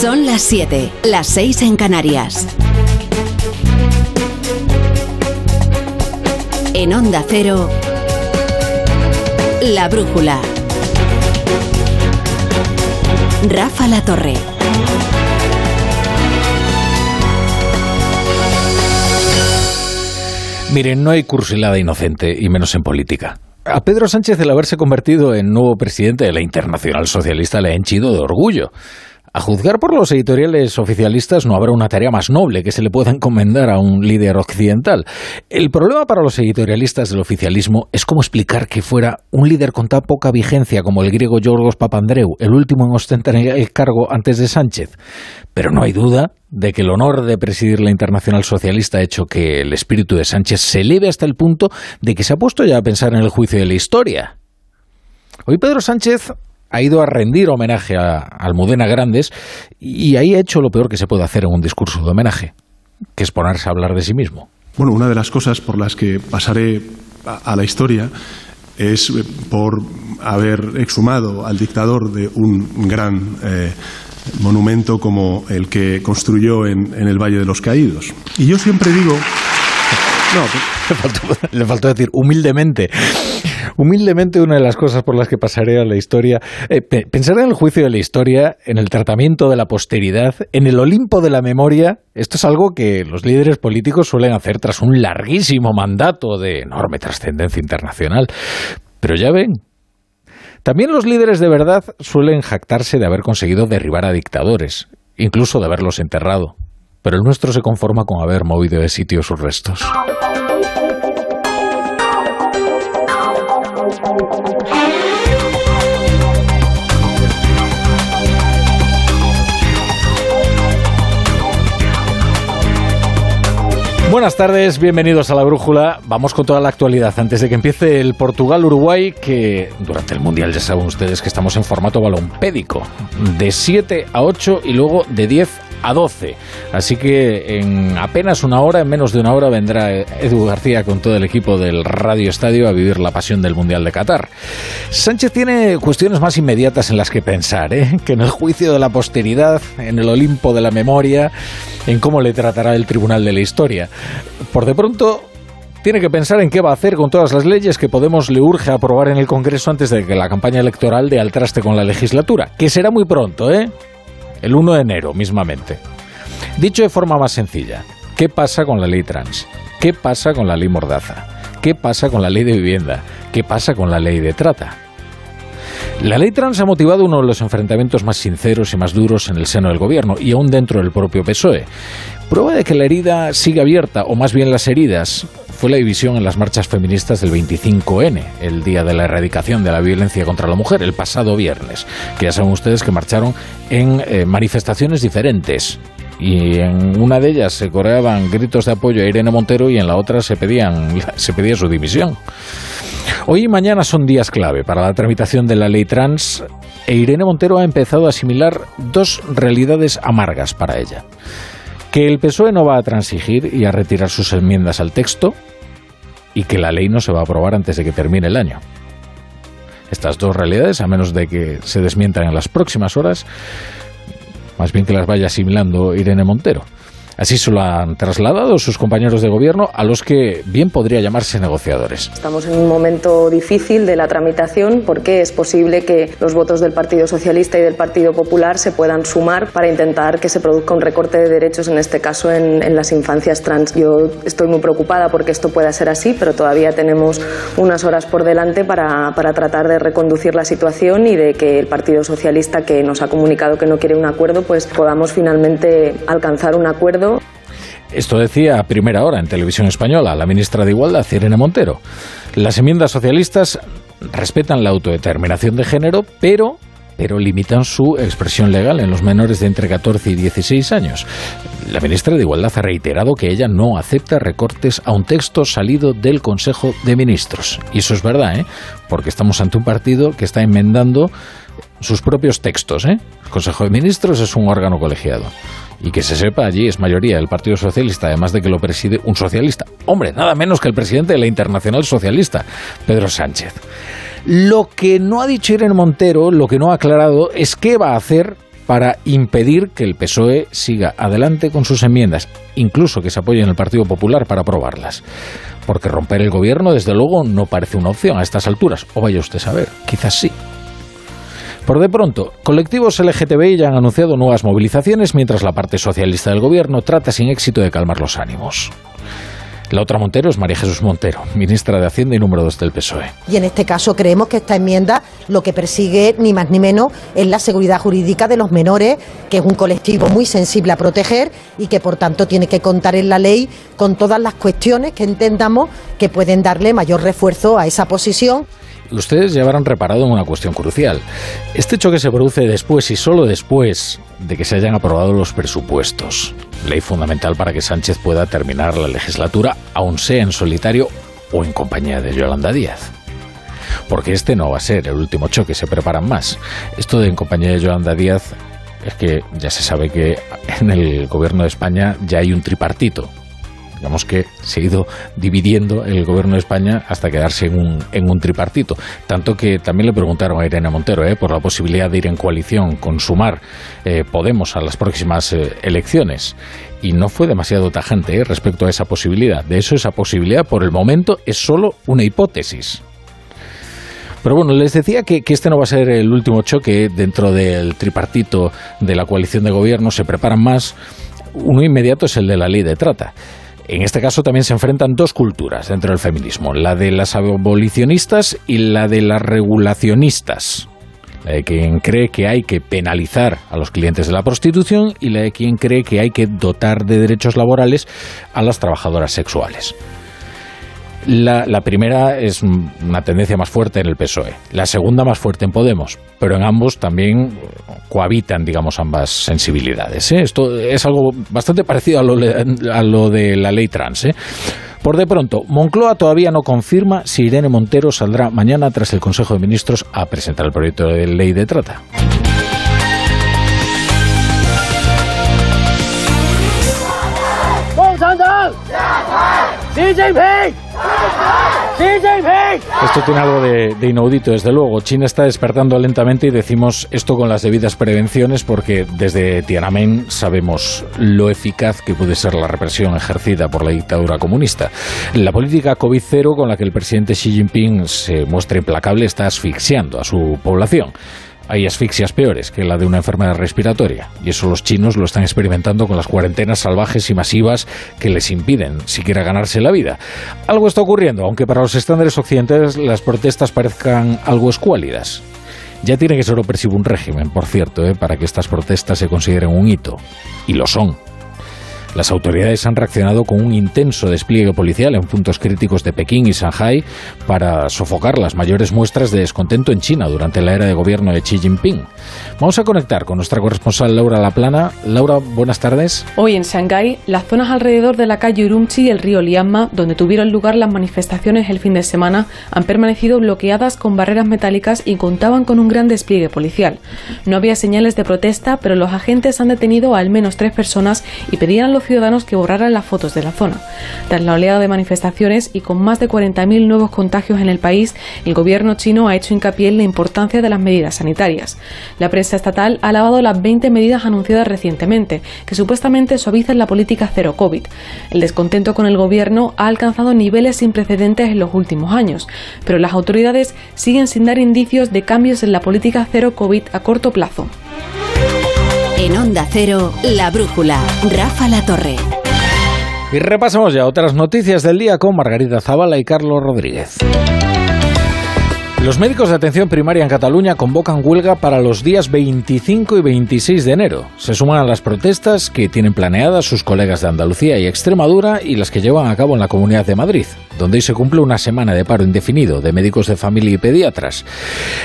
Son las 7, las 6 en Canarias. En Onda Cero, La Brújula. Rafa La Torre. Miren, no hay cursilada inocente, y menos en política. A Pedro Sánchez el haberse convertido en nuevo presidente de la Internacional Socialista le ha henchido de orgullo. A juzgar por los editoriales oficialistas no habrá una tarea más noble que se le pueda encomendar a un líder occidental. El problema para los editorialistas del oficialismo es cómo explicar que fuera un líder con tan poca vigencia como el griego Yorgos Papandreou, el último en ostentar el cargo antes de Sánchez. Pero no hay duda de que el honor de presidir la Internacional Socialista ha hecho que el espíritu de Sánchez se eleve hasta el punto de que se ha puesto ya a pensar en el juicio de la historia. Hoy Pedro Sánchez ha ido a rendir homenaje a Almudena Grandes y ahí ha hecho lo peor que se puede hacer en un discurso de homenaje, que es ponerse a hablar de sí mismo. Bueno, una de las cosas por las que pasaré a, la historia es eh, por haber exhumado al dictador de un gran eh, monumento como el que construyó en, en, el Valle de los Caídos. Y yo siempre digo... No, le faltó, le faltó decir humildemente humildemente una de las cosas por las que pasaré a la historia, eh, pensar en el juicio de la historia, en el tratamiento de la posteridad, en el Olimpo de la memoria, esto es algo que los líderes políticos suelen hacer tras un larguísimo mandato de enorme trascendencia internacional. Pero ya ven, también los líderes de verdad suelen jactarse de haber conseguido derribar a dictadores, incluso de haberlos enterrado. Pero el nuestro se conforma con haber movido de sitio sus restos. Buenas tardes, bienvenidos a la Brújula. Vamos con toda la actualidad antes de que empiece el Portugal-Uruguay, que durante el Mundial ya saben ustedes que estamos en formato balompédico, de 7 a 8 y luego de 10 a 12. Así que en apenas una hora, en menos de una hora, vendrá Edu García con todo el equipo del Radio Estadio a vivir la pasión del Mundial de Qatar. Sánchez tiene cuestiones más inmediatas en las que pensar, ¿eh? que en el juicio de la posteridad, en el Olimpo de la memoria, en cómo le tratará el Tribunal de la Historia. Por de pronto, tiene que pensar en qué va a hacer con todas las leyes que Podemos le urge aprobar en el Congreso antes de que la campaña electoral dé al traste con la legislatura, que será muy pronto, ¿eh? El 1 de enero mismamente. Dicho de forma más sencilla, ¿qué pasa con la ley trans? ¿Qué pasa con la ley mordaza? ¿Qué pasa con la ley de vivienda? ¿Qué pasa con la ley de trata? La ley trans ha motivado uno de los enfrentamientos más sinceros y más duros en el seno del gobierno y aún dentro del propio PSOE. Prueba de que la herida sigue abierta, o más bien las heridas, fue la división en las marchas feministas del 25N, el día de la erradicación de la violencia contra la mujer, el pasado viernes, que ya saben ustedes que marcharon en eh, manifestaciones diferentes. Y en una de ellas se coreaban gritos de apoyo a Irene Montero y en la otra se, pedían, se pedía su dimisión. Hoy y mañana son días clave para la tramitación de la ley trans e Irene Montero ha empezado a asimilar dos realidades amargas para ella. Que el PSOE no va a transigir y a retirar sus enmiendas al texto y que la ley no se va a aprobar antes de que termine el año. Estas dos realidades, a menos de que se desmientan en las próximas horas, más bien que las vaya asimilando Irene Montero. Así se lo han trasladado sus compañeros de gobierno a los que bien podría llamarse negociadores. Estamos en un momento difícil de la tramitación porque es posible que los votos del Partido Socialista y del Partido Popular se puedan sumar para intentar que se produzca un recorte de derechos, en este caso en, las infancias trans. Yo estoy muy preocupada porque esto pueda ser así, pero todavía tenemos unas horas por delante para, para tratar de reconducir la situación y de que el Partido Socialista, que nos ha comunicado que no quiere un acuerdo, pues podamos finalmente alcanzar un acuerdo esto decía a primera hora en televisión española la ministra de Igualdad, Irene Montero. Las enmiendas socialistas respetan la autodeterminación de género, pero pero limitan su expresión legal en los menores de entre 14 y 16 años. La ministra de Igualdad ha reiterado que ella no acepta recortes a un texto salido del Consejo de Ministros. Y eso es verdad, ¿eh? porque estamos ante un partido que está enmendando sus propios textos. ¿eh? El Consejo de Ministros es un órgano colegiado. Y que se sepa, allí es mayoría del Partido Socialista, además de que lo preside un socialista. Hombre, nada menos que el presidente de la Internacional Socialista, Pedro Sánchez. Lo que no ha dicho Irene Montero, lo que no ha aclarado, es qué va a hacer para impedir que el PSOE siga adelante con sus enmiendas, incluso que se apoye en el Partido Popular para aprobarlas. Porque romper el gobierno, desde luego, no parece una opción a estas alturas. O vaya usted a saber, quizás sí. Por de pronto, colectivos LGTBI ya han anunciado nuevas movilizaciones mientras la parte socialista del gobierno trata sin éxito de calmar los ánimos. La otra Montero es María Jesús Montero, ministra de Hacienda y número 2 del PSOE. Y en este caso creemos que esta enmienda lo que persigue ni más ni menos es la seguridad jurídica de los menores, que es un colectivo muy sensible a proteger y que por tanto tiene que contar en la ley con todas las cuestiones que entendamos que pueden darle mayor refuerzo a esa posición ustedes ya habrán reparado en una cuestión crucial. Este choque se produce después y solo después de que se hayan aprobado los presupuestos. Ley fundamental para que Sánchez pueda terminar la legislatura, aun sea en solitario o en compañía de Yolanda Díaz. Porque este no va a ser el último choque, se preparan más. Esto de en compañía de Yolanda Díaz es que ya se sabe que en el gobierno de España ya hay un tripartito digamos que se ha ido dividiendo el gobierno de España hasta quedarse en un, en un tripartito. Tanto que también le preguntaron a Irene Montero eh, por la posibilidad de ir en coalición con Sumar eh, Podemos a las próximas eh, elecciones. Y no fue demasiado tajante respecto a esa posibilidad. De eso, esa posibilidad por el momento es solo una hipótesis. Pero bueno, les decía que, este no va a ser el último choque dentro del tripartito de la coalición de gobierno. Se preparan más. Uno inmediato es el de la ley de trata. En este caso también se enfrentan dos culturas dentro del feminismo, la de las abolicionistas y la de las regulacionistas. La de quien cree que hay que penalizar a los clientes de la prostitución y la de quien cree que hay que dotar de derechos laborales a las trabajadoras sexuales. La, la, primera es una tendencia más fuerte en el PSOE, la segunda más fuerte en Podemos, pero en ambos también cohabitan, digamos, ambas sensibilidades. ¿eh? Esto es algo bastante parecido a lo, a lo de la ley trans. ¿eh? Por de pronto, Moncloa todavía no confirma si Irene Montero saldrá mañana tras el Consejo de Ministros a presentar el proyecto de ley de trata. Esto tiene algo de, de, inaudito, desde luego. China está despertando lentamente y decimos esto con las debidas prevenciones porque desde Tiananmen sabemos lo eficaz que puede ser la represión ejercida por la dictadura comunista. La política COVID-0 con la que el presidente Xi Jinping se muestra implacable está asfixiando a su población hay asfixias peores que la de una enfermedad respiratoria. Y eso los chinos lo están experimentando con las cuarentenas salvajes y masivas que les impiden siquiera ganarse la vida. Algo está ocurriendo, aunque para los estándares occidentales las protestas parezcan algo escuálidas. Ya tiene que ser opresivo un régimen, por cierto, ¿eh? para que estas protestas se consideren un hito. Y lo son. Las autoridades han reaccionado con un intenso despliegue policial en puntos críticos de Pekín y Shanghai para sofocar las mayores muestras de descontento en China durante la era de gobierno de Xi Jinping. Vamos a conectar con nuestra corresponsal Laura Laplana. Laura, buenas tardes. Hoy en Shanghái, las zonas alrededor de la calle Urumqi y el río Lianma, donde tuvieron lugar las manifestaciones el fin de semana, han permanecido bloqueadas con barreras metálicas y contaban con un gran despliegue policial. No había señales de protesta, pero los agentes han detenido a al menos tres personas y pedían a los ciudadanos que borraran las fotos de la zona. Tras la oleada de manifestaciones y con más de 40.000 nuevos contagios en el país, el gobierno chino ha hecho hincapié en la importancia de las medidas sanitarias. La prensa estatal ha alabado las 20 medidas anunciadas recientemente, que supuestamente suavizan la política cero COVID. El descontento con el gobierno ha alcanzado niveles sin precedentes en los últimos años, pero las autoridades siguen sin dar indicios de cambios en la política cero COVID a corto plazo. En Onda Cero, La Brújula, Rafa La Torre. Y repasamos ya otras noticias del día con Margarita Zavala y Carlos Rodríguez. Los médicos de atención primaria en Cataluña convocan huelga para los días 25 y 26 de enero. Se suman a las protestas que tienen planeadas sus colegas de Andalucía y Extremadura y las que llevan a cabo en la Comunidad de Madrid, donde hoy se cumple una semana de paro indefinido de médicos de familia y pediatras.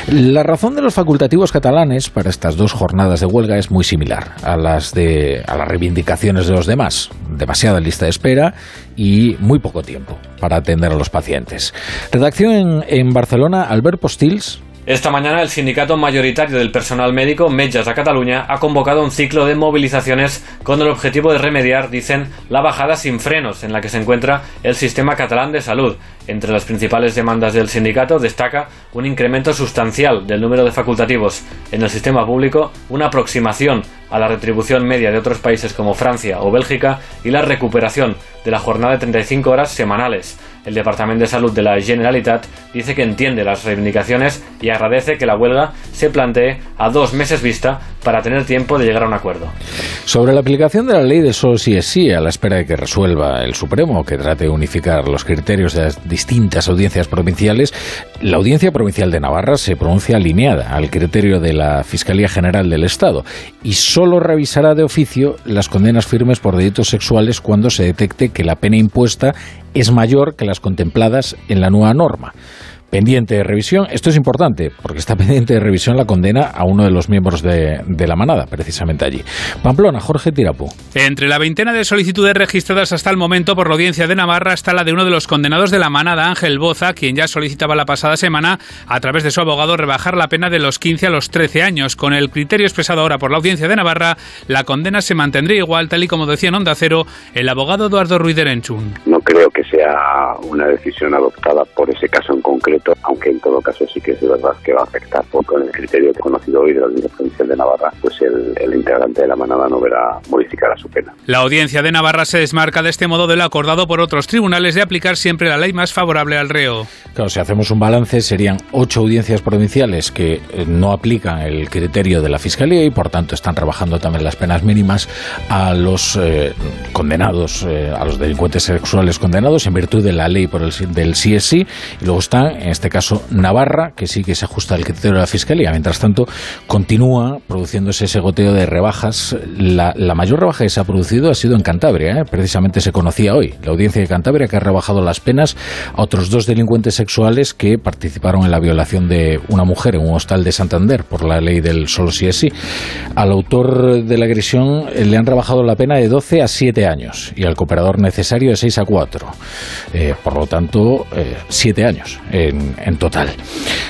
La razón de los facultativos catalanes para estas dos jornadas de huelga es muy similar a las de a las reivindicaciones de los demás. Demasiada lista de espera y muy poco tiempo para atender a los pacientes. Redacción en, en Barcelona, Albert Postils Esta mañana el sindicato mayoritario del personal médico, Metges de Cataluña, ha convocado un ciclo de movilizaciones con el objetivo de remediar, dicen, la bajada sin frenos en la que se encuentra el sistema catalán de salud. Entre las principales demandas del sindicato destaca un incremento sustancial del número de facultativos en el sistema público, una aproximación a la retribución media de otros países como Francia o Bélgica y la recuperación de la jornada de 35 horas semanales. El Departamento de Salud de la Generalitat dice que entiende las reivindicaciones y agradece que la huelga se plantee a dos meses vista para tener tiempo de llegar a un acuerdo. Sobre la aplicación de la ley de solo sí es sí, a la espera de que resuelva el Supremo, que trate de unificar los criterios de las distintas audiencias provinciales, la Audiencia Provincial de Navarra se pronuncia alineada al criterio de la Fiscalía General del Estado y solo revisará de oficio las condenas firmes por delitos sexuales cuando se detecte que la pena impuesta es mayor que las contempladas en la nueva norma pendiente de revisión. Esto es importante porque está pendiente de revisión la condena a uno de los miembros de, la manada, precisamente allí. Pamplona, Jorge Tirapu. Entre la veintena de solicitudes registradas hasta el momento por la Audiencia de Navarra está la de uno de los condenados de la manada, Ángel Boza, quien ya solicitaba la pasada semana, a través de su abogado, rebajar la pena de los 15 a los 13 años. Con el criterio expresado ahora por la Audiencia de Navarra, la condena se mantendría igual, tal y como decía en Onda Cero el abogado Eduardo Ruiz de Renchun. No creo que sea una decisión adoptada por ese caso en concreto aunque en todo caso sí que es verdad que va a afectar, porque con el criterio que he conocido hoy de la Audiencia Provincial de Navarra, pues el, integrante de la manada no verá modificar su pena. La Audiencia de Navarra se desmarca de este modo de lo acordado por otros tribunales de aplicar siempre la ley más favorable al reo. Claro, si hacemos un balance, serían ocho audiencias provinciales que eh, no aplican el criterio de la Fiscalía y por tanto están trabajando también las penas mínimas a los eh, condenados, eh, a los delincuentes sexuales condenados en virtud de la ley por el, del CSI y luego están en este caso Navarra, que sí que se ajusta al criterio de la Fiscalía. Mientras tanto, continúa produciéndose ese goteo de rebajas. La, mayor rebaja que se ha producido ha sido en Cantabria, ¿eh? precisamente se conocía hoy. La audiencia de Cantabria que ha rebajado las penas a otros dos delincuentes sexuales que participaron en la violación de una mujer en un hostal de Santander por la ley del solo sí es sí. Al autor de la agresión eh, le han rebajado la pena de 12 a 7 años y al cooperador necesario de 6 a 4. Eh, por lo tanto, 7 años en en, total.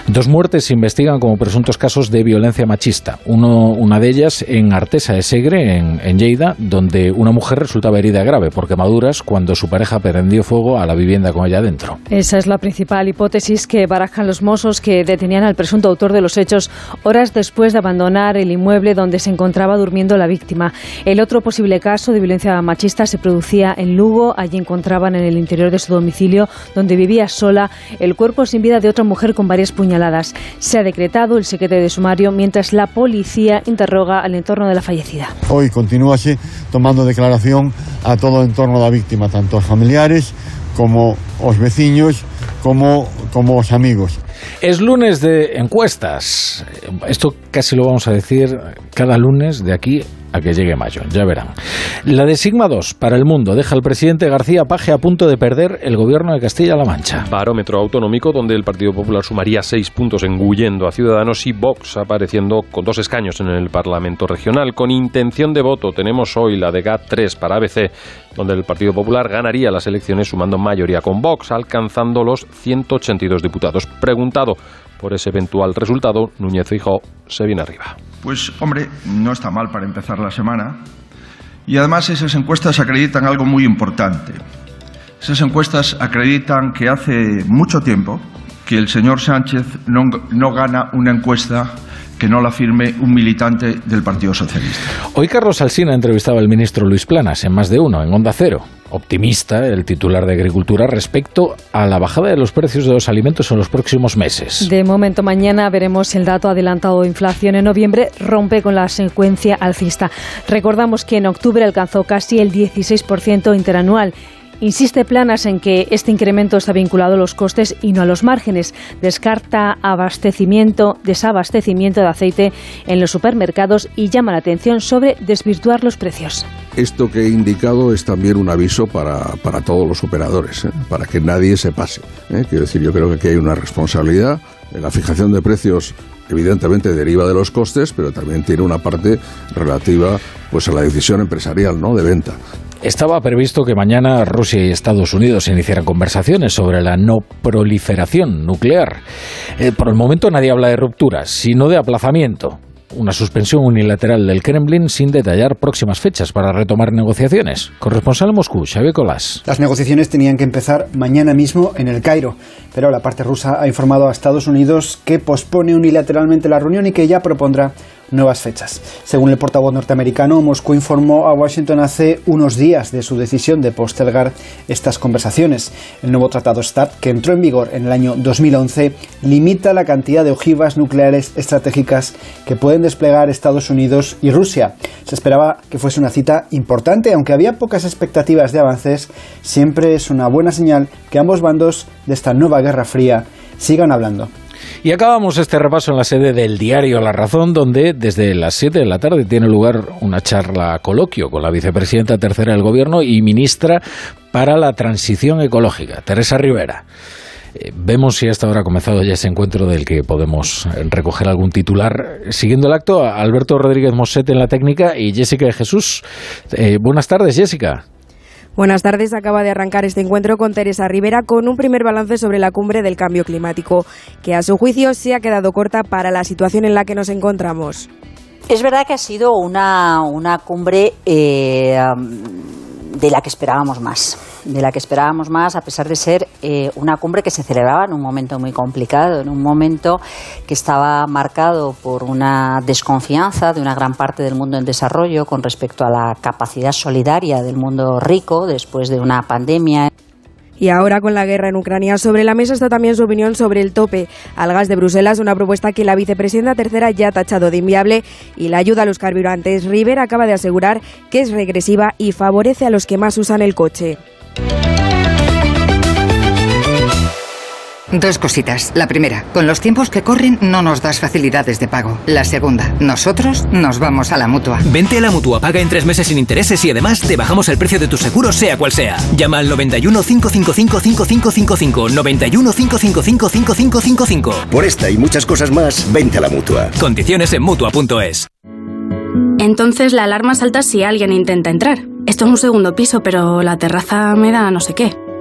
Dos muertes se investigan como presuntos casos de violencia machista. Uno, una de ellas en Artesa de Segre, en, en Lleida, donde una mujer resultaba herida grave por quemaduras cuando su pareja prendió fuego a la vivienda con ella dentro. Esa es la principal hipótesis que barajan los mozos que detenían al presunto autor de los hechos horas después de abandonar el inmueble donde se encontraba durmiendo la víctima. El otro posible caso de violencia machista se producía en Lugo. Allí encontraban en el interior de su domicilio, donde vivía sola, el cuerpo sin vida de otra mujer con varias puñaladas. Se ha decretado el secreto de sumario mientras la policía interroga al entorno de la fallecida. Hoy continúa así tomando declaración a todo el entorno de la víctima, tanto los familiares como los vecinos, como, como los amigos. Es lunes de encuestas. Esto casi lo vamos a decir cada lunes de aquí a que llegue mayo, ya verán. La de Sigma 2 para el mundo deja al presidente García Paje a punto de perder el gobierno de Castilla-La Mancha. Barómetro autonómico donde el Partido Popular sumaría seis puntos engullendo a Ciudadanos y Vox apareciendo con dos escaños en el Parlamento regional. Con intención de voto tenemos hoy la de GAT 3 para ABC, donde el Partido Popular ganaría las elecciones sumando mayoría con Vox, alcanzando los 182 diputados. Preguntado por ese eventual resultado, Núñez Fijo se viene arriba. Pues hombre, no está mal para empezar la semana. Y además esas encuestas acreditan algo muy importante. Esas encuestas acreditan que hace mucho tiempo que el señor Sánchez no, no gana una encuesta que no la firme un militante del Partido Socialista. Hoy Carlos Alsina entrevistaba al ministro Luis Planas en más de uno, en Onda Cero. Optimista el titular de Agricultura respecto a la bajada de los precios de los alimentos en los próximos meses. De momento, mañana veremos el dato adelantado de inflación en noviembre rompe con la secuencia alcista. Recordamos que en octubre alcanzó casi el 16% interanual Insiste Planas en que este incremento está vinculado a los costes y no a los márgenes. Descarta abastecimiento, desabastecimiento de aceite en los supermercados y llama la atención sobre desvirtuar los precios. Esto que he indicado es también un aviso para, todos los operadores, ¿eh? para que nadie se pase. ¿eh? Quiero decir, yo creo que aquí hay una responsabilidad La fijación de precios evidentemente deriva de los costes, pero también tiene una parte relativa pues a la decisión empresarial, ¿no? de venta. Estaba previsto que mañana Rusia y Estados Unidos iniciaran conversaciones sobre la no proliferación nuclear. Eh, por el momento nadie habla de rupturas, sino de aplazamiento una suspensión unilateral del Kremlin sin detallar próximas fechas para retomar negociaciones. Corresponsal Moscú, Xavier Colás. Las negociaciones tenían que empezar mañana mismo en el Cairo, pero la parte rusa ha informado a Estados Unidos que pospone unilateralmente la reunión y que ya propondrá nuevas fechas. Según el portavoz norteamericano, Moscú informó a Washington hace unos días de su decisión de postergar estas conversaciones. El nuevo tratado START, que entró en vigor en el año 2011, limita la cantidad de ojivas nucleares estratégicas que pueden desplegar Estados Unidos y Rusia. Se esperaba que fuese una cita importante, aunque había pocas expectativas de avances, siempre es una buena señal que ambos bandos de esta nueva Guerra Fría sigan hablando. Y acabamos este repaso en la sede del diario La Razón, donde desde las 7 de la tarde tiene lugar una charla coloquio con la vicepresidenta tercera del Gobierno y ministra para la Transición Ecológica, Teresa Rivera. Eh, vemos si hasta ahora ha comenzado ya ese encuentro del que podemos recoger algún titular. Siguiendo el acto, Alberto Rodríguez Moset en la técnica y Jessica de Jesús. Eh, buenas tardes, Jessica. Buenas tardes. Acaba de arrancar este encuentro con Teresa Rivera con un primer balance sobre la cumbre del cambio climático, que a su juicio se ha quedado corta para la situación en la que nos encontramos. Es verdad que ha sido una, una cumbre eh, de la que esperábamos más, de la que esperábamos más a pesar de ser eh, una cumbre que se celebraba en un momento muy complicado, en un momento que estaba marcado por una desconfianza de una gran parte del mundo en desarrollo con respecto a la capacidad solidaria del mundo rico después de una pandemia. Y ahora con la guerra en Ucrania sobre la mesa está también su opinión sobre el tope al gas de Bruselas, una propuesta que la vicepresidenta tercera ya ha tachado de inviable y la ayuda a los carburantes. Rivera acaba de asegurar que es regresiva y favorece a los que más usan el coche. Dos cositas. La primera, con los tiempos que corren no nos das facilidades de pago. La segunda, nosotros nos vamos a la mutua. Vente a la mutua, paga en tres meses sin intereses y además te bajamos el precio de tu seguro, sea cual sea. Llama al 91 555 5555. 91 555 5555. Por esta y muchas cosas más, vente a la mutua. Condiciones en mutua.es. Entonces la alarma salta si alguien intenta entrar. Esto es un segundo piso, pero la terraza me da no sé qué.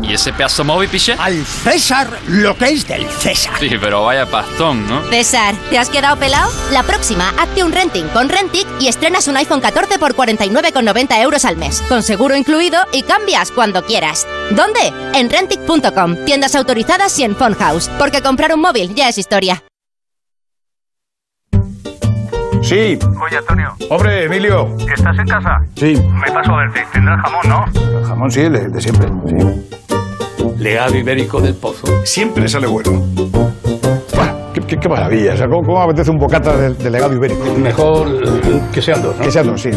¿Y ese pedazo móvil, piche? Al César lo que es del César. Sí, pero vaya pastón, ¿no? César, ¿te has quedado pelado? La próxima, hazte un renting con Rentic y estrenas un iPhone 14 por 49,90 euros al mes, con seguro incluido y cambias cuando quieras. ¿Dónde? En Rentic.com, tiendas autorizadas y en House, porque comprar un móvil ya es historia. Sí. Oye, Antonio. Hombre, Emilio. ¿Estás en casa? Sí. Me paso a verte. Tendrás jamón, ¿no? El jamón sí, el de, de siempre. Sí. Legado ibérico del pozo. Siempre sale bueno. Qué, qué, qué, maravilla. O sea, ¿cómo, cómo apetece un bocata de, de, legado ibérico? Mejor que sean dos, ¿no? Que sean dos, sí.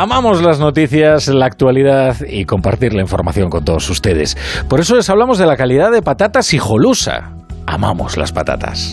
Amamos las noticias, la actualidad y compartir la información con todos ustedes. Por eso les hablamos de la calidad de patatas Hijolusa. Amamos las patatas.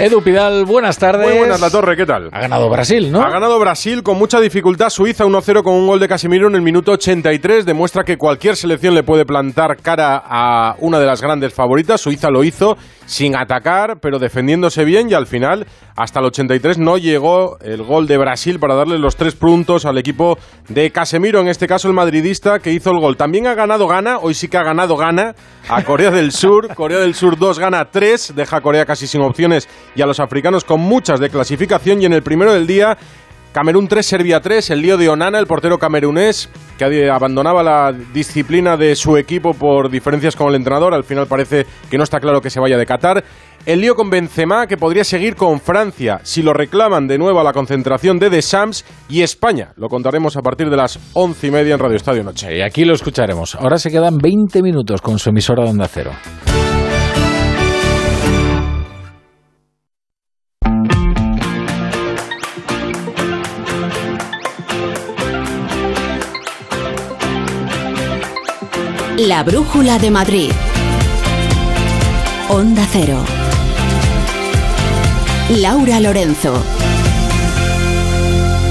Edu Pidal, buenas tardes. Muy buenas, La Torre, ¿qué tal? Ha ganado Brasil, ¿no? Ha ganado Brasil con mucha dificultad. Suiza 1-0 con un gol de Casemiro en el minuto 83. Demuestra que cualquier selección le puede plantar cara a una de las grandes favoritas. Suiza lo hizo sin atacar, pero defendiéndose bien y al final, hasta el 83, no llegó el gol de Brasil para darle los tres puntos al equipo de Casemiro, en este caso el madridista que hizo el gol. También ha ganado Gana, hoy sí que ha ganado Gana a Corea del Sur. Corea del Sur 2 gana 3, deja a Corea casi sin opciones y a los africanos con muchas de clasificación y en el primero del día Camerún 3, Serbia 3, el lío de Onana, el portero camerunés, que abandonaba la disciplina de su equipo por diferencias con el entrenador, al final parece que no está claro que se vaya de Qatar. El lío con Benzema, que podría seguir con Francia si lo reclaman de nuevo a la concentración de Deschamps y España. Lo contaremos a partir de las once y media en Radio Estadio Noche. Y aquí lo escucharemos. Ahora se quedan 20 minutos con su emisora de Onda Cero. La Brújula de Madrid. Onda Cero. Laura Lorenzo.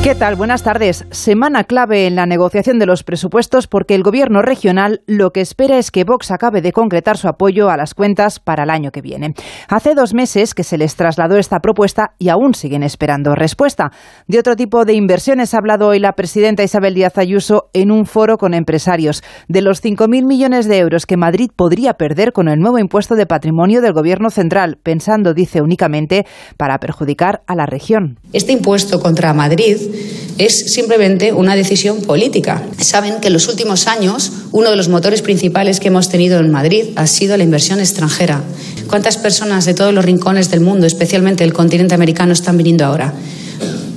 ¿Qué tal? Buenas tardes. Semana clave en la negociación de los presupuestos porque el Gobierno regional lo que espera es que Vox acabe de concretar su apoyo a las cuentas para el año que viene. Hace dos meses que se les trasladó esta propuesta y aún siguen esperando respuesta. De otro tipo de inversiones ha hablado hoy la presidenta Isabel Díaz Ayuso en un foro con empresarios. De los 5.000 millones de euros que Madrid podría perder con el nuevo impuesto de patrimonio del Gobierno central, pensando, dice, únicamente para perjudicar a la región. Este impuesto contra Madrid es simplemente una decisión política. Saben que en los últimos años uno de los motores principales que hemos tenido en Madrid ha sido la inversión extranjera. ¿Cuántas personas de todos los rincones del mundo, especialmente del continente americano, están viniendo ahora?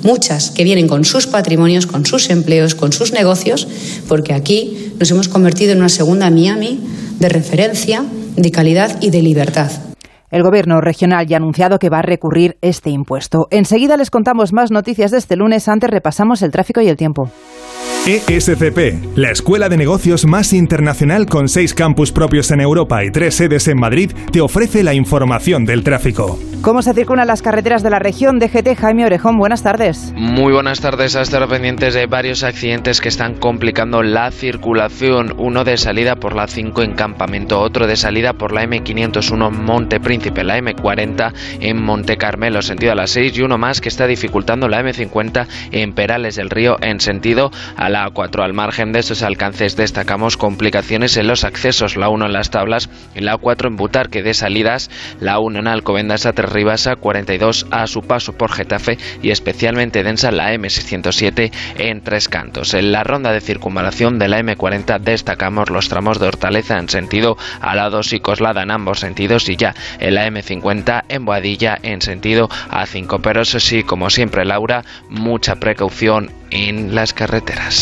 Muchas que vienen con sus patrimonios, con sus empleos, con sus negocios, porque aquí nos hemos convertido en una segunda Miami de referencia, de calidad y de libertad. El Gobierno regional ya ha anunciado que va a recurrir este impuesto. Enseguida les contamos más noticias de este lunes. Antes repasamos el tráfico y el tiempo. ESCP, la escuela de negocios más internacional con seis campus propios en Europa y tres sedes en Madrid, te ofrece la información del tráfico. ¿Cómo se circulan las carreteras de la región? DGT Jaime Orejón, buenas tardes. Muy buenas tardes. A estar pendientes de varios accidentes que están complicando la circulación. Uno de salida por la 5 en Campamento, otro de salida por la M501 Monte Príncipe, la M40 en Monte Carmelo, sentido a las 6, y uno más que está dificultando la M50 en Perales del Río en sentido a la A4. Al margen de estos alcances destacamos complicaciones en los accesos, la 1 en las tablas y la A4 en Butarque de salidas, la 1 en Alcobendas a Ribasa 42 a su paso por Getafe y especialmente densa la M607 en Tres Cantos. En la ronda de circunvalación de la M40 destacamos los tramos de Hortaleza en sentido a la 2 y Coslada en ambos sentidos y ya en la M50 en Boadilla en sentido A5. Pero eso sí, como siempre Laura, mucha precaución en las carreteras.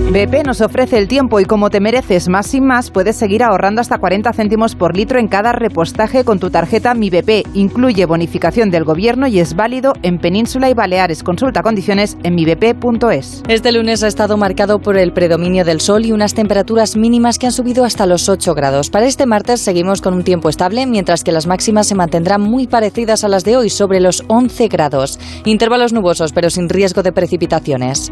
BP nos ofrece el tiempo y como te mereces más sin más, puedes seguir ahorrando hasta 40 céntimos por litro en cada repostaje con tu tarjeta Mi BP. Incluye bonificación del gobierno y es válido en Península y Baleares. Consulta condiciones en mibp.es. Este lunes ha estado marcado por el predominio del sol y unas temperaturas mínimas que han subido hasta los 8 grados. Para este martes seguimos con un tiempo estable, mientras que las máximas se mantendrán muy parecidas a las de hoy, sobre los 11 grados. Intervalos nubosos, pero sin riesgo de precipitaciones.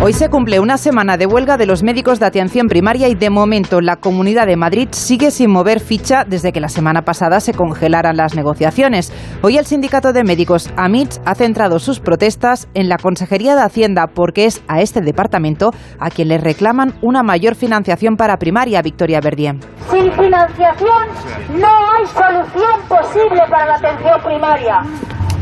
Hoy se cumple una semana de huelga de los médicos de atención primaria y de momento la Comunidad de Madrid sigue sin mover ficha desde que la semana pasada se congelaran las negociaciones. Hoy el sindicato de médicos AMITS ha centrado sus protestas en la Consejería de Hacienda porque es a este departamento a quien le reclaman una mayor financiación para primaria, Victoria Verdier. Sin financiación no hay solución posible para la atención primaria.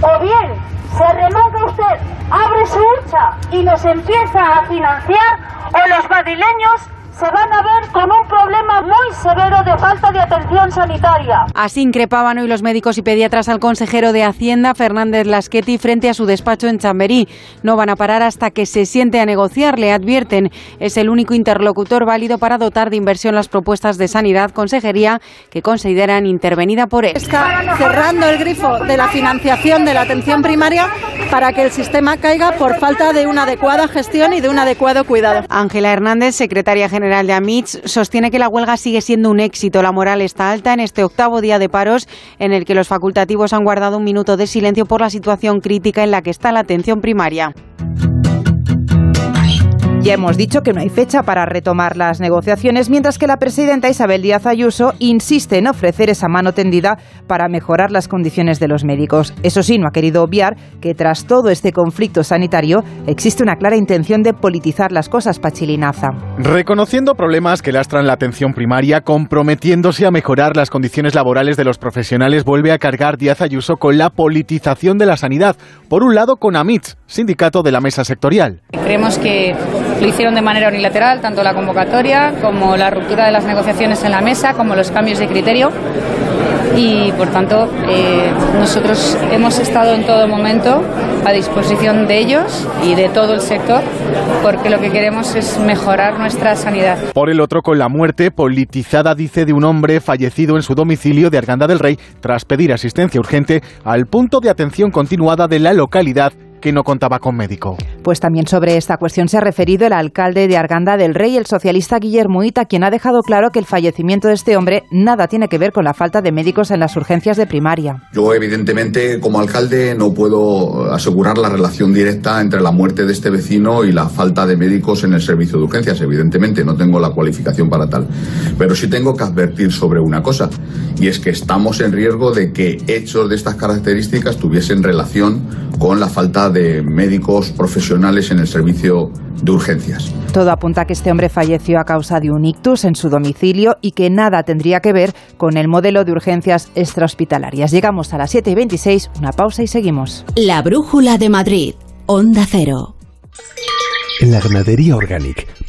O bien se remonta usted, abre su hucha y nos empieza a financiar, o los madrileños se van a ver con un problema muy severo de falta de atención sanitaria. Así increpaban hoy los médicos y pediatras al consejero de Hacienda, Fernández Lasqueti, frente a su despacho en Chamberí. No van a parar hasta que se siente a negociar, le advierten. Es el único interlocutor válido para dotar de inversión las propuestas de sanidad, consejería, que consideran intervenida por él. Está cerrando el grifo de la financiación de la atención primaria para que el sistema caiga por falta de una adecuada gestión y de un adecuado cuidado. Ángela Hernández, secretaria general de AMITS, sostiene que la huelga sigue siendo un éxito. La moral está alta en este octavo día de paros en el que los facultativos han guardado un minuto de silencio por la situación crítica en la que está la atención primaria. Ya hemos dicho que no hay fecha para retomar las negociaciones, mientras que la presidenta Isabel Díaz Ayuso insiste en ofrecer esa mano tendida para mejorar las condiciones de los médicos. Eso sí, no ha querido obviar que tras todo este conflicto sanitario existe una clara intención de politizar las cosas, Pachilinaza. Reconociendo problemas que lastran la atención primaria, comprometiéndose a mejorar las condiciones laborales de los profesionales, vuelve a cargar Díaz Ayuso con la politización de la sanidad. Por un lado, con AMITS, sindicato de la mesa sectorial. Creemos que lo hicieron de manera unilateral, tanto la convocatoria como la ruptura de las negociaciones en la mesa, como los cambios de criterio. Y por tanto, eh, nosotros hemos estado en todo momento a disposición de ellos y de todo el sector, porque lo que queremos es mejorar nuestra sanidad. Por el otro, con la muerte politizada, dice, de un hombre fallecido en su domicilio de Arganda del Rey tras pedir asistencia urgente al punto de atención continuada de la localidad que no contaba con médico. Pues también sobre esta cuestión se ha referido el alcalde de Arganda del Rey, el socialista Guillermo Ita, quien ha dejado claro que el fallecimiento de este hombre nada tiene que ver con la falta de médicos en las urgencias de primaria. Yo, evidentemente, como alcalde, no puedo asegurar la relación directa entre la muerte de este vecino y la falta de médicos en el servicio de urgencias. Evidentemente, no tengo la cualificación para tal. Pero sí tengo que advertir sobre una cosa, y es que estamos en riesgo de que hechos de estas características tuviesen relación con la falta de médicos profesionales en el servicio de urgencias. Todo apunta a que este hombre falleció a causa de un ictus en su domicilio y que nada tendría que ver con el modelo de urgencias extrahospitalarias. Llegamos a las 7 y 26, una pausa y seguimos. La Brújula de Madrid, Onda Cero. En la ganadería Organic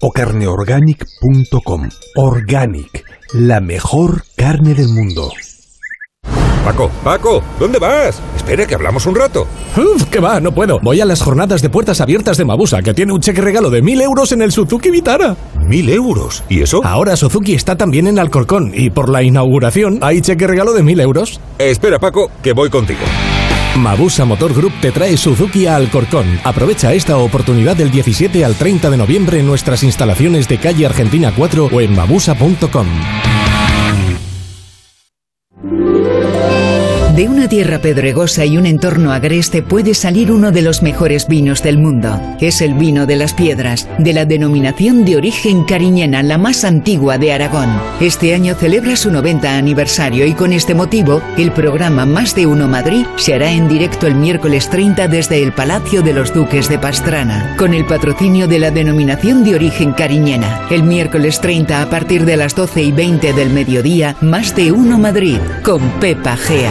o carneorganic.com. Organic, la mejor carne del mundo. Paco, Paco, ¿dónde vas? Espera que hablamos un rato. Uf, que va, no puedo. Voy a las jornadas de puertas abiertas de Mabusa, que tiene un cheque regalo de mil euros en el Suzuki Vitara. ¿Mil euros? ¿Y eso? Ahora Suzuki está también en Alcorcón y por la inauguración hay cheque regalo de mil euros. espera, Paco, que voy contigo. Mabusa Motor Group te trae Suzuki a Alcorcón. Aprovecha esta oportunidad del 17 al 30 de noviembre en nuestras instalaciones de calle Argentina 4 o en mabusa.com. De una tierra pedregosa y un entorno agreste puede salir uno de los mejores vinos del mundo. Es el vino de las piedras, de la denominación de origen cariñena, la más antigua de Aragón. Este año celebra su 90 aniversario y con este motivo, el programa Más de Uno Madrid se hará en directo el miércoles 30 desde el Palacio de los Duques de Pastrana, con el patrocinio de la denominación de origen cariñena. El miércoles 30 a partir de las 12 y 20 del mediodía, Más de Uno Madrid, con Pepa Gea.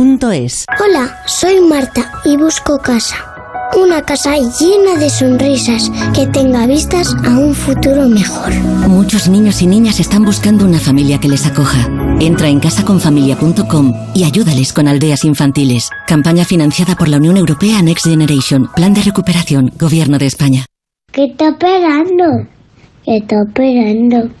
Hola, soy Marta y busco casa. Una casa llena de sonrisas que tenga vistas a un futuro mejor. Muchos niños y niñas están buscando una familia que les acoja. Entra en casaconfamilia.com y ayúdales con aldeas infantiles. Campaña financiada por la Unión Europea Next Generation. Plan de recuperación. Gobierno de España. ¿Qué está esperando? ¿Qué está esperando?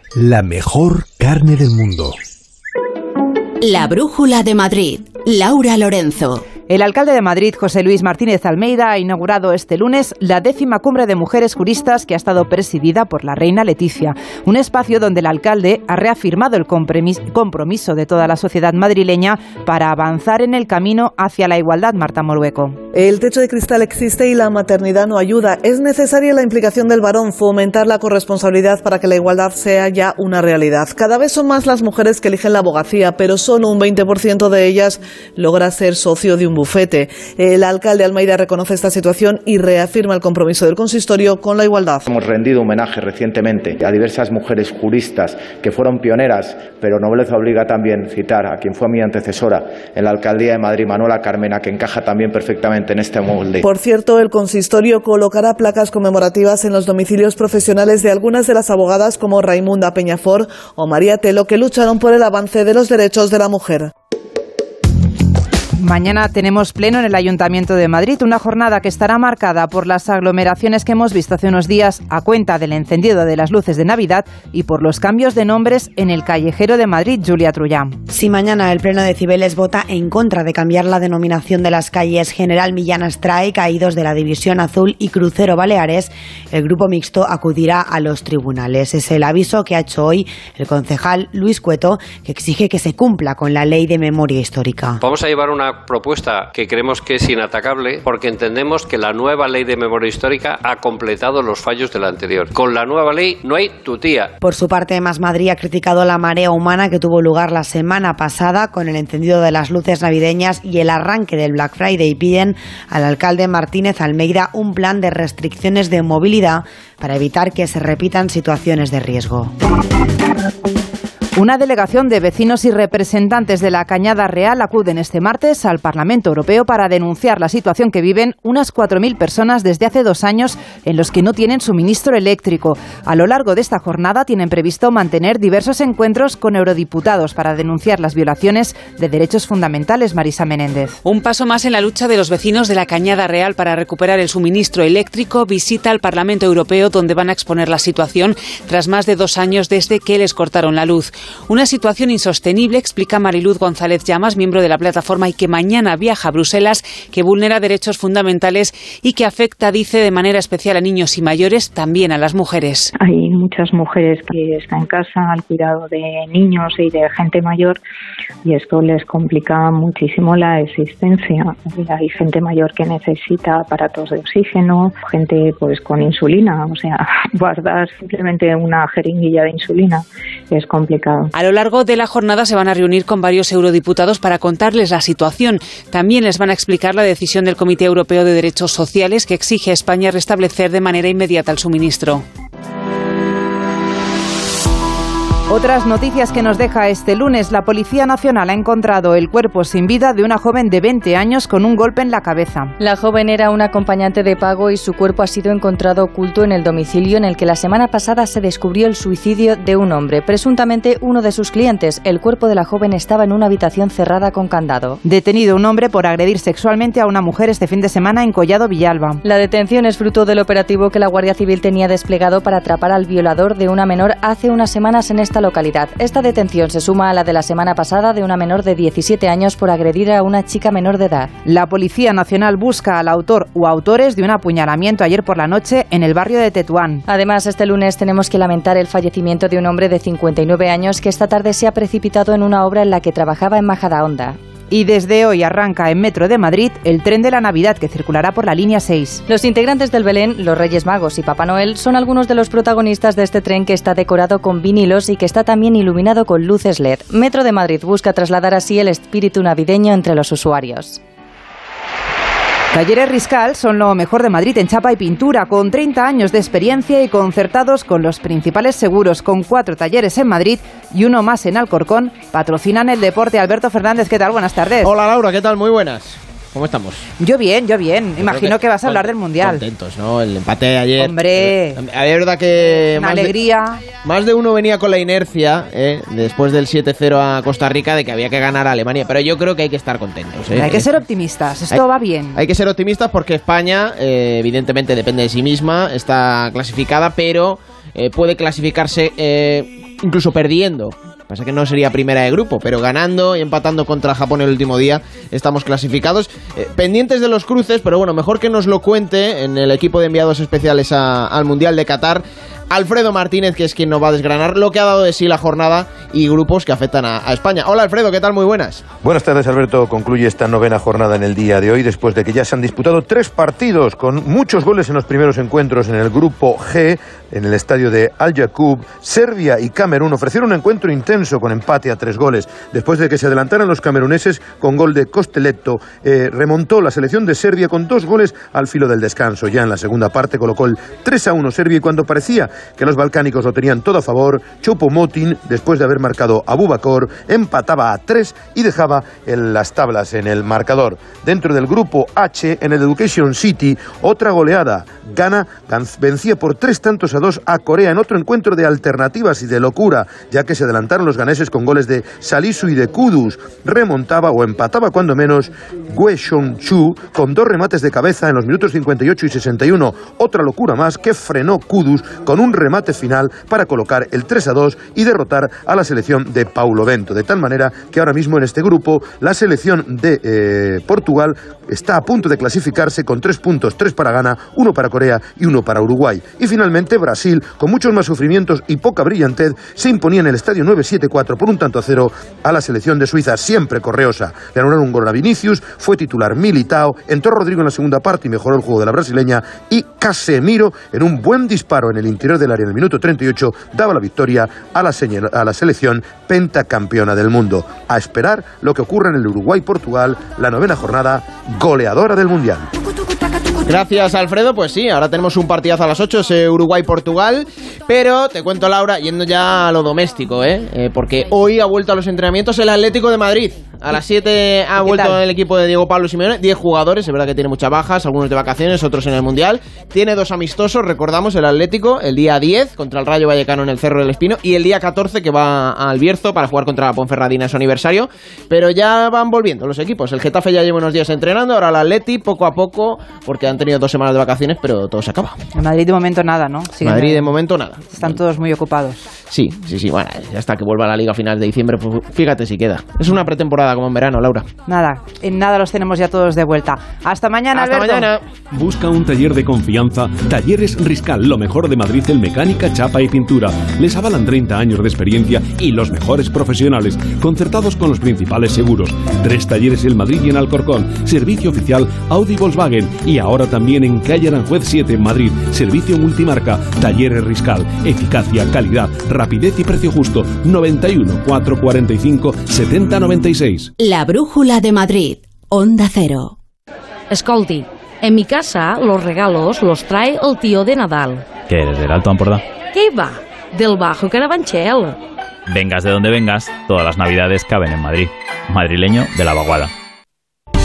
la mejor carne del mundo. La Brújula de Madrid. Laura Lorenzo. El alcalde de Madrid, José Luis Martínez Almeida, ha inaugurado este lunes la décima cumbre de mujeres juristas que ha estado presidida por la reina Leticia. Un espacio donde el alcalde ha reafirmado el compromiso de toda la sociedad madrileña para avanzar en el camino hacia la igualdad. Marta Morueco. El techo de cristal existe y la maternidad no ayuda. Es necesaria la implicación del varón, fomentar la corresponsabilidad para que la igualdad sea ya una realidad. Cada vez son más las mujeres que eligen la abogacía, pero solo un 20% de ellas logra ser socio de un bufete. El alcalde Almeida reconoce esta situación y reafirma el compromiso del consistorio con la igualdad. Hemos rendido homenaje recientemente a diversas mujeres juristas que fueron pioneras, pero nobleza obliga también citar a quien fue mi antecesora en la alcaldía de Madrid, Manuela Carmena, que encaja también perfectamente en este molde. Por cierto, el consistorio colocará placas conmemorativas en los domicilios profesionales de algunas de las abogadas como Raimunda Peñafor o María Telo que lucharon por el avance de los derechos de la mujer. Mañana tenemos pleno en el Ayuntamiento de Madrid, una jornada que estará marcada por las aglomeraciones que hemos visto hace unos días a cuenta del encendido de las luces de Navidad y por los cambios de nombres en el callejero de Madrid, Julia Trullán. Si mañana el Pleno de Cibeles vota en contra de cambiar la denominación de las calles General Millán Astray, Caídos de la División Azul y Crucero Baleares, el grupo mixto acudirá a los tribunales. Es el aviso que ha hecho hoy el concejal Luis Cueto, que exige que se cumpla con la ley de memoria histórica. Vamos a llevar una propuesta que creemos que es inatacable porque entendemos que la nueva ley de memoria histórica ha completado los fallos de la anterior. Con la nueva ley no hay tutía. Por su parte, Más Madrid ha criticado la marea humana que tuvo lugar la semana pasada con el encendido de las luces navideñas y el arranque del Black Friday piden al alcalde Martínez Almeida un plan de restricciones de movilidad para evitar que se repitan situaciones de riesgo. Una delegación de vecinos y representantes de la Cañada Real acuden este martes al Parlamento Europeo para denunciar la situación que viven unas 4.000 personas desde hace dos años en los que no tienen suministro eléctrico. A lo largo de esta jornada tienen previsto mantener diversos encuentros con eurodiputados para denunciar las violaciones de derechos fundamentales. Marisa Menéndez. Un paso más en la lucha de los vecinos de la Cañada Real para recuperar el suministro eléctrico. Visita al Parlamento Europeo donde van a exponer la situación tras más de dos años desde que les cortaron la luz. Una situación insostenible, explica Mariluz González Llamas, miembro de la plataforma y que mañana viaja a Bruselas, que vulnera derechos fundamentales y que afecta, dice, de manera especial a niños y mayores, también a las mujeres. Hay muchas mujeres que están en casa al cuidado de niños y de gente mayor y esto les complica muchísimo la existencia. Hay gente mayor que necesita aparatos de oxígeno, gente pues con insulina, o sea, guardar simplemente una jeringuilla de insulina es complicado. A lo largo de la jornada se van a reunir con varios eurodiputados para contarles la situación. También les van a explicar la decisión del Comité Europeo de Derechos Sociales que exige a España restablecer de manera inmediata el suministro. Otras noticias que nos deja este lunes, la Policía Nacional ha encontrado el cuerpo sin vida de una joven de 20 años con un golpe en la cabeza. La joven era una acompañante de pago y su cuerpo ha sido encontrado oculto en el domicilio en el que la semana pasada se descubrió el suicidio de un hombre, presuntamente uno de sus clientes. El cuerpo de la joven estaba en una habitación cerrada con candado. Detenido un hombre por agredir sexualmente a una mujer este fin de semana en Collado Villalba. La detención es fruto del operativo que la Guardia Civil tenía desplegado para atrapar al violador de una menor hace unas semanas en esta localidad. Esta detención se suma a la de la semana pasada de una menor de 17 años por agredir a una chica menor de edad. La Policía Nacional busca al autor o autores de un apuñalamiento ayer por la noche en el barrio de Tetuán. Además, este lunes tenemos que lamentar el fallecimiento de un hombre de 59 años que esta tarde se ha precipitado en una obra en la que trabajaba en Majadahonda. Y desde hoy arranca en Metro de Madrid el tren de la Navidad que circulará por la línea 6. Los integrantes del Belén, los Reyes Magos y Papá Noel son algunos de los protagonistas de este tren que está decorado con vinilos y que está también iluminado con luces LED. Metro de Madrid busca trasladar así el espíritu navideño entre los usuarios. Talleres Riscal son lo mejor de Madrid en chapa y pintura, con 30 años de experiencia y concertados con los principales seguros, con cuatro talleres en Madrid y uno más en Alcorcón. Patrocinan el deporte. Alberto Fernández, ¿qué tal? Buenas tardes. Hola Laura, ¿qué tal? Muy buenas. ¿Cómo estamos? Yo bien, yo bien. Yo Imagino que, vas a hablar del Mundial. Contentos, ¿no? El empate de ayer. Hombre. Eh, Es verdad que. Una más de- alegría. más de uno venía con la inercia, eh, después del 7-0 a Costa Rica, de que había que ganar a Alemania. Pero yo creo que hay que estar contentos. eh. Hay que ser optimistas. Esto Hay- va bien. Hay que ser optimistas porque España, eh, evidentemente, depende de sí misma, está clasificada, pero eh, puede clasificarse eh, incluso perdiendo. Pasa que no sería primera de grupo, pero ganando y empatando contra Japón el último día estamos clasificados. Eh, pendientes de los cruces, pero bueno, mejor que nos lo cuente en el equipo de enviados especiales al Mundial de Qatar. Alfredo Martínez, que es quien nos va a desgranar lo que ha dado de sí la jornada y grupos que afectan a, España. Hola Alfredo, ¿qué tal? Muy buenas. Buenas tardes, Alberto. Concluye esta novena jornada en el día de hoy, después de que ya se han disputado tres partidos con muchos goles en los primeros encuentros en el grupo G, en el estadio de Al. Serbia y Camerún ofrecieron un encuentro intenso con empate a tres goles. Después de que se adelantaran los cameruneses con gol de Costeletto, eh, remontó la selección de Serbia con dos goles al filo del descanso. Ya en la segunda parte colocó el 3 a 1 Serbia y cuando parecía que los balcánicos lo tenían todo a favor, Chopo Motin, después de haber marcado a Bubakor, empataba a tres y dejaba en las tablas en el marcador. Dentro del grupo H, en el Education City, otra goleada. Ghana vencía por tres tantos a dos a Corea en otro encuentro de alternativas y de locura, ya que se adelantaron los ganeses con goles de Salisu y de Kudus. Remontaba o empataba cuando menos Gue Chu con dos remates de cabeza en los minutos 58 y 61. Otra locura más que frenó Kudus con un remate final para colocar el 3 a 2 y derrotar a la selección de Paulo Bento. De tal manera que ahora mismo en este grupo la selección de eh, Portugal está a punto de clasificarse con tres puntos, tres para Ghana, uno para Corea y uno para Uruguay. Y finalmente Brasil, con muchos más sufrimientos y poca brillantez, se imponía en el estadio 9-7-4 por un tanto a cero a la selección de Suiza, siempre correosa. Le anularon un gol a Vinicius, fue titular Militao, entró Rodrigo en la segunda parte y mejoró el juego de la brasileña y Casemiro, en un buen disparo en el interior del área en el minuto 38, daba la victoria a la, señal- a la selección pentacampeona del mundo. A esperar lo que ocurra en el Uruguay-Portugal, la novena jornada goleadora del Mundial. Gracias, Alfredo. Pues sí, ahora tenemos un partidazo a las 8, ese Uruguay-Portugal. Pero te cuento, Laura, yendo ya a lo doméstico, ¿eh? Eh, porque hoy ha vuelto a los entrenamientos el Atlético de Madrid. A las 7 ha ¿Qué vuelto tal? el equipo de Diego Pablo Simeone. 10 jugadores, es verdad que tiene muchas bajas, algunos de vacaciones, otros en el Mundial. Tiene dos amistosos, recordamos, el Atlético, el día 10 contra el Rayo Vallecano en el Cerro del Espino y el día 14 que va al Bierzo para jugar contra la Ponferradina en su aniversario. Pero ya van volviendo los equipos. El Getafe ya lleva unos días entrenando, ahora el Atleti poco a poco, porque han tenido dos semanas de vacaciones, pero todo se acaba. En Madrid de momento nada, ¿no? Siguen- Madrid de momento nada. Están todos muy ocupados. Sí, sí, sí, bueno, ya hasta que vuelva a la liga a finales de diciembre, pues fíjate si queda. Es una pretemporada como en verano, Laura. Nada, en nada los tenemos ya todos de vuelta. Hasta mañana, Hasta Alberto. mañana. Busca un taller de confianza. Talleres Riscal, lo mejor de Madrid en mecánica, chapa y pintura. Les avalan 30 años de experiencia y los mejores profesionales, concertados con los principales seguros. Tres talleres en Madrid y en Alcorcón. Servicio oficial Audi Volkswagen. Y ahora también en calle Aranjuez 7 en Madrid. Servicio multimarca. Talleres Riscal. Eficacia, calidad, rapidez y precio justo. 91 445 7096. La Brújula de Madrid. Onda Cero. Escolti, en mi casa los regalos los trae el tío de Nadal. ¿Qué eres del Alto Ampordá? ¿Qué va? Del Bajo Carabanchel. Vengas de donde vengas, todas las navidades caben en Madrid. Madrileño de la vaguada.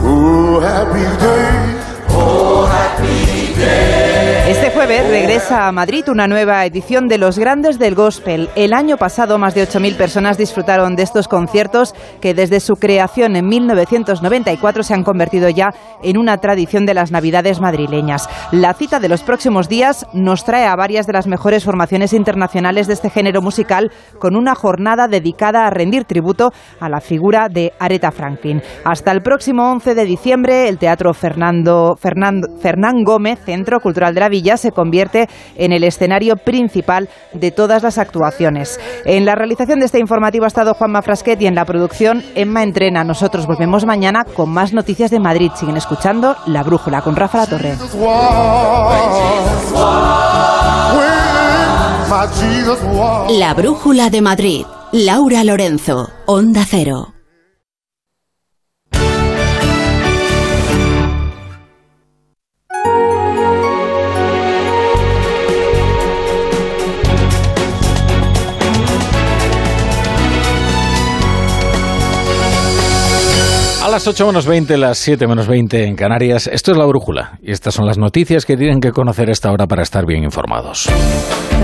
Este regresa a Madrid una nueva edición de Los Grandes del Gospel. El año pasado más de 8.000 personas disfrutaron de estos conciertos que desde su creación en 1994 se han convertido ya en una tradición de las Navidades madrileñas. La cita de los próximos días nos trae a varias de las mejores formaciones internacionales de este género musical con una jornada dedicada a rendir tributo a la figura de Aretha Franklin. Hasta el próximo 11 de diciembre, el Teatro Fernando, Fernando, Fernán Gómez, Centro Cultural de la Villa, se convierte en el escenario principal de todas las actuaciones. En la realización de este informativo ha estado Juanma Frasquet y en la producción Emma Entrena. Nosotros volvemos mañana con más noticias de Madrid. Siguen escuchando La Brújula con Rafa La Torre. La Brújula de Madrid. Laura Lorenzo. Onda Cero. A las 8 menos 20, las 7 menos 20 en Canarias, esto es la brújula y estas son las noticias que tienen que conocer a esta hora para estar bien informados.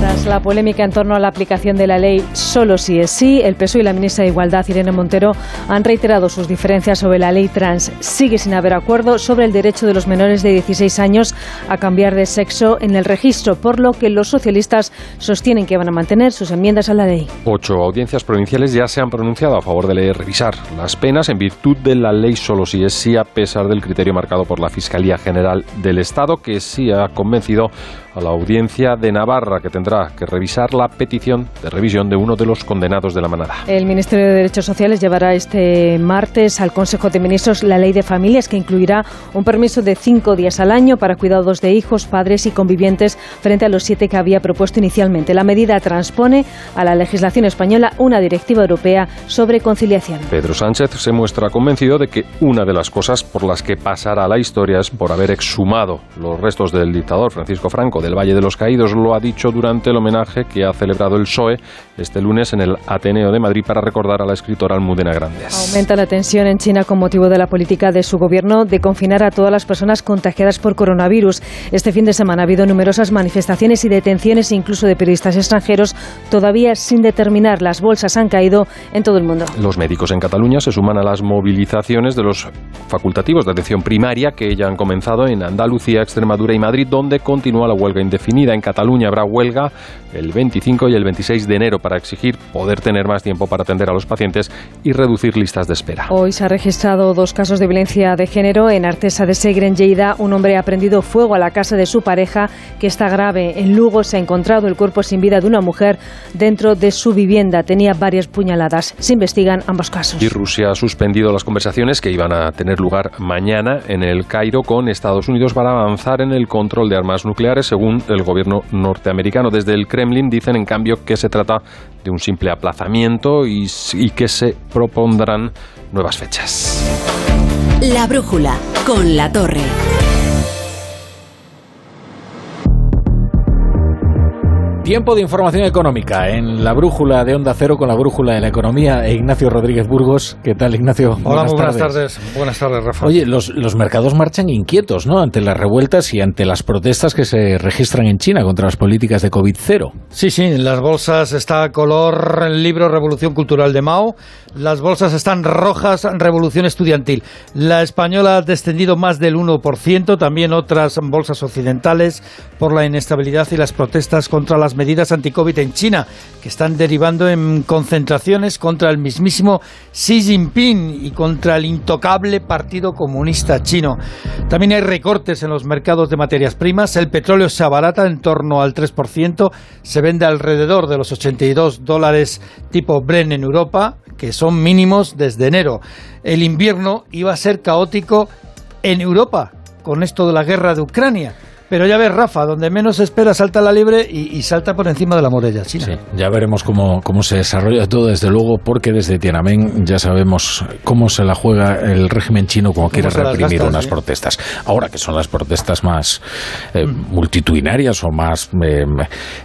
Tras la polémica en torno a la aplicación de la ley solo si es sí, el PSOE y la ministra de Igualdad, Irene Montero, han reiterado sus diferencias sobre la ley trans. Sigue sin haber acuerdo sobre el derecho de los menores de 16 años a cambiar de sexo en el registro, por lo que los socialistas sostienen que van a mantener sus enmiendas a la ley. Ocho audiencias provinciales ya se han pronunciado a favor de revisar las penas en virtud de la ley solo si es sí, a pesar del criterio marcado por la Fiscalía General del Estado, que sí ha convencido a la audiencia de Navarra, que tendrá que revisar la petición de revisión de uno de los condenados de la manada. El Ministerio de Derechos Sociales llevará este martes al Consejo de Ministros la ley de familias que incluirá un permiso de cinco días al año para cuidados de hijos, padres y convivientes frente a los siete que había propuesto inicialmente. La medida transpone a la legislación española una directiva europea sobre conciliación. Pedro Sánchez se muestra convencido de que una de las cosas por las que pasará la historia es por haber exhumado los restos del dictador Francisco Franco del Valle de los Caídos. Lo ha dicho durante el homenaje que ha celebrado el PSOE este lunes en el Ateneo de Madrid para recordar a la escritora Almudena Grandes. Aumenta la tensión en China con motivo de la política de su gobierno de confinar a todas las personas contagiadas por coronavirus. Este fin de semana ha habido numerosas manifestaciones y detenciones, incluso de periodistas extranjeros, todavía sin determinar. Las bolsas han caído en todo el mundo. Los médicos en Cataluña se suman a las movilizaciones de los facultativos de atención primaria que ya han comenzado en Andalucía, Extremadura y Madrid, donde continúa la huelga indefinida. En Cataluña habrá huelga el 25 y el 26 de enero para exigir poder tener más tiempo para atender a los pacientes y reducir listas de espera. Hoy se ha registrado dos casos de violencia de género en Artesa de Segre, en Lleida. Un hombre ha prendido fuego a la casa de su pareja, que está grave. En Lugo se ha encontrado el cuerpo sin vida de una mujer dentro de su vivienda. Tenía varias puñaladas. Se investigan ambos casos. Y Rusia ha suspendido las conversaciones que iban a tener lugar mañana en el Cairo con Estados Unidos para avanzar en el control de armas nucleares, según el gobierno norteamericano. Desde el Kremlin dicen, en cambio, que se trata de un simple aplazamiento y, y que se propondrán nuevas fechas. La brújula con la torre. Tiempo de información económica en la brújula de Onda Cero con la brújula de la economía e Ignacio Rodríguez Burgos. ¿Qué tal, Ignacio? Hola, buenas, muy buenas tardes. Buenas tardes, Rafa. Oye, los, los mercados marchan inquietos, ¿no? Ante las revueltas y ante las protestas que se registran en China contra las políticas de COVID-0. Sí, sí, en las bolsas está color el libro Revolución Cultural de Mao. Las bolsas están rojas, Revolución Estudiantil. La española ha descendido más del 1%, también otras bolsas occidentales por la inestabilidad y las protestas contra las medidas anti-COVID en China, que están derivando en concentraciones contra el mismísimo Xi Jinping y contra el intocable Partido Comunista Chino. También hay recortes en los mercados de materias primas. El petróleo se abarata en torno al 3%, se vende alrededor de los 82 dólares tipo Bren en Europa, que son mínimos desde enero. El invierno iba a ser caótico en Europa con esto de la guerra de Ucrania. Pero ya ves, Rafa, donde menos espera salta la libre y, salta por encima de la muralla china. Sí, ya veremos cómo, cómo se desarrolla todo, desde luego, porque desde Tiananmen ya sabemos cómo se la juega el régimen chino cuando quiere reprimir unas protestas. Ahora que son las protestas más eh, mm. multitudinarias o más eh,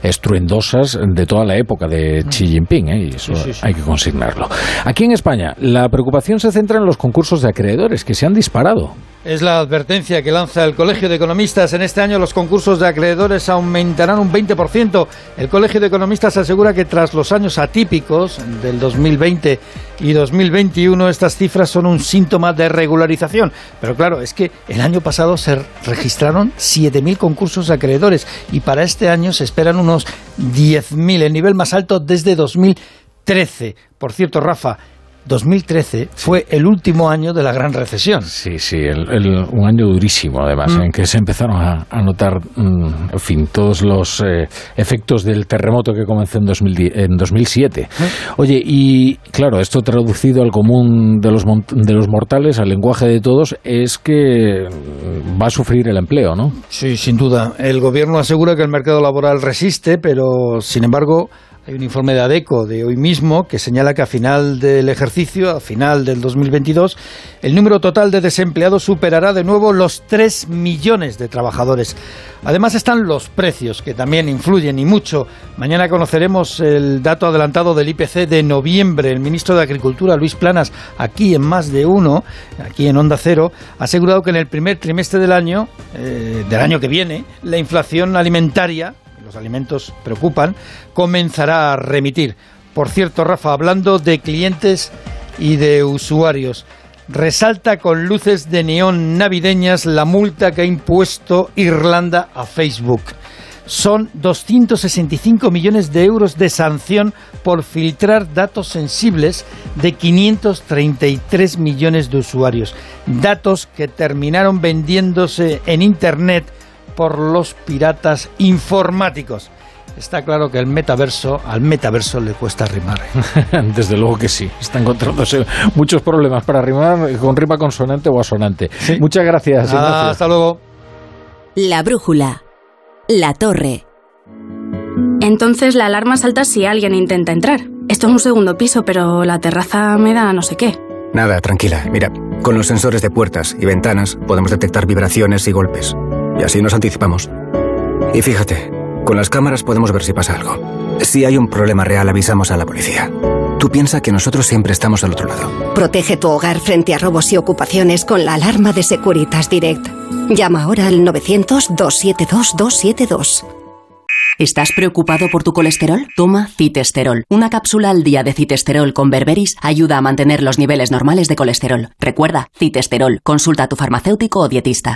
estruendosas de toda la época de Xi Jinping, ¿eh? y eso hay que consignarlo. Aquí en España, la preocupación se centra en los concursos de acreedores que se han disparado. Es la advertencia que lanza el Colegio de Economistas. En este año los concursos de acreedores aumentarán un 20%. El Colegio de Economistas asegura que tras los años atípicos del 2020 y 2021 estas cifras son un síntoma de regularización. Pero claro, es que el año pasado se registraron 7.000 concursos de acreedores y para este año se esperan unos 10.000, el nivel más alto desde 2013. Por cierto, Rafa, 2013 fue el último año de la gran recesión. Sí, sí, un año durísimo además, mm. en que se empezaron a, notar, mm, en fin, todos los eh, efectos del terremoto que comenzó en, 2007. Mm. Oye, y claro, esto traducido al común de los, de los mortales, al lenguaje de todos, es que va a sufrir el empleo, ¿no? Sí, sin duda. El gobierno asegura que el mercado laboral resiste, pero sin embargo hay un informe de ADECO de hoy mismo que señala que a final del ejercicio, a final del 2022, el número total de desempleados superará de nuevo los 3 millones de trabajadores. Además están los precios, que también influyen y mucho. Mañana conoceremos el dato adelantado del IPC de noviembre. El ministro de Agricultura, Luis Planas, aquí en Más de Uno, aquí en Onda Cero, ha asegurado que en el primer trimestre del año, eh, del año que viene, la inflación alimentaria los alimentos preocupan, comenzará a remitir. Por cierto, Rafa, hablando de clientes y de usuarios, resalta con luces de neón navideñas la multa que ha impuesto Irlanda a Facebook. Son 265 millones de euros de sanción por filtrar datos sensibles de 533 millones de usuarios. Datos que terminaron vendiéndose en Internet por los piratas informáticos. Está claro que el metaverso, al metaverso le cuesta rimar. Desde luego que sí. Está encontrándose muchos problemas para rimar con rima consonante o asonante. Muchas gracias. hasta luego. La brújula. La torre. Entonces la alarma salta si alguien intenta entrar. Esto es un segundo piso, pero la terraza me da no sé qué. Nada, tranquila. Mira, con los sensores de puertas y ventanas podemos detectar vibraciones y golpes y así nos anticipamos. Y fíjate, con las cámaras podemos ver si pasa algo. Si hay un problema real, avisamos a la policía. Tú piensa que nosotros siempre estamos al otro lado. Protege tu hogar frente a robos y ocupaciones con la alarma de Securitas Direct. Llama ahora al 900-272-272. ¿Estás preocupado por tu colesterol? Toma citesterol. Una cápsula al día de citesterol con berberis ayuda a mantener los niveles normales de colesterol. Recuerda, citesterol. Consulta a tu farmacéutico o dietista.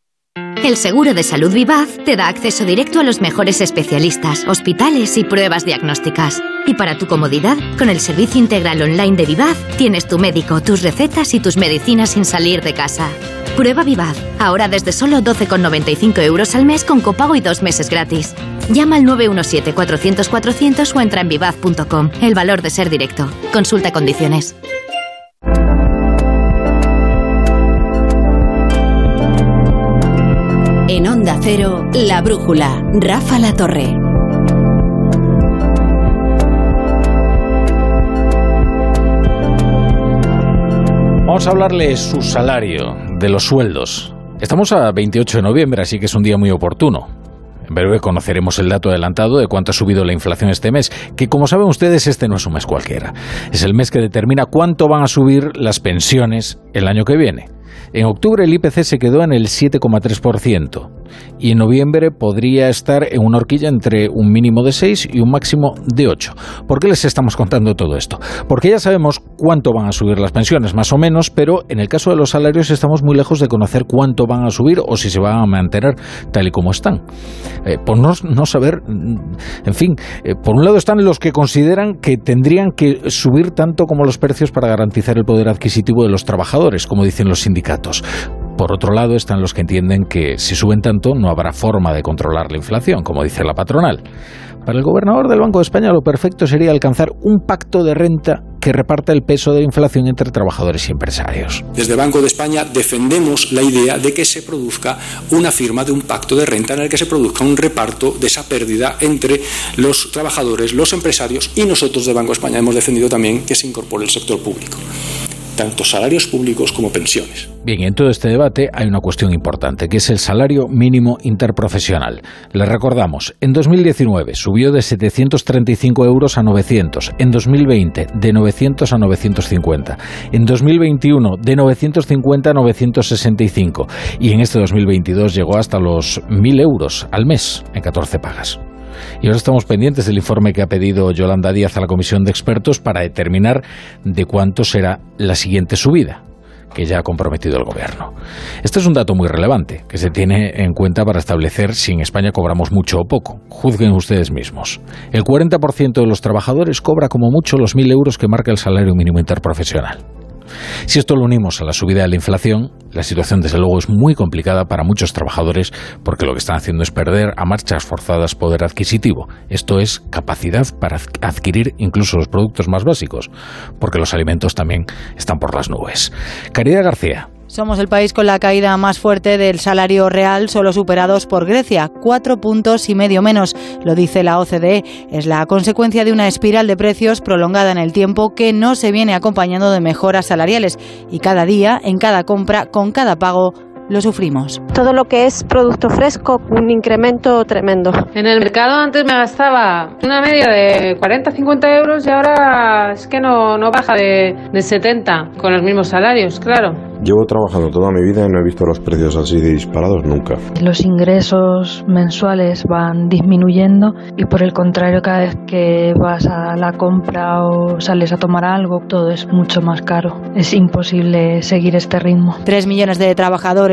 El seguro de salud Vivaz te da acceso directo a los mejores especialistas, hospitales y pruebas diagnósticas. Y para tu comodidad, con el servicio integral online de Vivaz, tienes tu médico, tus recetas y tus medicinas sin salir de casa. Prueba Vivaz, ahora desde solo 12,95 euros al mes con copago y dos meses gratis. Llama al 917-400-400 o entra en vivaz.com. El valor de ser directo. Consulta condiciones. En Onda Cero, La Brújula, Rafa La Torre. Vamos a hablarle de su salario, de los sueldos. Estamos a 28 de noviembre, así que es un día muy oportuno. En breve conoceremos el dato adelantado de cuánto ha subido la inflación este mes, que como saben ustedes este no es un mes cualquiera. Es el mes que determina cuánto van a subir las pensiones el año que viene. En octubre el IPC se quedó en el 7,3% y en noviembre podría estar en una horquilla entre un mínimo de 6 y un máximo de 8. ¿Por qué les estamos contando todo esto? Porque ya sabemos cuánto van a subir las pensiones, más o menos, pero en el caso de los salarios estamos muy lejos de conocer cuánto van a subir o si se van a mantener tal y como están. Eh, por no, saber, mm, en fin, eh, por un lado están los que consideran que tendrían que subir tanto como los precios para garantizar el poder adquisitivo de los trabajadores, como dicen los sindicatos. Por otro lado están los que entienden que si suben tanto no habrá forma de controlar la inflación, como dice la patronal. Para el gobernador del Banco de España lo perfecto sería alcanzar un pacto de renta que reparta el peso de la inflación entre trabajadores y empresarios. Desde Banco de España defendemos la idea de que se produzca una firma de un pacto de renta en el que se produzca un reparto de esa pérdida entre los trabajadores, los empresarios y nosotros de Banco de España hemos defendido también que se incorpore el sector público tanto salarios públicos como pensiones. Bien, en todo este debate hay una cuestión importante, que es el salario mínimo interprofesional. Les recordamos, en 2019 subió de 735 euros a 900, en 2020 de 900 a 950, en 2021 de 950 a 965 y en este 2022 llegó hasta los 1.000 euros al mes en 14 pagas. Y ahora estamos pendientes del informe que ha pedido Yolanda Díaz a la Comisión de Expertos para determinar de cuánto será la siguiente subida que ya ha comprometido el gobierno. Este es un dato muy relevante que se tiene en cuenta para establecer si en España cobramos mucho o poco. Juzguen ustedes mismos. El 40% de los trabajadores cobra como mucho los 1.000 euros que marca el salario mínimo interprofesional. Si esto lo unimos a la subida de la inflación, la situación desde luego es muy complicada para muchos trabajadores porque lo que están haciendo es perder a marchas forzadas poder adquisitivo. Esto es capacidad para adquirir incluso los productos más básicos, porque los alimentos también están por las nubes. Caridad García, somos el país con la caída más fuerte del salario real, solo superados por Grecia, cuatro puntos y medio menos, lo dice la OCDE. Es la consecuencia de una espiral de precios prolongada en el tiempo que no se viene acompañando de mejoras salariales y cada día, en cada compra, con cada pago, lo sufrimos. Todo lo que es producto fresco, un incremento tremendo. En el mercado antes me gastaba una media de 40-50 euros y ahora es que no, no baja de, de 70 con los mismos salarios, claro. Llevo trabajando toda mi vida y no he visto los precios así de disparados nunca. Los ingresos mensuales van disminuyendo y por el contrario cada vez que vas a la compra o sales a tomar algo todo es mucho más caro. Es imposible seguir este ritmo. Tres millones de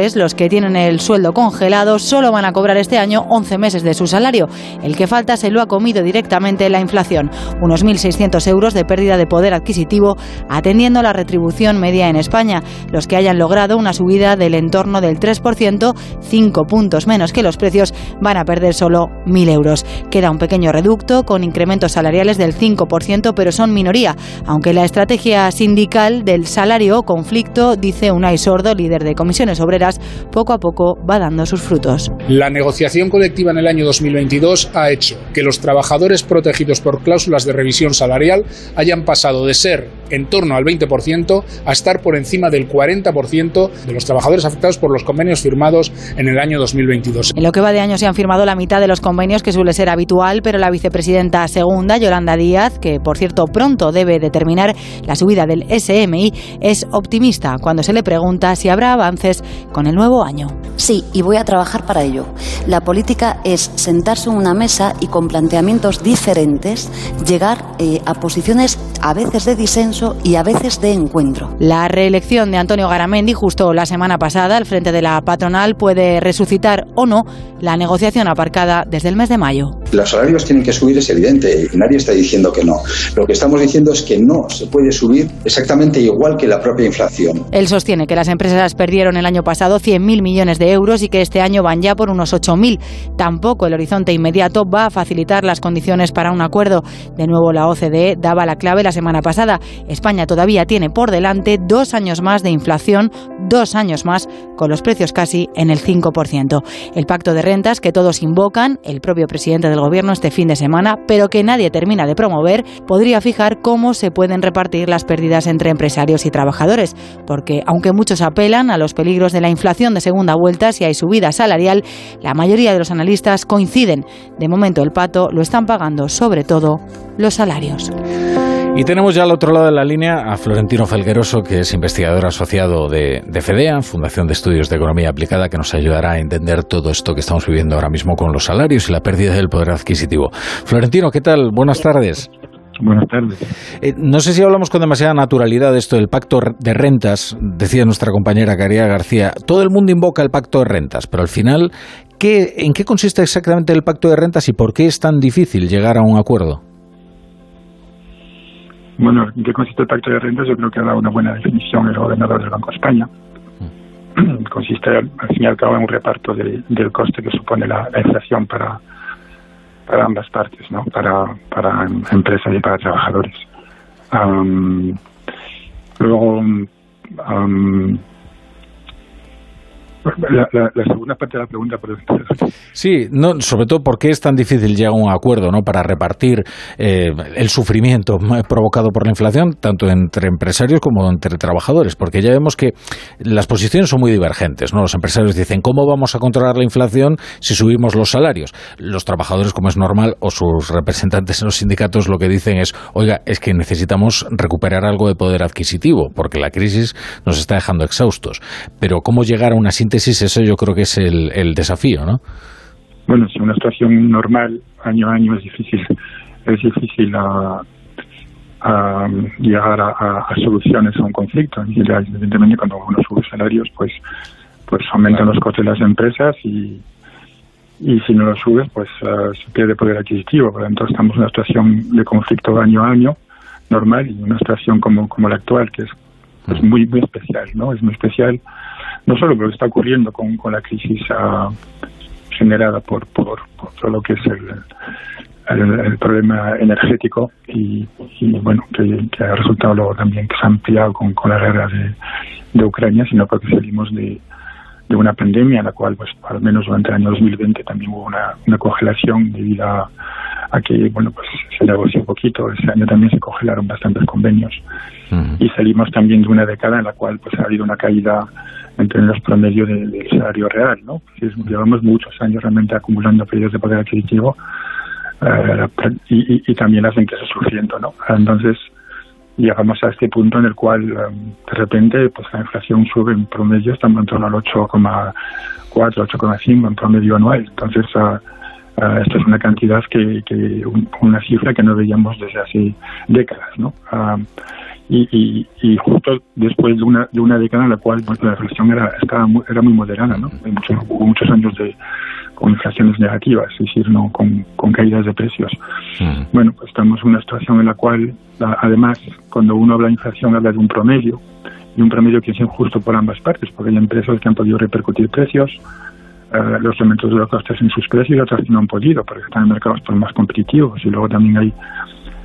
trabajadores, los que tienen el sueldo congelado, solo van a cobrar este año 11 meses de su salario. El que falta se lo ha comido directamente la inflación. Unos 1.600 euros de pérdida de poder adquisitivo atendiendo la retribución media en España. Los que hayan logrado una subida del entorno del 3%, 5 puntos menos que los precios, van a perder solo 1.000 euros. Queda un pequeño reducto con incrementos salariales del 5%, pero son minoría, aunque la estrategia sindical del salario conflicto, dice Unai Sordo, líder de comisiones obreras, poco a poco va dando sus frutos. La negociación colectiva en el año 2022 ha hecho que los trabajadores protegidos por cláusulas de revisión salarial hayan pasado de ser en torno al 20% a estar por encima del 40% de los trabajadores afectados por los convenios firmados en el año 2022. En lo que va de año se han firmado la mitad de los convenios que suele ser habitual, pero la vicepresidenta segunda, Yolanda Díaz, que por cierto pronto debe determinar la subida del SMI, es optimista cuando se le pregunta si habrá avances con el nuevo año. Sí, y voy a trabajar para ello. La política es sentarse en una mesa y con planteamientos diferentes llegar eh, a posiciones a veces de disenso y a veces de encuentro. La reelección de Antonio Garamendi justo la semana pasada al frente de la patronal puede resucitar o no la negociación aparcada desde el mes de mayo. Los salarios tienen que subir, es evidente, y nadie está diciendo que no. Lo que estamos diciendo es que no se puede subir exactamente igual que la propia inflación. Él sostiene que las empresas perdieron el año pasado 100.000 millones de euros y que este año van ya por unos 8.000. Tampoco el horizonte inmediato va a facilitar las condiciones para un acuerdo. De nuevo, la OCDE daba la clave la semana pasada. España todavía tiene por delante dos años más de inflación, dos años más con los precios casi en el 5%. El pacto de rentas que todos invocan, el propio presidente del gobierno este fin de semana, pero que nadie termina de promover, podría fijar cómo se pueden repartir las pérdidas entre empresarios y trabajadores, porque aunque muchos apelan a los peligros de la inflación de segunda vuelta si hay subida salarial, la mayoría de los analistas coinciden. De momento el pato lo están pagando sobre todo los salarios. Y tenemos ya al otro lado de la línea a Florentino Felgueroso, que es investigador asociado de, de, FEDEA, Fundación de Estudios de Economía Aplicada, que nos ayudará a entender todo esto que estamos viviendo ahora mismo con los salarios y la pérdida del poder adquisitivo. Florentino, ¿qué tal? Buenas tardes. Buenas tardes. Eh, no sé si hablamos con demasiada naturalidad de esto del pacto de rentas, decía nuestra compañera Caridad García. Todo el mundo invoca el pacto de rentas, pero al final, ¿qué, ¿en qué consiste exactamente el pacto de rentas y por qué es tan difícil llegar a un acuerdo? Bueno, ¿en qué consiste el pacto de rentas? Yo creo que ha dado una buena definición el gobernador del Banco de España. Consiste, al fin y al cabo, en un reparto de, del coste que supone la, la inflación para, para ambas partes, ¿no? Para, para empresas y para trabajadores. Um, luego, um, la, segunda parte de la pregunta, por Sí, no, sobre todo, ¿por qué es tan difícil llegar a un acuerdo ¿no? para repartir eh, el sufrimiento provocado por la inflación, tanto entre empresarios como entre trabajadores? Porque ya vemos que las posiciones son muy divergentes. ¿no? Los empresarios dicen, ¿cómo vamos a controlar la inflación si subimos los salarios? Los trabajadores, como es normal, o sus representantes en los sindicatos, lo que dicen es, oiga, es que necesitamos recuperar algo de poder adquisitivo, porque la crisis nos está dejando exhaustos. Pero ¿cómo llegar a una síntesis? Eso yo creo que es el, el desafío, ¿no? Bueno, si una situación normal, año a año, es difícil, es difícil a, a llegar a, a, soluciones a un conflicto. Y evidentemente, cuando uno sube salarios, pues, pues aumentan los costes de las empresas y, y si no lo subes, pues uh, se pierde poder adquisitivo. Por lo tanto, estamos en una situación de conflicto año a año, normal, y una situación como, como la actual, que es pues, muy, muy especial, ¿no? Es muy especial no solo lo que está ocurriendo con, con la crisis uh, generada por, por, todo lo que es el, el, el problema energético y, y bueno, que, que, ha resultado luego también que se ha ampliado con, con la guerra de, de, Ucrania, sino porque salimos de, de una pandemia en la cual, pues, al menos durante el año 2020 también hubo una, una congelación debido a, a, que, bueno, pues se negoció un poquito. Ese año también se congelaron bastantes convenios. Uh -huh. Y salimos también de una década en la cual, pues, ha habido una caída en términos promedio de, del salario real, ¿no? Es, llevamos muchos años realmente acumulando pérdidas de poder adquisitivo uh, y, y, y, también las empresas sufriendo, ¿no? Entonces, llegamos a este punto en el cual um, de repente pues la inflación sube en promedio, estamos en torno al 8,4, 8,5 en promedio anual. Entonces, uh, uh, esto es una cantidad que, que un, una cifra que no veíamos desde hace décadas, ¿no? Y, y, y, justo después de una, de una década en la cual la inflación era, estaba muy, era muy moderada, ¿no? Mucho, hubo muchos años de con inflaciones negativas, es decir, no con, con caídas de precios. Bueno, pues estamos en una situación en la cual, además, cuando uno habla de inflación, habla de un promedio, y un promedio que es injusto por ambas partes, porque hay empresas que han podido repercutir precios, uh, los elementos de los costes en sus precios, y otras que no han podido, porque están en mercados pues, más competitivos, y luego también hay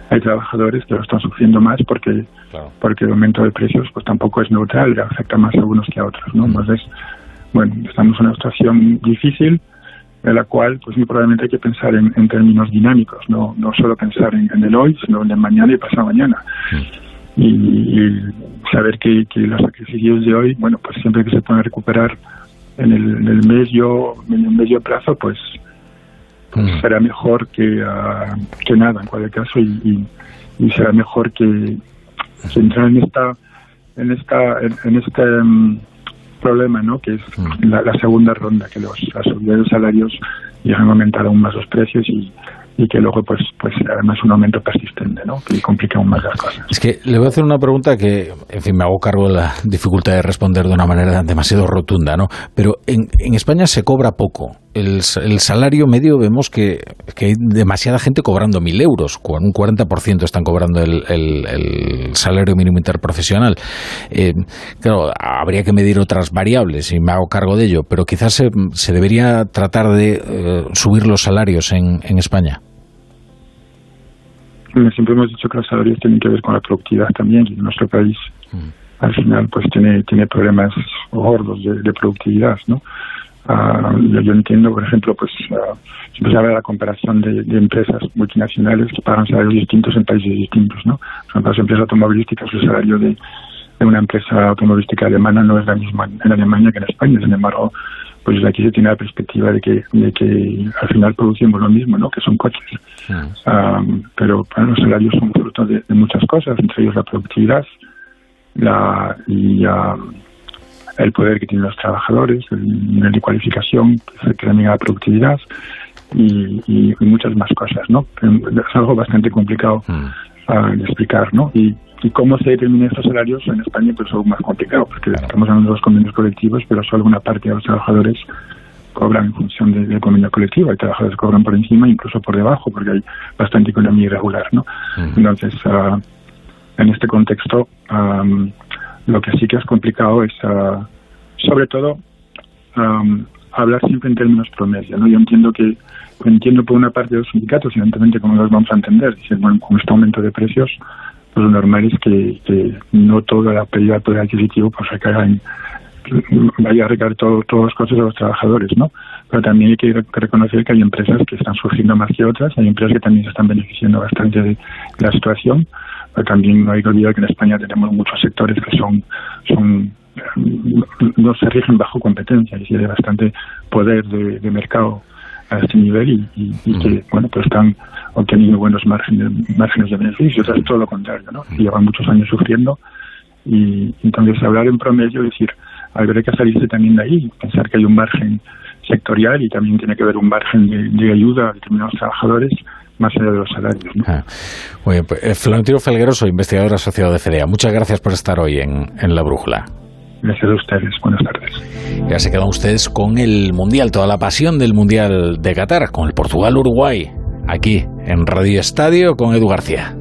hay trabajadores que lo están sufriendo más porque claro. porque el aumento de precios pues tampoco es neutral, le afecta más a unos que a otros, ¿no? Entonces, bueno, estamos en una situación difícil en la cual pues muy probablemente hay que pensar en, en términos dinámicos, no no solo pensar en, en, el hoy, sino en el mañana y pasado mañana. Mm. Y, y, saber que, que los sacrificios de hoy, bueno, pues siempre que se pueden recuperar en el, en el medio en el medio plazo, pues pues será mejor que, uh, que nada en cualquier caso y, y, y será mejor que, que, entrar en esta en esta en, en este um, problema no que es la, la, segunda ronda que los subidas de salarios llegan a aumentar aún más los precios y y que luego pues pues además un aumento persistente ¿no? que complica aún más las cosas. Es que le voy a hacer una pregunta que, en fin, me hago cargo de la dificultad de responder de una manera demasiado rotunda, ¿no? Pero en, en España se cobra poco el, salario medio vemos que, hay demasiada gente cobrando mil euros, un 40% están cobrando el, salario mínimo interprofesional. Eh, claro, habría que medir otras variables y me hago cargo de ello, pero quizás se, debería tratar de eh, subir los salarios en, España. Siempre hemos dicho que los salarios tienen que ver con la productividad también y nuestro país mm. al final pues tiene, tiene problemas gordos de, de productividad, ¿no? Uh, yo, entiendo, por ejemplo, pues uh, siempre se habla de la comparación de, empresas multinacionales que pagan salarios distintos en países distintos, ¿no? Por ejemplo, las empresas automovilísticas, el salario de, una empresa automovilística alemana no es la misma en Alemania que en España. Sin embargo, pues aquí se tiene la perspectiva de que, de que al final producimos lo mismo, ¿no? Que son coches. Uh, pero los salarios son fruto de, muchas cosas, entre ellos la productividad la, y el poder que tienen los trabajadores, el nivel de cualificación que también la productividad y, muchas más cosas, ¿no? Es algo bastante complicado mm. de explicar, ¿no? Y, cómo se determinan estos salarios en España pues es algo más complicado, porque estamos hablando de los convenios colectivos, pero solo una parte de los trabajadores cobran en función del convenio colectivo. Hay trabajadores que cobran por encima, incluso por debajo, porque hay bastante economía irregular, ¿no? Mm. Entonces, ah, en este contexto, lo que sí que es complicado es, uh, sobre todo, um, hablar siempre en términos promedio. ¿no? Yo entiendo que entiendo por una parte los sindicatos, evidentemente, como los vamos a entender, decir, bueno, con este aumento de precios, pues lo normal es que, no toda la pérdida de poder adquisitivo pues recaiga en, vaya a recaer todo, todos los costos de los trabajadores, ¿no? Pero también hay que reconocer que hay empresas que están surgiendo más que otras, hay empresas que también se están beneficiando bastante de la situación también no hay que olvidar que en España tenemos muchos sectores que son, son no se rigen bajo competencia, y hay bastante poder de, mercado a este nivel y, que mm. bueno pues están obteniendo buenos márgenes, márgenes de beneficios, es todo lo contrario, ¿no? Mm. llevan muchos años sufriendo y entonces hablar en promedio, decir, habría que salirse también de ahí, pensar que hay un margen sectorial y también tiene que haber un margen de, de ayuda a determinados trabajadores más allá de los salarios. ¿no? Ah. pues, eh, Florentino Felgueroso, investigador asociado de FEDEA, muchas gracias por estar hoy en, en La Brújula. Gracias a ustedes. Buenas tardes. Ya se quedan ustedes con el Mundial, toda la pasión del Mundial de Qatar, con el Portugal-Uruguay, aquí en Radio Estadio con Edu García.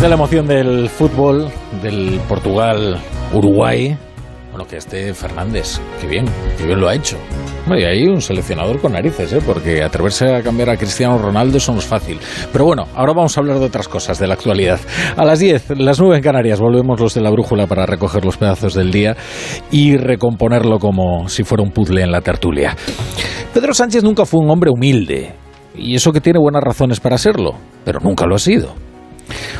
De la emoción del fútbol, del Portugal-Uruguay, bueno, que esté Fernández, qué bien, qué bien lo ha hecho. Y hay un seleccionador con narices, ¿eh? porque atreverse a cambiar a Cristiano Ronaldo eso no es fácil. Pero bueno, ahora vamos a hablar de otras cosas, de la actualidad. A las 10, las 9 en Canarias, volvemos los de la brújula para recoger los pedazos del día y recomponerlo como si fuera un puzzle en la tertulia. Pedro Sánchez nunca fue un hombre humilde, y eso que tiene buenas razones para serlo, pero nunca lo ha sido.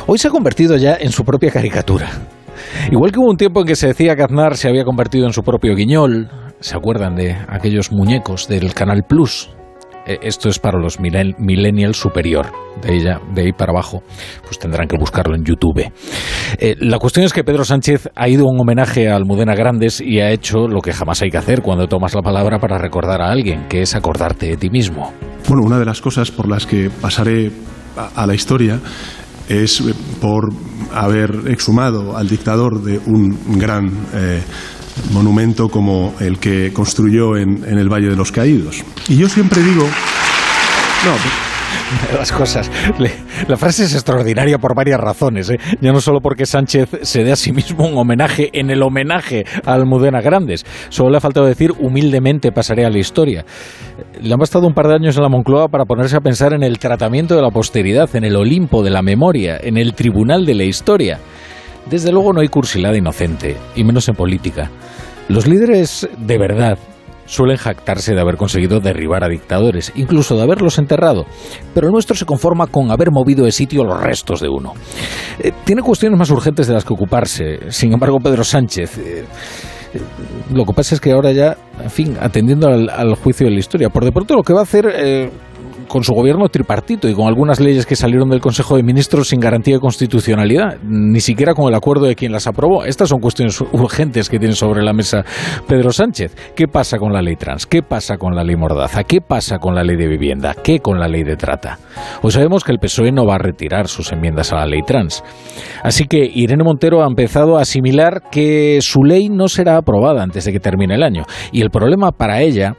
Hoy se ha convertido ya en su propia caricatura. Igual que hubo un tiempo en que se decía que Aznar se había convertido en su propio guiñol, ¿se acuerdan de aquellos muñecos del Canal Plus? E, esto es para los millennials superior, de, ella, de ahí para abajo, pues tendrán que buscarlo en YouTube. Eh, la cuestión es que Pedro Sánchez ha ido un homenaje a Almudena Grandes y ha hecho lo que jamás hay que hacer cuando tomas la palabra para recordar a alguien, que es acordarte de ti mismo. Bueno, una de las cosas por las que pasaré a la historia es por haber exhumado al dictador de un gran eh, monumento como el que construyó en, el Valle de los Caídos. Y yo siempre digo, no, las cosas. la frase es extraordinaria por varias razones. ¿eh? Ya no solo porque Sánchez se dé a sí mismo un homenaje en el homenaje a Almudena Grandes. Solo le ha faltado decir humildemente pasaré a la historia. Le han bastado un par de años en la Moncloa para ponerse a pensar en el tratamiento de la posteridad, en el Olimpo de la memoria, en el Tribunal de la Historia. Desde luego no hay cursilada inocente, y menos en política. Los líderes de verdad suelen jactarse de haber conseguido derribar a dictadores, incluso de haberlos enterrado, pero el nuestro se conforma con haber movido de sitio los restos de uno. Eh, tiene cuestiones más urgentes de las que ocuparse. Sin embargo, Pedro Sánchez... Eh, lo que pasa es que ahora ya, en fin, atendiendo al, juicio de la historia, por de pronto lo que va a hacer con su gobierno tripartito y con algunas leyes que salieron del Consejo de Ministros sin garantía de constitucionalidad, ni siquiera con el acuerdo de quien las aprobó. Estas son cuestiones urgentes que tiene sobre la mesa Pedro Sánchez. ¿Qué pasa con la ley trans? ¿Qué pasa con la ley Mordaza? ¿Qué pasa con la ley de vivienda? ¿Qué con la ley de trata? Hoy sabemos que el PSOE no va a retirar sus enmiendas a la ley trans. Así que Irene Montero ha empezado a asimilar que su ley no será aprobada antes de que termine el año. Y el problema para ella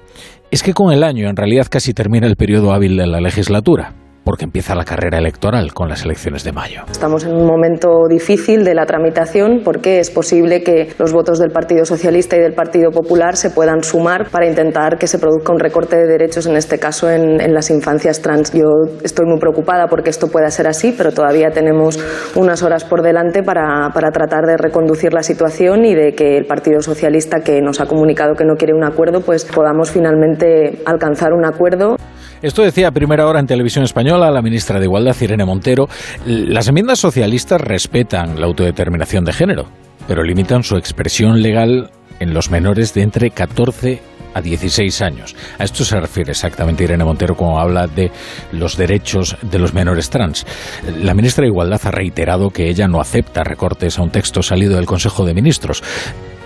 es que con el año en realidad casi termina el periodo hábil de la legislatura porque empieza la carrera electoral con las elecciones de mayo. Estamos en un momento difícil de la tramitación porque es posible que los votos del Partido Socialista y del Partido Popular se puedan sumar para intentar que se produzca un recorte de derechos, en este caso en, las infancias trans. Yo estoy muy preocupada porque esto pueda ser así, pero todavía tenemos unas horas por delante para, para tratar de reconducir la situación y de que el Partido Socialista, que nos ha comunicado que no quiere un acuerdo, pues podamos finalmente alcanzar un acuerdo. Esto decía a primera hora en televisión española la ministra de Igualdad, Irene Montero. Las enmiendas socialistas respetan la autodeterminación de género, pero limitan su expresión legal en los menores de entre 14 a 16 años. A esto se refiere exactamente Irene Montero cuando habla de los derechos de los menores trans. La ministra de Igualdad ha reiterado que ella no acepta recortes a un texto salido del Consejo de Ministros.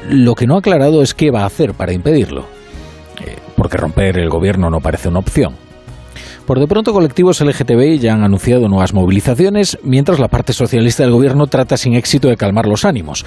Lo que no ha aclarado es qué va a hacer para impedirlo. Eh, porque romper el gobierno no parece una opción. Por de pronto, colectivos LGTBI ya han anunciado nuevas movilizaciones, mientras la parte socialista del gobierno trata sin éxito de calmar los ánimos.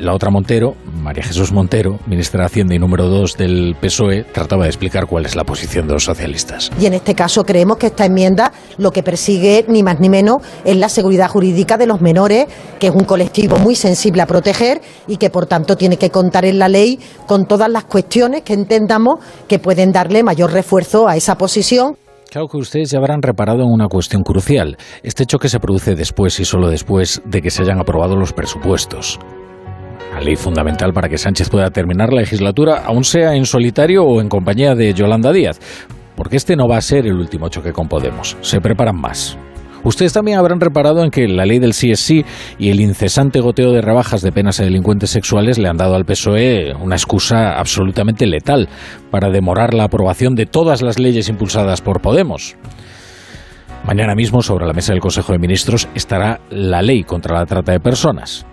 La otra Montero, María Jesús Montero, ministra de Hacienda y número 2 del PSOE, trataba de explicar cuál es la posición de los socialistas. Y en este caso creemos que esta enmienda lo que persigue ni más ni menos es la seguridad jurídica de los menores, que es un colectivo muy sensible a proteger y que por tanto tiene que contar en la ley con todas las cuestiones que entendamos que pueden darle mayor refuerzo a esa posición. Claro que ustedes ya habrán reparado en una cuestión crucial. Este choque se produce después y solo después de que se hayan aprobado los presupuestos. La ley fundamental para que Sánchez pueda terminar la legislatura, aun sea en solitario o en compañía de Yolanda Díaz. Porque este no va a ser el último choque con Podemos. Se preparan más. Ustedes también habrán reparado en que la ley del sí es sí y el incesante goteo de rebajas de penas a delincuentes sexuales le han dado al PSOE una excusa absolutamente letal para demorar la aprobación de todas las leyes impulsadas por Podemos. Mañana mismo sobre la mesa del Consejo de Ministros estará la ley contra la trata de personas.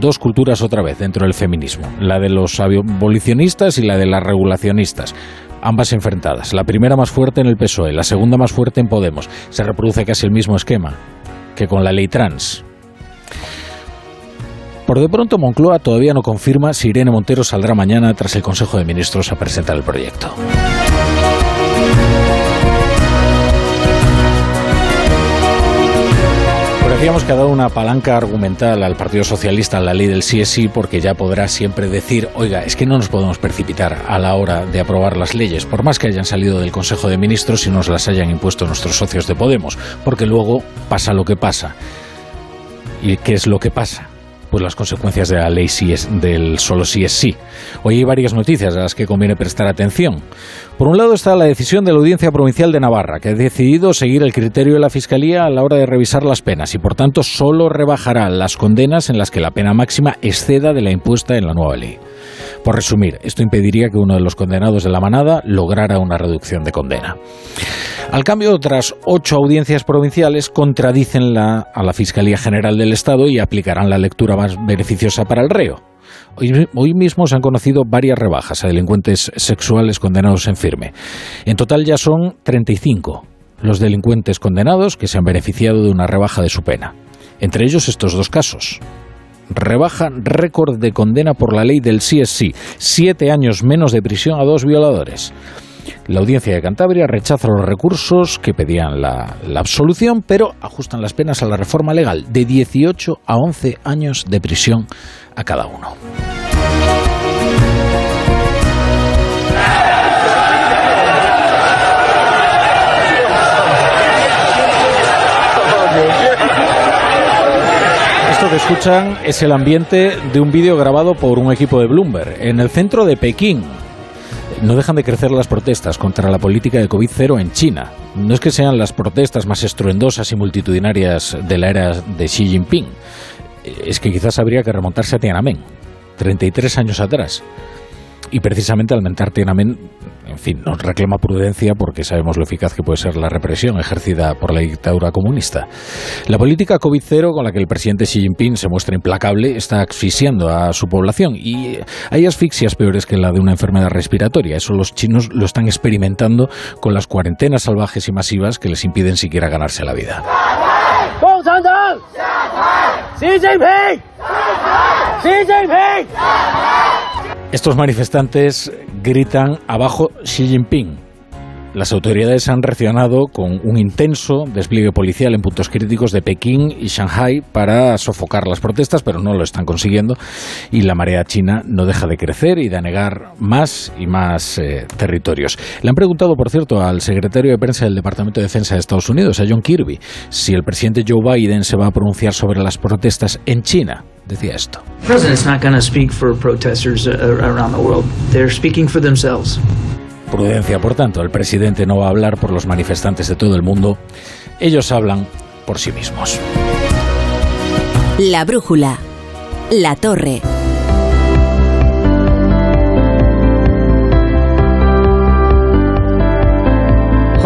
Dos culturas otra vez dentro del feminismo, la de los abolicionistas y la de las regulacionistas ambas enfrentadas. La primera más fuerte en el PSOE, la segunda más fuerte en Podemos. Se reproduce casi el mismo esquema que con la ley trans. Por de pronto, Moncloa todavía no confirma si Irene Montero saldrá mañana tras el Consejo de Ministros a presentar el proyecto. Decíamos que ha dado una palanca argumental al Partido Socialista en la ley del sí sí porque ya podrá siempre decir, oiga, es que no nos podemos precipitar a la hora de aprobar las leyes, por más que hayan salido del Consejo de Ministros y nos las hayan impuesto nuestros socios de Podemos, porque luego pasa lo que pasa. ¿Y qué es lo que pasa? Pues las consecuencias de la ley sí es, del solo sí es sí. Hoy hay varias noticias a las que conviene prestar atención. Por un lado está la decisión de la Audiencia Provincial de Navarra, que ha decidido seguir el criterio de la Fiscalía a la hora de revisar las penas y por tanto solo rebajará las condenas en las que la pena máxima exceda de la impuesta en la nueva ley. Por resumir, esto impediría que uno de los condenados de la manada lograra una reducción de condena. Al cambio, otras ocho audiencias provinciales contradicen a la Fiscalía General del Estado y aplicarán la lectura más beneficiosa para el reo. Hoy, hoy, mismo se han conocido varias rebajas a delincuentes sexuales condenados en firme. En total ya son 35 los delincuentes condenados que se han beneficiado de una rebaja de su pena. Entre ellos estos dos casos rebaja récord de condena por la ley del sí es sí, siete años menos de prisión a dos violadores. La audiencia de Cantabria rechaza los recursos que pedían la, la absolución, pero ajustan las penas a la reforma legal de 18 a 11 años de prisión a cada uno. Esto que escuchan es el ambiente de un vídeo grabado por un equipo de Bloomberg en el centro de Pekín. No dejan de crecer las protestas contra la política de COVID-0 en China. No es que sean las protestas más estruendosas y multitudinarias de la era de Xi Jinping. Es que quizás habría que remontarse a Tiananmen, 33 años atrás. Y precisamente al mentar Tiananmen, en fin, nos reclama prudencia porque sabemos lo eficaz que puede ser la represión ejercida por la dictadura comunista. La política COVID-0 con la que el presidente Xi Jinping se muestra implacable está asfixiando a su población y hay asfixias peores que la de una enfermedad respiratoria. Eso los chinos lo están experimentando con las cuarentenas salvajes y masivas que les impiden siquiera ganarse la vida. ¡Xi Jinping! ¡Xi Jinping! Estos manifestantes gritan abajo Xi Jinping. Las autoridades han reaccionado con un intenso despliegue policial en puntos críticos de Pekín y Shanghai para sofocar las protestas, pero no lo están consiguiendo y la marea china no deja de crecer y de anegar más y más eh, territorios. Le han preguntado, por cierto, al secretario de prensa del Departamento de Defensa de Estados Unidos, a John Kirby, si el presidente Joe Biden se va a pronunciar sobre las protestas en China. Decía esto. The Prudencia, por tanto, el presidente no va a hablar por los manifestantes de todo el mundo. Ellos hablan por sí mismos. La brújula. La torre.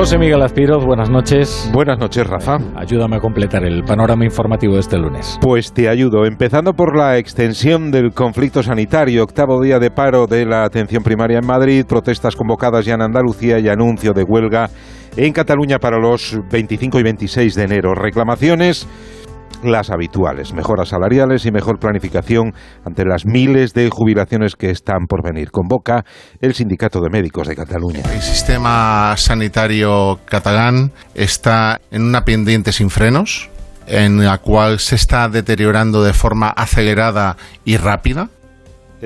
José Miguel Azpiroz, buenas noches. Buenas noches, Rafa. Ayúdame a completar el panorama informativo de este lunes. Pues te ayudo, empezando por la extensión del conflicto sanitario, octavo día de paro de la atención primaria en Madrid, protestas convocadas ya en Andalucía y anuncio de huelga en Cataluña para los 25 y 26 de enero. Reclamaciones las habituales, mejoras salariales y mejor planificación ante las miles de jubilaciones que están por venir. Convoca el Sindicato de Médicos de Cataluña. El sistema sanitario catalán está en una pendiente sin frenos, en la cual se está deteriorando de forma acelerada y rápida.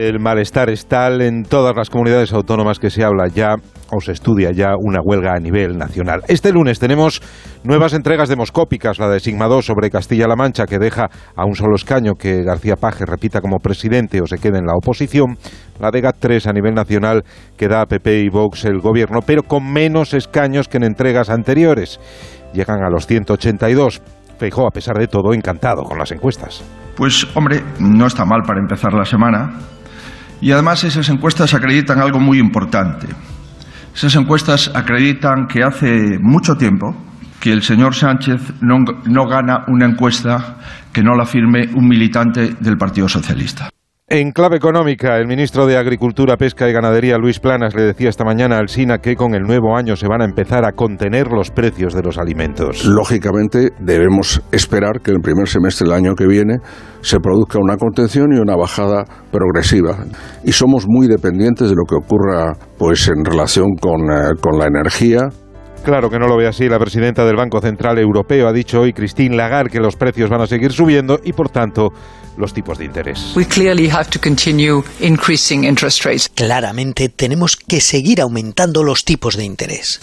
El malestar es tal en todas las comunidades autónomas que se habla ya o se estudia ya una huelga a nivel nacional. Este lunes tenemos nuevas entregas demoscópicas, la de Sigma 2 sobre Castilla-La Mancha, que deja a un solo escaño que García Paje repita como presidente o se quede en la oposición. La de GAT3 a nivel nacional que da a PP y Vox el gobierno, pero con menos escaños que en entregas anteriores. Llegan a los 182. Feijó, a pesar de todo, encantado con las encuestas. Pues, hombre, no está mal para empezar la semana. Y además esas encuestas acreditan algo muy importante. Esas encuestas acreditan que hace mucho tiempo que el señor Sánchez no, no, gana una encuesta que no la firme un militante del Partido Socialista. En clave económica, el ministro de Agricultura, Pesca y Ganadería, Luis Planas, le decía esta mañana al SINA que con el nuevo año se van a empezar a contener los precios de los alimentos. Lógicamente, debemos esperar que en el primer semestre del año que viene se produzca una contención y una bajada progresiva. Y somos muy dependientes de lo que ocurra pues, en relación con, eh, con la energía, Claro que no lo ve así. La presidenta del Banco Central Europeo ha dicho hoy, Christine Lagarde, que los precios van a seguir subiendo y, por tanto, los tipos de interés. Claramente tenemos que seguir aumentando los tipos de interés.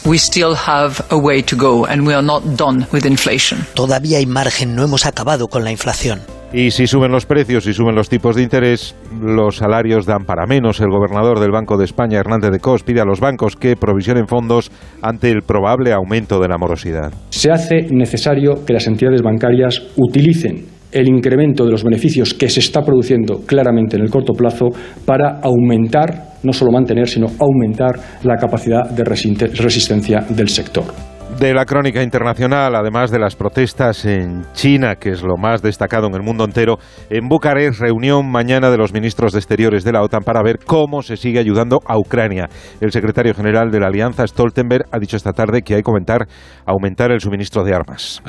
Todavía hay margen, no hemos acabado con la inflación. Y si suben los precios y suben los tipos de interés, los salarios dan para menos. El gobernador del Banco de España, Hernández de Cos, pide a los bancos que provisionen fondos ante el probable aumento de la morosidad. Se hace necesario que las entidades bancarias utilicen el incremento de los beneficios que se está produciendo claramente en el corto plazo para aumentar, no solo mantener, sino aumentar la capacidad de resistencia del sector. De la crónica internacional, además de las protestas en China, que es lo más destacado en el mundo entero, en Bucarest reunión mañana de los ministros de Exteriores de la OTAN para ver cómo se sigue ayudando a Ucrania. El secretario general de la Alianza, Stoltenberg, ha dicho esta tarde que hay que aumentar, aumentar el suministro de armas.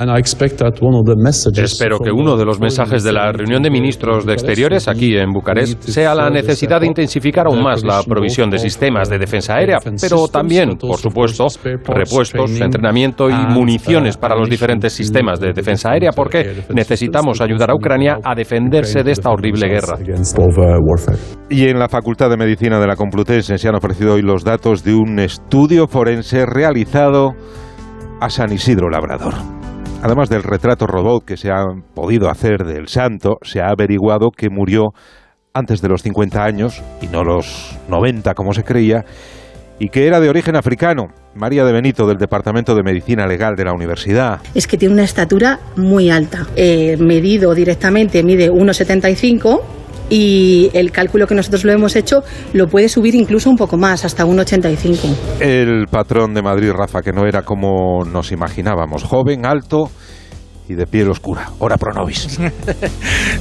Espero que uno de los mensajes de la reunión de ministros de Exteriores aquí en Bucarest sea la necesidad de intensificar aún más la provisión de sistemas de defensa aérea, pero también, por supuesto, repuestos, entrenamientos y Ah, municiones para los diferentes sistemas de defensa aérea porque necesitamos ayudar a Ucrania a defenderse de esta horrible guerra. Y en la Facultad de Medicina de la Complutense se han ofrecido hoy los datos de un estudio forense realizado a San Isidro Labrador. Además del retrato robot que se ha podido hacer del santo, se ha averiguado que murió antes de los 50 años y no los 90 como se creía, y que era de origen africano. María de Benito, del Departamento de Medicina Legal de la Universidad. es que tiene una estatura muy alta. Eh, medido directamente mide 1,75 y el cálculo que nosotros lo hemos hecho lo puede subir incluso un poco más, hasta 1,85. El patrón de Madrid, Rafa, que no era como nos imaginábamos, joven, alto y de piel oscura. Ora pro nobis.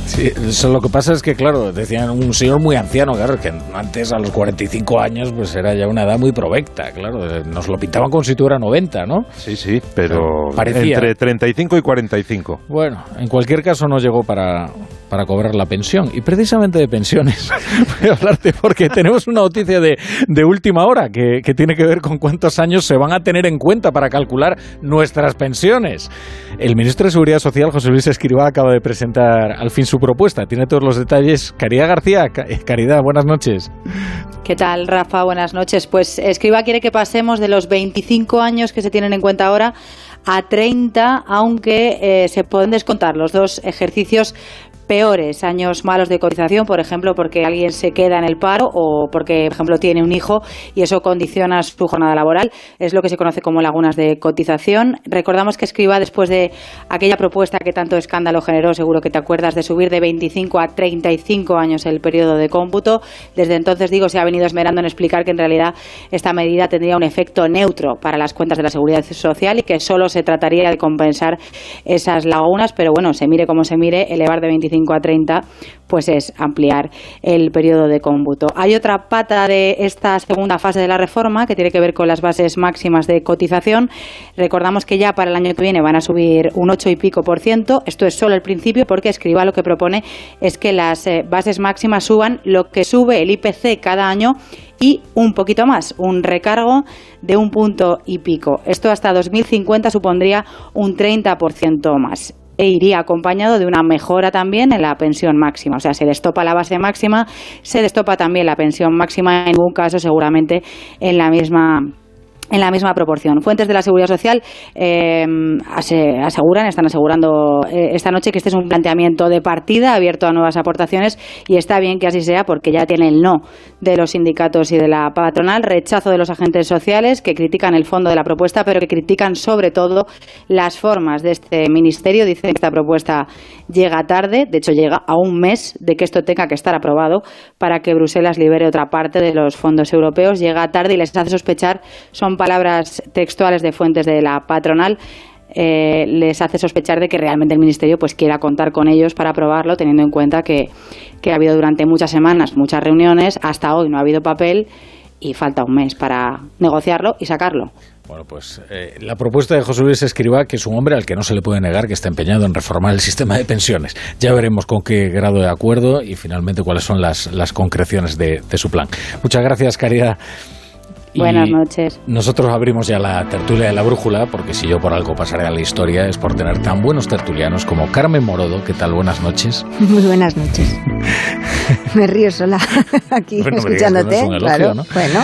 Sí, eso lo que pasa es que, claro, decían un señor muy anciano, claro, que antes a los 45 años pues era ya una edad muy provecta, claro, nos lo pintaban como si tuviera 90, ¿no? Sí, sí, pero Parecía. entre 35 y 45. Bueno, en cualquier caso no llegó para, para cobrar la pensión. Y precisamente de pensiones voy a hablarte porque tenemos una noticia de, de última hora que, que tiene que ver con cuántos años se van a tener en cuenta para calcular nuestras pensiones. El ministro de Seguridad Social, José Luis Escrivá, acaba de presentar al fin su propuesta. Tiene todos los detalles. Caridad García, eh, Caridad, buenas noches. ¿Qué tal, Rafa? Buenas noches. Pues Escriba quiere que pasemos de los 25 años que se tienen en cuenta ahora a 30, aunque eh, se pueden descontar los dos ejercicios peores, años malos de cotización, por ejemplo, porque alguien se queda en el paro o porque, por ejemplo, tiene un hijo y eso condiciona su jornada laboral. Es lo que se conoce como lagunas de cotización. Recordamos que escriba después de aquella propuesta que tanto escándalo generó, seguro que te acuerdas, de subir de 25 a 35 años el periodo de cómputo. Desde entonces, digo, se ha venido esmerando en explicar que en realidad esta medida tendría un efecto neutro para las cuentas de la seguridad social y que solo se trataría de compensar esas lagunas, pero bueno, se mire como se mire, elevar de 25 a 30 pues es ampliar el periodo de cómputo. Hay otra pata de esta segunda fase de la reforma que tiene que ver con las bases máximas de cotización. Recordamos que ya para el año que viene van a subir un 8 y pico por ciento. Esto es solo el principio porque Escriba lo que propone es que las eh, bases máximas suban lo que sube el IPC cada año y un poquito más, un recargo de un punto y pico. Esto hasta 2050 supondría un 30% más e iría acompañado de una mejora también en la pensión máxima. O sea, se destopa la base máxima, se destopa también la pensión máxima, en ningún caso seguramente en la misma en la misma proporción. Fuentes de la Seguridad Social eh, ase- aseguran, están asegurando eh, esta noche que este es un planteamiento de partida abierto a nuevas aportaciones y está bien que así sea porque ya tiene el no de los sindicatos y de la patronal, rechazo de los agentes sociales que critican el fondo de la propuesta pero que critican sobre todo las formas de este ministerio. Dicen que esta propuesta llega tarde, de hecho llega a un mes de que esto tenga que estar aprobado para que Bruselas libere otra parte de los fondos europeos. Llega tarde y les hace sospechar, son palabras textuales de fuentes de la patronal, eh, les hace sospechar de que realmente el Ministerio pues quiera contar con ellos para aprobarlo, teniendo en cuenta que, que ha habido durante muchas semanas muchas reuniones, hasta hoy no ha habido papel y falta un mes para negociarlo y sacarlo. Bueno, pues eh, la propuesta de José Luis Escribá, que es un hombre al que no se le puede negar que está empeñado en reformar el sistema de pensiones. Ya veremos con qué grado de acuerdo y finalmente cuáles son las, las concreciones de, de su plan. Muchas gracias, Caridad. Y Buenas noches. Nosotros abrimos ya la tertulia de la brújula, porque si yo por algo pasaré a la historia es por tener tan buenos tertulianos como Carmen Morodo. ¿Qué tal? Buenas noches. Muy buenas noches. Me río sola aquí Bueno, escuchándote. no es un elogio, claro. ¿no? Bueno,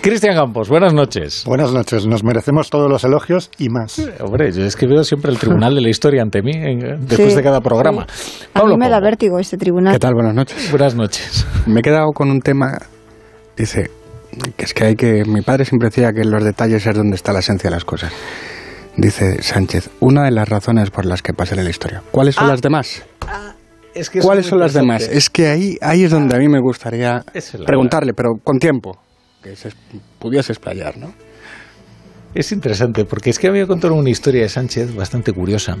Cristian Campos, buenas noches. Buenas noches, nos merecemos todos los elogios y más. Hombre, yo es que veo siempre el tribunal de la historia ante mí en- después Sí, de cada programa. a Pablo mí me da vértigo este tribunal. ¿Qué tal? Buenas noches. Buenas noches. Me he quedado con un tema, dice, que es que hay que... Mi padre siempre decía que en los detalles es donde está la esencia de las cosas. Dice Sánchez, una de las razones por las que pasé en la historia. ¿Cuáles son Ah. las demás? Es que ¿Cuáles es son las demás? Es que ahí, ahí es donde a mí me gustaría es la preguntarle, pero con tiempo, que se es- pudiese explayar, ¿no? Es interesante, porque es que había contado una historia de Sánchez bastante curiosa,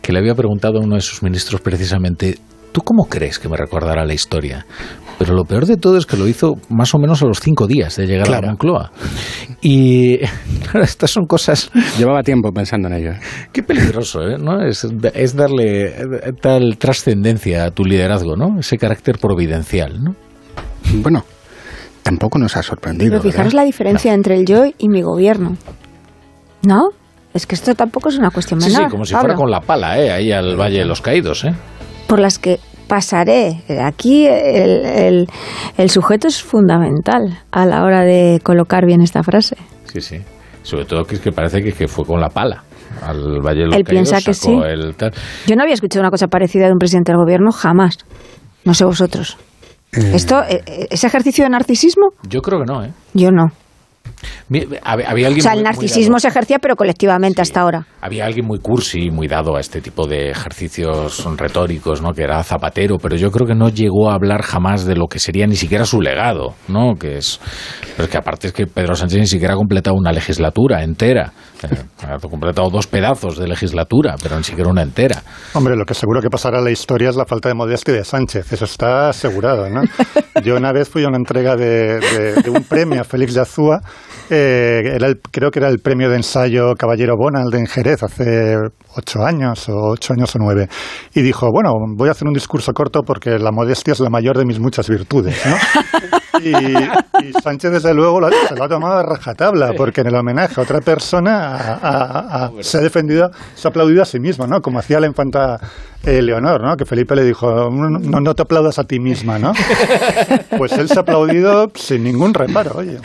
que le había preguntado a uno de sus ministros precisamente, ¿tú cómo crees que me recordará la historia? Pero lo peor de todo es que lo hizo más o menos a los cinco días de llegar a la Moncloa. Y claro, estas son cosas... Llevaba tiempo pensando en ello. Qué peligroso, ¿eh? ¿no? Es, es darle tal trascendencia a tu liderazgo, ¿no? Ese carácter providencial, ¿no? Bueno, tampoco nos ha sorprendido. Pero fijaros la diferencia entre el yo y mi gobierno. ¿No? Es que esto tampoco es una cuestión menor. Sí, sí, como si fuera con la pala, ¿eh? Ahí al Valle de los Caídos, ¿eh? Por las que pasaré. Aquí el, el, sujeto es fundamental a la hora de colocar bien esta frase. Sí, sí. Sobre todo que, es que parece que, que fue con la pala al Valle de los Él piensa que sí. Yo no había escuchado una cosa parecida de un presidente del gobierno jamás. No sé vosotros. Eh. ¿Esto, eh, ¿Es ejercicio de narcisismo? Yo creo que no, ¿eh? Yo no. Había alguien o sea, el narcisismo se ejercía, pero colectivamente hasta ahora. Había alguien muy cursi, muy dado a este tipo de ejercicios retóricos, ¿no? Que era Zapatero, pero yo creo que no llegó a hablar jamás de lo que sería ni siquiera su legado, ¿no? Que es, pero que aparte es que Pedro Sánchez ni siquiera ha completado una legislatura entera. Eh, ha completado dos pedazos de legislatura, pero ni siquiera una entera. Hombre, lo que seguro que pasará en la historia es la falta de modestia de Sánchez. Eso está asegurado, ¿no? Yo una vez fui a una entrega de, de un premio a Félix de Azúa eh, era creo que era el premio de ensayo Caballero Bonald en Jerez hace ocho años o ocho años o nueve. Y dijo, bueno, voy a hacer un discurso corto porque la modestia es la mayor de mis muchas virtudes. Y, Sánchez, desde luego, se lo ha tomado a rajatabla, porque en el homenaje a otra persona se ha defendido, se ha aplaudido a sí mismo, ¿no? Como hacía la infanta eh, Leonor, ¿no? Que Felipe le dijo, no, no te aplaudas a ti misma, ¿no? Pues él se ha aplaudido sin ningún reparo, oye.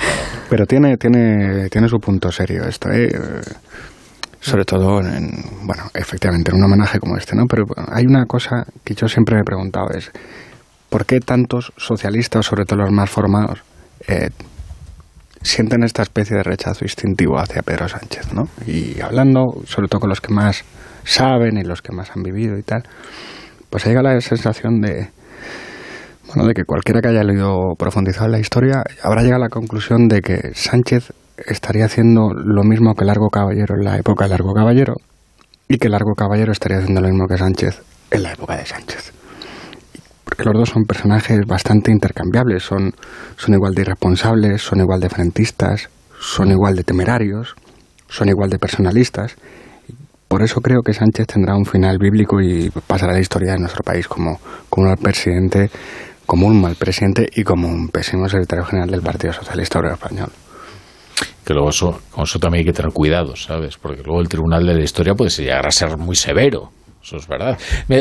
Pero tiene, tiene, tiene su punto serio esto, ¿eh? sobre todo en, bueno, efectivamente, en un homenaje como este, ¿no? Pero hay una cosa que yo siempre me he preguntado, es ¿por qué tantos socialistas, sobre todo los más formados, eh, sienten esta especie de rechazo instintivo hacia Pedro Sánchez, ¿no? Y hablando, sobre todo con los que más saben y los que más han vivido y tal, pues llega la sensación de, bueno, de que cualquiera que haya leído profundizado en la historia habrá llegado a la conclusión de que Sánchez estaría haciendo lo mismo que Largo Caballero en la época de Largo Caballero y que Largo Caballero estaría haciendo lo mismo que Sánchez en la época de Sánchez. Porque los dos son personajes bastante intercambiables, son, son igual de irresponsables, son igual de frentistas, son igual de temerarios, son igual de personalistas. Por eso creo que Sánchez tendrá un final bíblico y pasará la historia de nuestro país como, como un presidente como un mal presidente y como un pésimo secretario general del Partido Socialista Obrero Español. Que luego eso, con eso también hay que tener cuidado, ¿sabes? Porque luego el Tribunal de la Historia puede llegar a ser muy severo eso es verdad.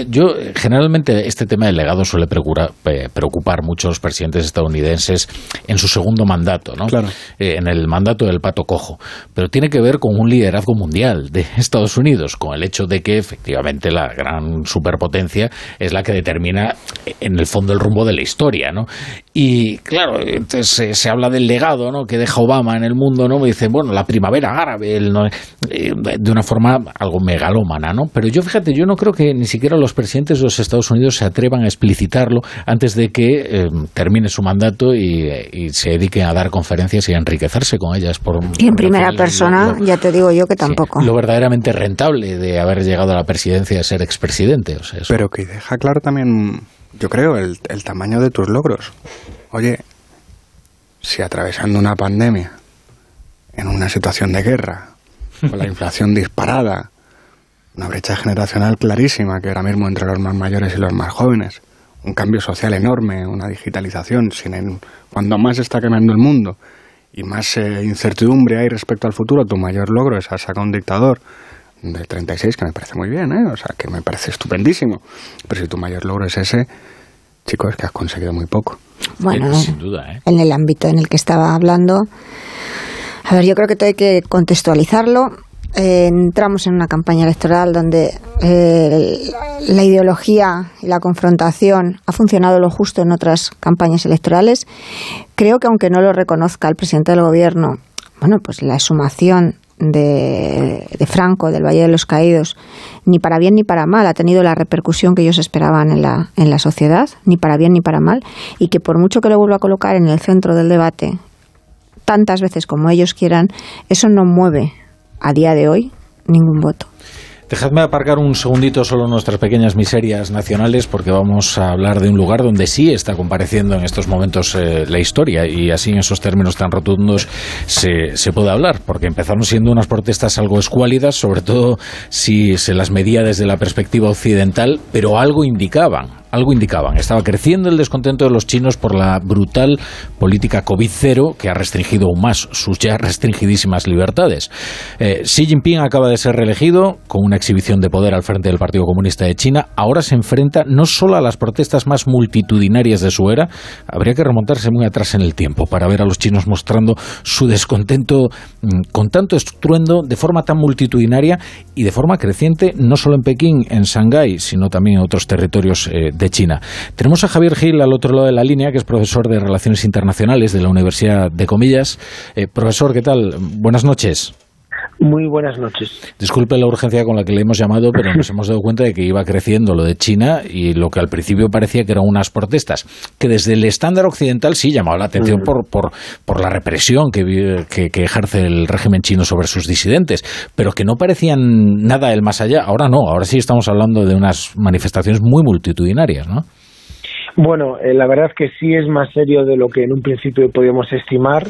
yo, generalmente, este tema del legado suele preocupar, preocupar muchos presidentes estadounidenses en su segundo mandato, ¿no? Claro. Eh, en el mandato del pato cojo. Pero tiene que ver con un liderazgo mundial de Estados Unidos, con el hecho de que, efectivamente, la gran superpotencia es la que determina, en el fondo, el rumbo de la historia, ¿no? Y, claro, entonces se, habla del legado, ¿no? Que deja Obama en el mundo, ¿no? Me dicen, bueno, la primavera árabe, eh, de una forma algo megalómana, ¿no? Pero yo, fíjate, yo no creo que ni siquiera los presidentes de los Estados Unidos se atrevan a explicitarlo antes de que eh, termine su mandato y, se dediquen a dar conferencias y a enriquecerse con ellas. Por, y en primera persona, ya te digo yo que tampoco. lo verdaderamente rentable de haber llegado a la presidencia a ser expresidente. O sea, Pero que deja claro también, yo creo, el, el tamaño de tus logros. Oye, si atravesando una pandemia, en una situación de guerra, con la inflación disparada, una brecha generacional clarísima que ahora mismo entre los más mayores y los más jóvenes, un cambio social enorme, una digitalización, sin cuando más está quemando el mundo y más eh, incertidumbre hay respecto al futuro, tu mayor logro es sacar un dictador de 36, que me parece muy bien, ¿eh? o sea, que me parece estupendísimo, pero si tu mayor logro es ese, chicos, es que has conseguido muy poco. Bueno, sin duda, ¿eh? en el ámbito en el que estaba hablando, a ver, yo creo que todo hay que contextualizarlo entramos en una campaña electoral donde eh, la ideología y la confrontación ha funcionado lo justo en otras campañas electorales. Creo que aunque no lo reconozca el presidente del gobierno, bueno, pues la exhumación de, de, Franco, del Valle de los Caídos, ni para bien ni para mal ha tenido la repercusión que ellos esperaban en la, en la sociedad, ni para bien ni para mal, y que por mucho que lo vuelva a colocar en el centro del debate tantas veces como ellos quieran, eso no mueve a día de hoy ningún voto. Dejadme aparcar un segundito solo nuestras pequeñas miserias nacionales porque vamos a hablar de un lugar donde sí está compareciendo en estos momentos eh, la historia y así en esos términos tan rotundos se, se, puede hablar porque empezaron siendo unas protestas algo escuálidas, sobre todo si se las medía desde la perspectiva occidental, pero algo indicaban algo indicaban. Estaba creciendo el descontento de los chinos por la brutal política COVID-0 que ha restringido aún más sus ya restringidísimas libertades. Eh, Xi Jinping acaba de ser reelegido con una exhibición de poder al frente del Partido Comunista de China. Ahora se enfrenta no solo a las protestas más multitudinarias de su era, habría que remontarse muy atrás en el tiempo para ver a los chinos mostrando su descontento mm, con tanto estruendo de forma tan multitudinaria y de forma creciente no solo en Pekín, en Shanghái, sino también en otros territorios eh, de China. Tenemos a Javier Gil al otro lado de la línea, que es profesor de Relaciones Internacionales de la Universidad de Comillas. Eh, profesor, ¿qué tal? Buenas noches. Muy buenas noches. Disculpe la urgencia con la que le hemos llamado, pero nos hemos dado cuenta de que iba creciendo lo de China y lo que al principio parecía que eran unas protestas, que desde el estándar occidental sí llamaba la atención por, por, por la represión que, que, ejerce el régimen chino sobre sus disidentes, pero que no parecían nada del más allá. Ahora no, ahora sí estamos hablando de unas manifestaciones muy multitudinarias, ¿no? Bueno, eh, la verdad que sí es más serio de lo que en un principio podíamos estimar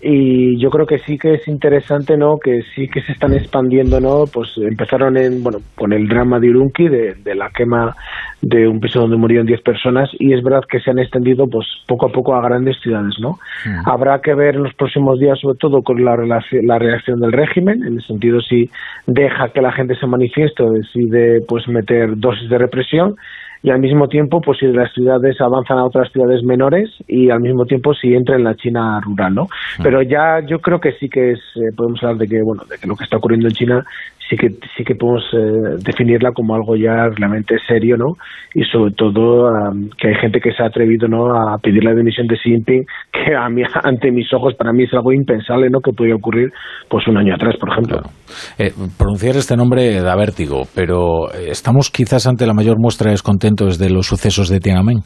y yo creo que sí que es interesante no que sí que se están expandiendo no pues empezaron en bueno con el drama de Urunqui de, la quema de un piso donde murieron 10 personas y es verdad que se han extendido pues poco a poco a grandes ciudades no mm. habrá que ver en los próximos días sobre todo con la la reacción del régimen en el sentido si deja que la gente se manifieste o decide pues meter dosis de represión y al mismo tiempo pues si las ciudades avanzan a otras ciudades menores y al mismo tiempo si entra en la China rural no pero ya yo creo que sí que es eh, podemos hablar de que bueno de que lo que está ocurriendo en China sí que sí que podemos eh, definirla como algo ya realmente serio no y sobre todo que hay gente que se ha atrevido no a pedir la dimisión de Xi Jinping que a mí ante mis ojos para mí es algo impensable no que podía ocurrir pues un año atrás por ejemplo. Eh, pronunciar este nombre da vértigo pero estamos quizás ante la mayor muestra de descontento desde los sucesos de Tiananmen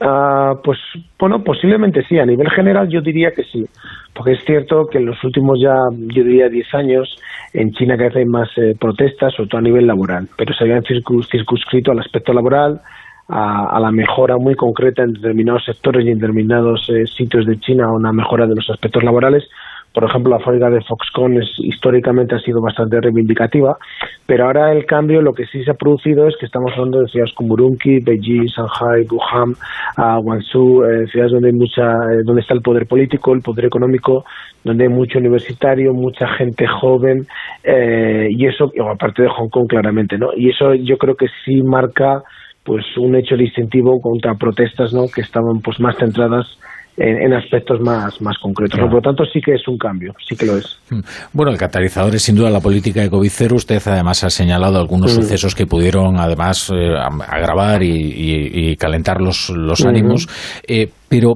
Ah, pues bueno, posiblemente sí. A nivel general yo diría que sí, porque es cierto que en los últimos ya, yo diría 10 años, en China cada vez hay más eh, protestas, sobre todo a nivel laboral, pero se habían circunscrito al aspecto laboral, a, la mejora muy concreta en determinados sectores y en determinados eh, sitios de China, una mejora de los aspectos laborales, por ejemplo, la fábrica de Foxconn es, históricamente ha sido bastante reivindicativa, pero ahora el cambio lo que sí se ha producido es que estamos hablando de ciudades como Urumqi, Beijing, Shanghai, Wuhan, uh, Guangzhou, eh, ciudades donde hay mucha, eh, donde está el poder político, el poder económico, donde hay mucho universitario, mucha gente joven eh, y eso, aparte de Hong Kong claramente, ¿no? Y eso yo creo que sí marca pues un hecho distintivo contra protestas, ¿no? Que estaban pues más centradas en, aspectos más, más concretos. Por lo tanto, sí que es un cambio, sí que lo es. Mm. Bueno, el catalizador es sin duda la política de COVID-0. Usted además ha señalado algunos mm. sucesos que pudieron además eh, agravar y, calentar los, los ánimos. Eh, pero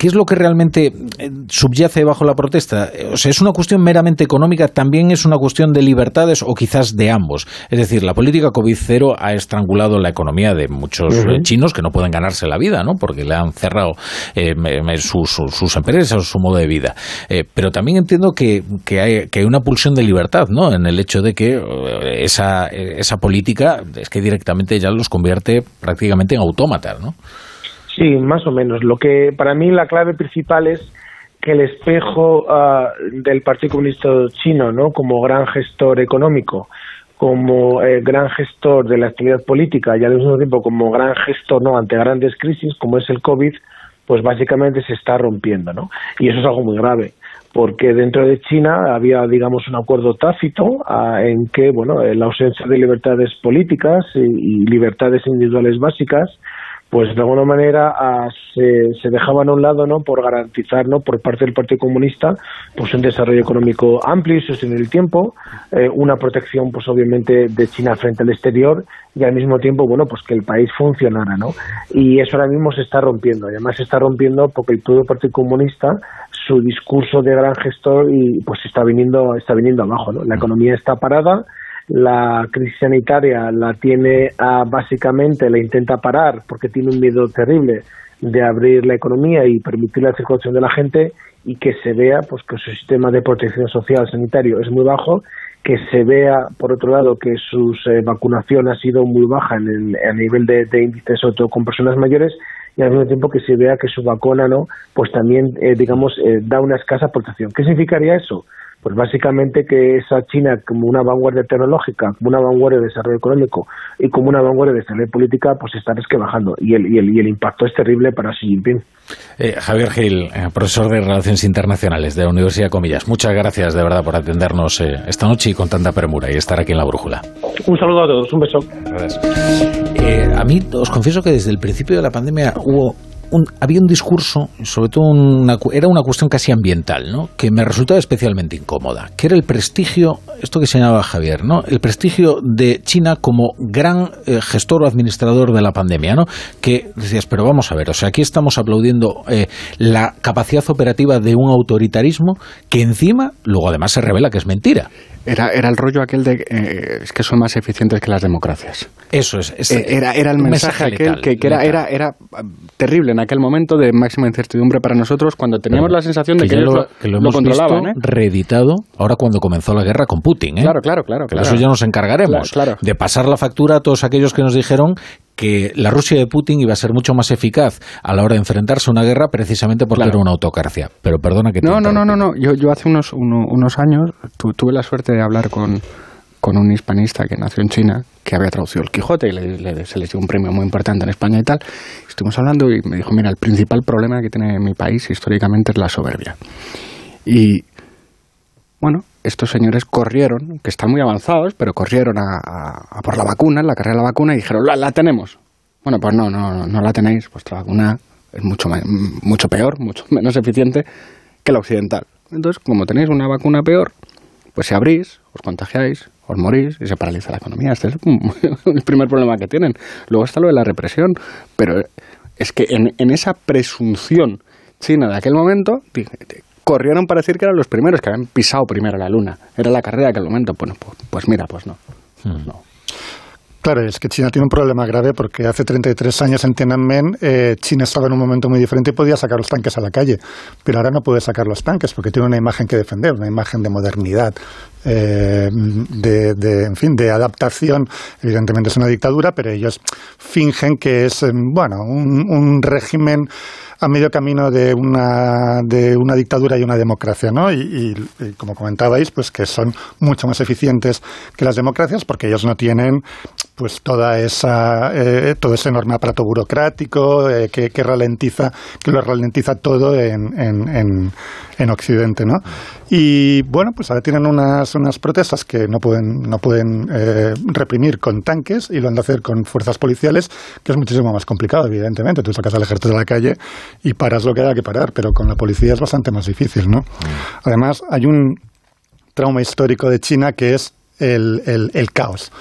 ¿Qué es lo que realmente eh, subyace bajo la protesta? O sea, ¿es una cuestión meramente económica? ¿También es una cuestión de libertades o quizás de ambos? Es decir, la política COVID-0 ha estrangulado la economía de muchos eh, chinos que no pueden ganarse la vida, ¿no? Porque le han cerrado eh, sus empresas, su modo de vida. pero también entiendo que, que, hay, que hay una pulsión de libertad, ¿no? En el hecho de que esa, esa política es que directamente ya los convierte prácticamente en autómatas, ¿no? Sí, más o menos. Lo que para mí la clave principal es que el espejo ah, del Partido Comunista Chino, ¿no? Como gran gestor económico, como eh, gran gestor de la actividad política y al mismo tiempo como gran gestor, ¿no? Ante grandes crisis como es el COVID, pues básicamente se está rompiendo, ¿no? Y eso es algo muy grave porque dentro de China había, digamos, un acuerdo tácito ah, en que, bueno, la ausencia de libertades políticas y libertades individuales básicas pues de alguna manera ah, se, se, dejaban a un lado no por garantizar no por parte del Partido Comunista pues un desarrollo económico amplio y sostenible el tiempo eh, una protección pues obviamente de China frente al exterior y al mismo tiempo bueno pues que el país funcionara no y eso ahora mismo se está rompiendo. Y además se está rompiendo porque el propio Partido Comunista su discurso de gran gestor y pues está viniendo está viniendo abajo no la economía está parada la crisis sanitaria la tiene básicamente, la intenta parar porque tiene un miedo terrible de abrir la economía y permitir la circulación de la gente y que se vea pues que su sistema de protección social sanitario es muy bajo que se vea, por otro lado, que su eh, vacunación ha sido muy baja en el, a nivel de, de índices, sobre todo con personas mayores, y al mismo tiempo que se vea que su vacuna, ¿no? Pues también, eh, digamos, eh, da una escasa protección. ¿Qué significaría eso? Pues básicamente que esa China como una vanguardia tecnológica, como una vanguardia de desarrollo económico y como una vanguardia de desarrollo política, pues está bajando y el, y el, y el impacto es terrible para Xi Jinping. Eh, Javier Gil, eh, profesor de Relaciones Internacionales de la Universidad de Comillas, muchas gracias de verdad por atendernos eh, esta noche y con tanta premura y estar aquí en la brújula. Un saludo a todos, un beso. Gracias. a mí os confieso que desde el principio de la pandemia hubo había un discurso, sobre todo una, era una cuestión casi ambiental, ¿no? que me resultaba especialmente incómoda, que era el prestigio, esto que señalaba Javier, ¿no? el prestigio de China como gran eh, gestor o administrador de la pandemia, ¿no? que decías, pero vamos a ver, o sea, aquí estamos aplaudiendo eh, la capacidad operativa de un autoritarismo que encima luego además se revela que es mentira. Era, era el rollo aquel de eh, es que son más eficientes que las democracias. Eso es. Eh, era, era el mensaje, aquel que, era, era, era terrible en aquel momento de máxima incertidumbre para nosotros cuando teníamos la sensación de que, ellos lo, que lo, hemos controlaban. Visto reeditado ahora cuando comenzó la guerra con Putin. ¿eh? Claro, claro, claro. Eso ya nos encargaremos de pasar la factura a todos aquellos que nos dijeron que la Rusia de Putin iba a ser mucho más eficaz a la hora de enfrentarse a una guerra precisamente porque era una autocracia. Pero perdona que te No, no, no, no, no. Yo, yo hace unos, unos años tuve la suerte de hablar con, con un hispanista que nació en China, que había traducido el Quijote y le, se le dio un premio muy importante en España y tal. Estuvimos hablando y me dijo, mira, el principal problema que tiene mi país históricamente es la soberbia. Y bueno, estos señores corrieron, que están muy avanzados, pero corrieron a, por la vacuna, la carrera de la vacuna, y dijeron, la, tenemos. Bueno, pues no, no, no la tenéis, vuestra vacuna es mucho, mucho peor, mucho menos eficiente que la occidental. Entonces, como tenéis una vacuna peor, pues si abrís, os contagiáis, os morís y se paraliza la economía. Este es el primer problema que tienen. Luego está lo de la represión, pero es que en, en esa presunción china de aquel momento, corrieron para decir que eran los primeros que habían pisado primero la luna. Era la carrera de aquel momento. Bueno, pues, pues mira, pues no. Hmm. no. Claro, es que China tiene un problema grave porque hace 33 años en Tiananmen eh, China estaba en un momento muy diferente y podía sacar los tanques a la calle, pero ahora no puede sacar los tanques porque tiene una imagen que defender, una imagen de modernidad, eh, de, de, en fin, de adaptación. Evidentemente es una dictadura, pero ellos fingen que es, eh, bueno, un, un régimen a medio camino de una, de una dictadura y una democracia, ¿no? Y, como comentabais, pues que son mucho más eficientes que las democracias porque ellos no tienen pues toda esa eh, todo ese enorme aparato burocrático eh, que, que, ralentiza que lo ralentiza todo en, en, en, Occidente, ¿no? Y bueno, pues ahora tienen unas, unas protestas que no pueden no pueden eh, reprimir con tanques y lo han de hacer con fuerzas policiales, que es muchísimo más complicado, evidentemente. Tú sacas al ejército de la calle y paras lo que haya que parar, pero con la policía es bastante más difícil, ¿no? Mm. Además, hay un trauma histórico de China que es el, el, el caos.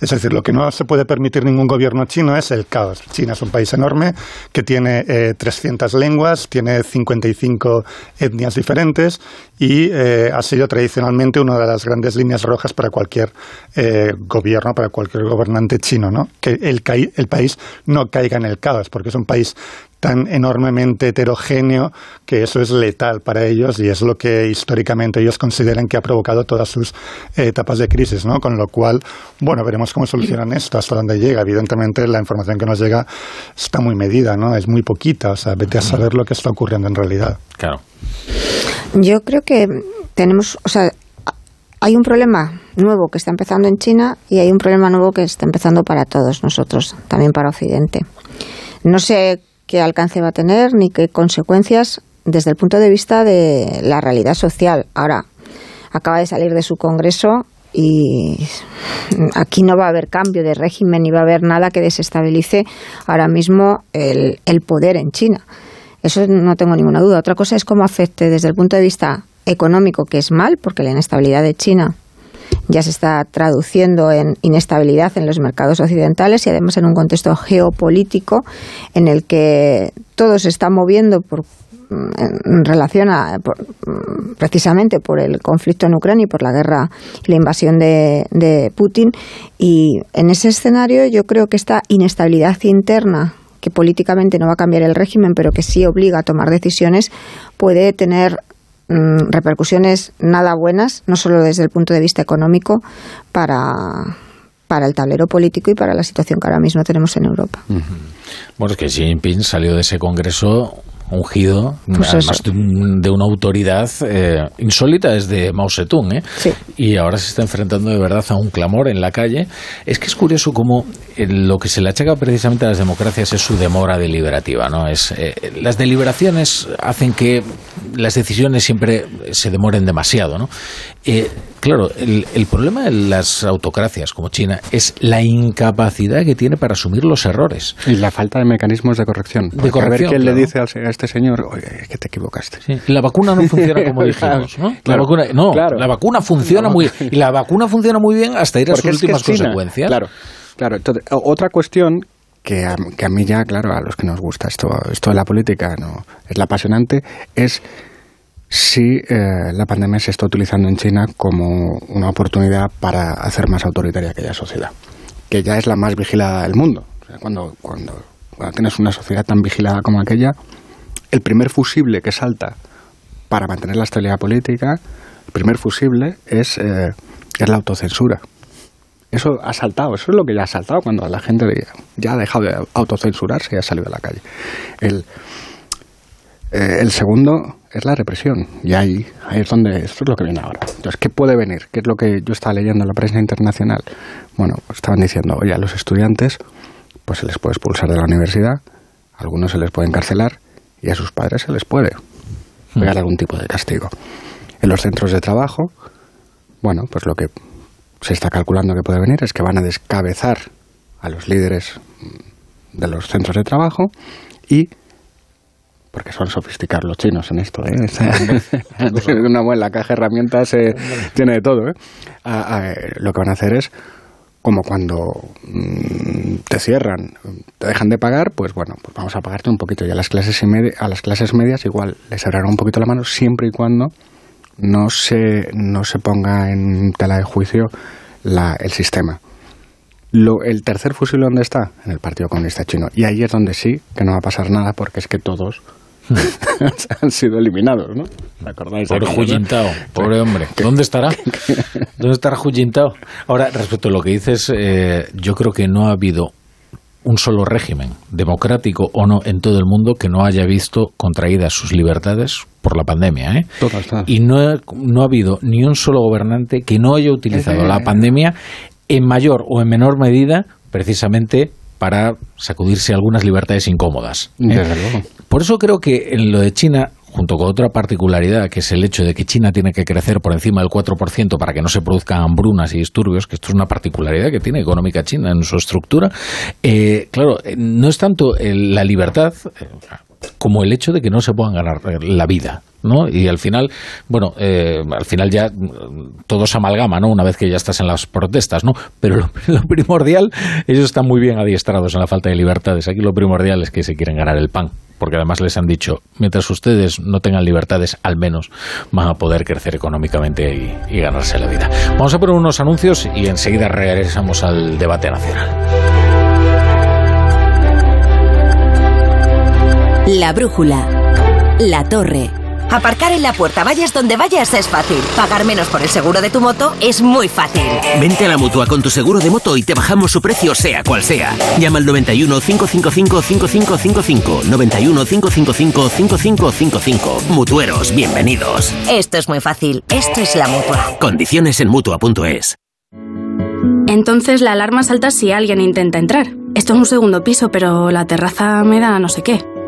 Es decir, lo que no se puede permitir ningún gobierno chino es el caos. China es un país enorme que tiene eh, 300 lenguas, tiene 55 etnias diferentes y eh, ha sido tradicionalmente una de las grandes líneas rojas para cualquier eh, gobierno, para cualquier gobernante chino, ¿no? Que el, el país no caiga en el caos, porque es un país tan enormemente heterogéneo que eso es letal para ellos y es lo que históricamente ellos consideran que ha provocado todas sus eh, etapas de crisis, ¿no? Con lo cual, bueno, veremos cómo solucionan esto, hasta dónde llega. Evidentemente la información que nos llega está muy medida, ¿no? Es muy poquita, o sea, vete a saber lo que está ocurriendo en realidad. Claro. Yo creo que tenemos, o sea, hay un problema nuevo que está empezando en China y hay un problema nuevo que está empezando para todos nosotros, también para Occidente. No sé qué alcance va a tener ni qué consecuencias desde el punto de vista de la realidad social. Ahora, acaba de salir de su congreso y aquí no va a haber cambio de régimen ni va a haber nada que desestabilice ahora mismo el, el poder en China. Eso no tengo ninguna duda. Otra cosa es cómo afecte desde el punto de vista económico, que es mal, porque la inestabilidad de China ya se está traduciendo en inestabilidad en los mercados occidentales y además en un contexto geopolítico en el que todo se está moviendo por en relación a precisamente por el conflicto en Ucrania y por la guerra y la invasión de, de Putin. Y en ese escenario yo creo que esta inestabilidad interna que políticamente no va a cambiar el régimen, pero que sí obliga a tomar decisiones, puede tener mm, repercusiones nada buenas, no solo desde el punto de vista económico, para, para el tablero político y para la situación que ahora mismo tenemos en Europa. Bueno, es que Xi Jinping salió de ese congreso ungido, Pues además de, un- de una autoridad eh, insólita desde Mao Zedong, ¿eh? y ahora se está enfrentando de verdad a un clamor en la calle. Es que es curioso cómo eh, lo que se le achaca precisamente a las democracias es su demora deliberativa. ¿no? Es, eh, las deliberaciones hacen que las decisiones siempre se demoren demasiado. ¿no? Claro, el, el problema de las autocracias como China es la incapacidad que tiene para asumir los errores. Y la falta de mecanismos de corrección. Porque corrección, A ver quién claro. le dice a este señor, oye, es que te equivocaste. La vacuna no funciona como dijimos, ¿no? La vacuna, no, claro. la vacuna funciona muy y la vacuna funciona muy bien hasta ir a Porque sus últimas consecuencias. Claro, claro. Entonces, otra cuestión que a, que a mí ya, claro, a los que nos gusta esto, esto de la política, no es la apasionante, es si eh, la pandemia se está utilizando en China como una oportunidad para hacer más autoritaria aquella sociedad, que ya es la más vigilada del mundo. O sea, cuando, cuando, tienes una sociedad tan vigilada como aquella, el primer fusible que salta para mantener la estabilidad política, el primer fusible es, eh, es la autocensura. Eso ha saltado, eso es lo que ya ha saltado cuando la gente ya ha dejado de autocensurarse y ha salido a la calle. El, eh, el segundo es la represión, y ahí, ahí es donde esto es lo que viene ahora. Entonces, ¿qué puede venir? ¿Qué es lo que yo estaba leyendo en la prensa internacional? Bueno, estaban diciendo, oye, a los estudiantes pues se les puede expulsar de la universidad, a algunos se les puede encarcelar y a sus padres se les puede pegar algún tipo de castigo. En los centros de trabajo, bueno, pues lo que se está calculando que puede venir es que van a descabezar a los líderes de los centros de trabajo y porque son sofisticados los chinos en esto, ¿eh? Una buena caja de herramientas eh, tiene de todo, ¿eh? A- a- lo que van a hacer es como cuando mm, te cierran, te dejan de pagar, pues bueno, pues vamos a pagarte un poquito. Y a las clases y medi- a las clases medias igual les cerrarán un poquito la mano siempre y cuando no se, no se ponga en tela de juicio la- el sistema. Lo, el tercer fusil, ¿dónde está? En el Partido Comunista Chino. Y ahí es donde sí que no va a pasar nada porque es que todos han sido eliminados, ¿no? ¿Te acordáis? No? Jintao, pobre hombre. ¿Dónde estará? ¿Dónde estará Hu Jintao? Ahora, respecto a lo que dices, eh, yo creo que no ha habido un solo régimen, democrático o no, en todo el mundo que no haya visto contraídas sus libertades por la pandemia. ¿eh? Y no, ha- no ha habido ni un solo gobernante que no haya utilizado la pandemia en mayor o en menor medida precisamente para sacudirse algunas libertades incómodas. ¿eh? Desde luego. Por eso creo que en lo de China, junto con otra particularidad, que es el hecho de que China tiene que crecer por encima del 4% para que no se produzcan hambrunas y disturbios, que esto es una particularidad que tiene económica China en su estructura, eh, claro, eh, no es tanto la libertad como el hecho de que no se puedan ganar eh, la vida. ¿no? Y al final, bueno, eh, al final ya mm, todo se amalgama, ¿no? Una vez que ya estás en las protestas, ¿no? Pero lo, primordial, ellos están muy bien adiestrados en la falta de libertades. Aquí lo primordial es que se quieren ganar el pan, porque además les han dicho, mientras ustedes no tengan libertades, al menos van a poder crecer económicamente y ganarse la vida. Vamos a poner unos anuncios y enseguida regresamos al debate nacional. La brújula. La torre. Aparcar en la puerta, vayas donde vayas, es fácil. Pagar menos por el seguro de tu moto es muy fácil. Vente a la mutua con tu seguro de moto y te bajamos su precio, sea cual sea. Llama al 91 555 5555. 91 555 5555. Mutueros, bienvenidos. Esto es muy fácil. Esto es la mutua. Condiciones en mutua.es. Entonces la alarma salta si alguien intenta entrar. Esto es un segundo piso, pero la terraza me da no sé qué.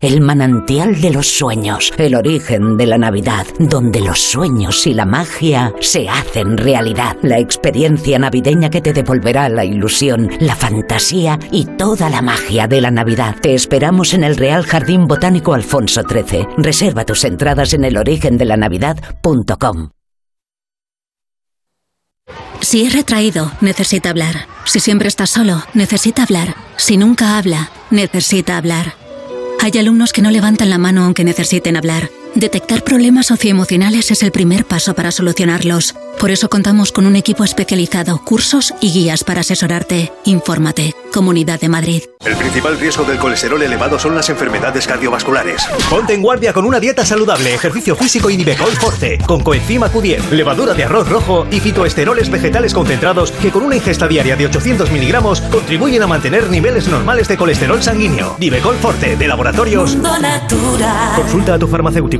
El manantial de los sueños, el origen de la Navidad, donde los sueños y la magia se hacen realidad. La experiencia navideña que te devolverá la ilusión, la fantasía y toda la magia de la Navidad. Te esperamos en el Real Jardín Botánico Alfonso XIII. Reserva tus entradas en elorigendelanavidad.com. Si es retraído, necesita hablar. Si siempre está solo, necesita hablar. Si nunca habla, necesita hablar. Hay alumnos que no levantan la mano aunque necesiten hablar. Detectar problemas socioemocionales es el primer paso para solucionarlos. Por eso contamos con un equipo especializado, cursos y guías para asesorarte. Infórmate. Comunidad de Madrid. El principal riesgo del colesterol elevado son las enfermedades cardiovasculares. Ponte en guardia con una dieta saludable, ejercicio físico y Nivecol Forte, con coenzima Q10, levadura de arroz rojo y fitoesteroles vegetales concentrados que con una ingesta diaria de 800 miligramos contribuyen a mantener niveles normales de colesterol sanguíneo. Nivecol Forte, de laboratorios. Mundo Natural. Consulta a tu farmacéutico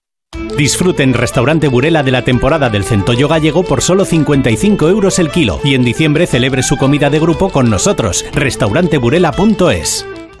Disfruten Restaurante Burela de la temporada del centollo gallego por solo 55 euros el kilo y en diciembre celebre su comida de grupo con nosotros. Restauranteburela.es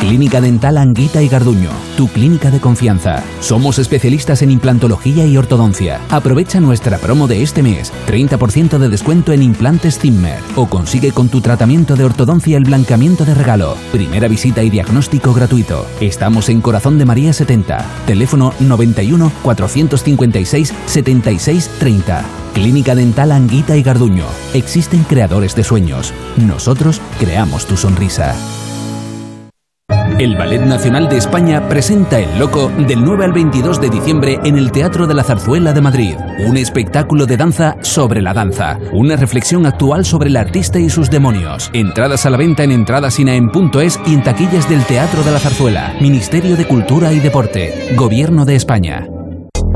Clínica Dental Anguita y Garduño, tu clínica de confianza. Somos especialistas en implantología y ortodoncia. Aprovecha nuestra promo de este mes, 30% de descuento en implantes Zimmer o consigue con tu tratamiento de ortodoncia el blancamiento de regalo. Primera visita y diagnóstico gratuito. Estamos en Corazón de María 70, teléfono 91 456 76 30. Clínica Dental Anguita y Garduño. Existen creadores de sueños. Nosotros creamos tu sonrisa. El Ballet Nacional de España presenta El Loco del 9 al 22 de diciembre en el Teatro de la Zarzuela de Madrid. Un espectáculo de danza sobre la danza. Una reflexión actual sobre el artista y sus demonios. Entradas a la venta en entradasinaen.es y en taquillas del Teatro de la Zarzuela. Ministerio de Cultura y Deporte. Gobierno de España.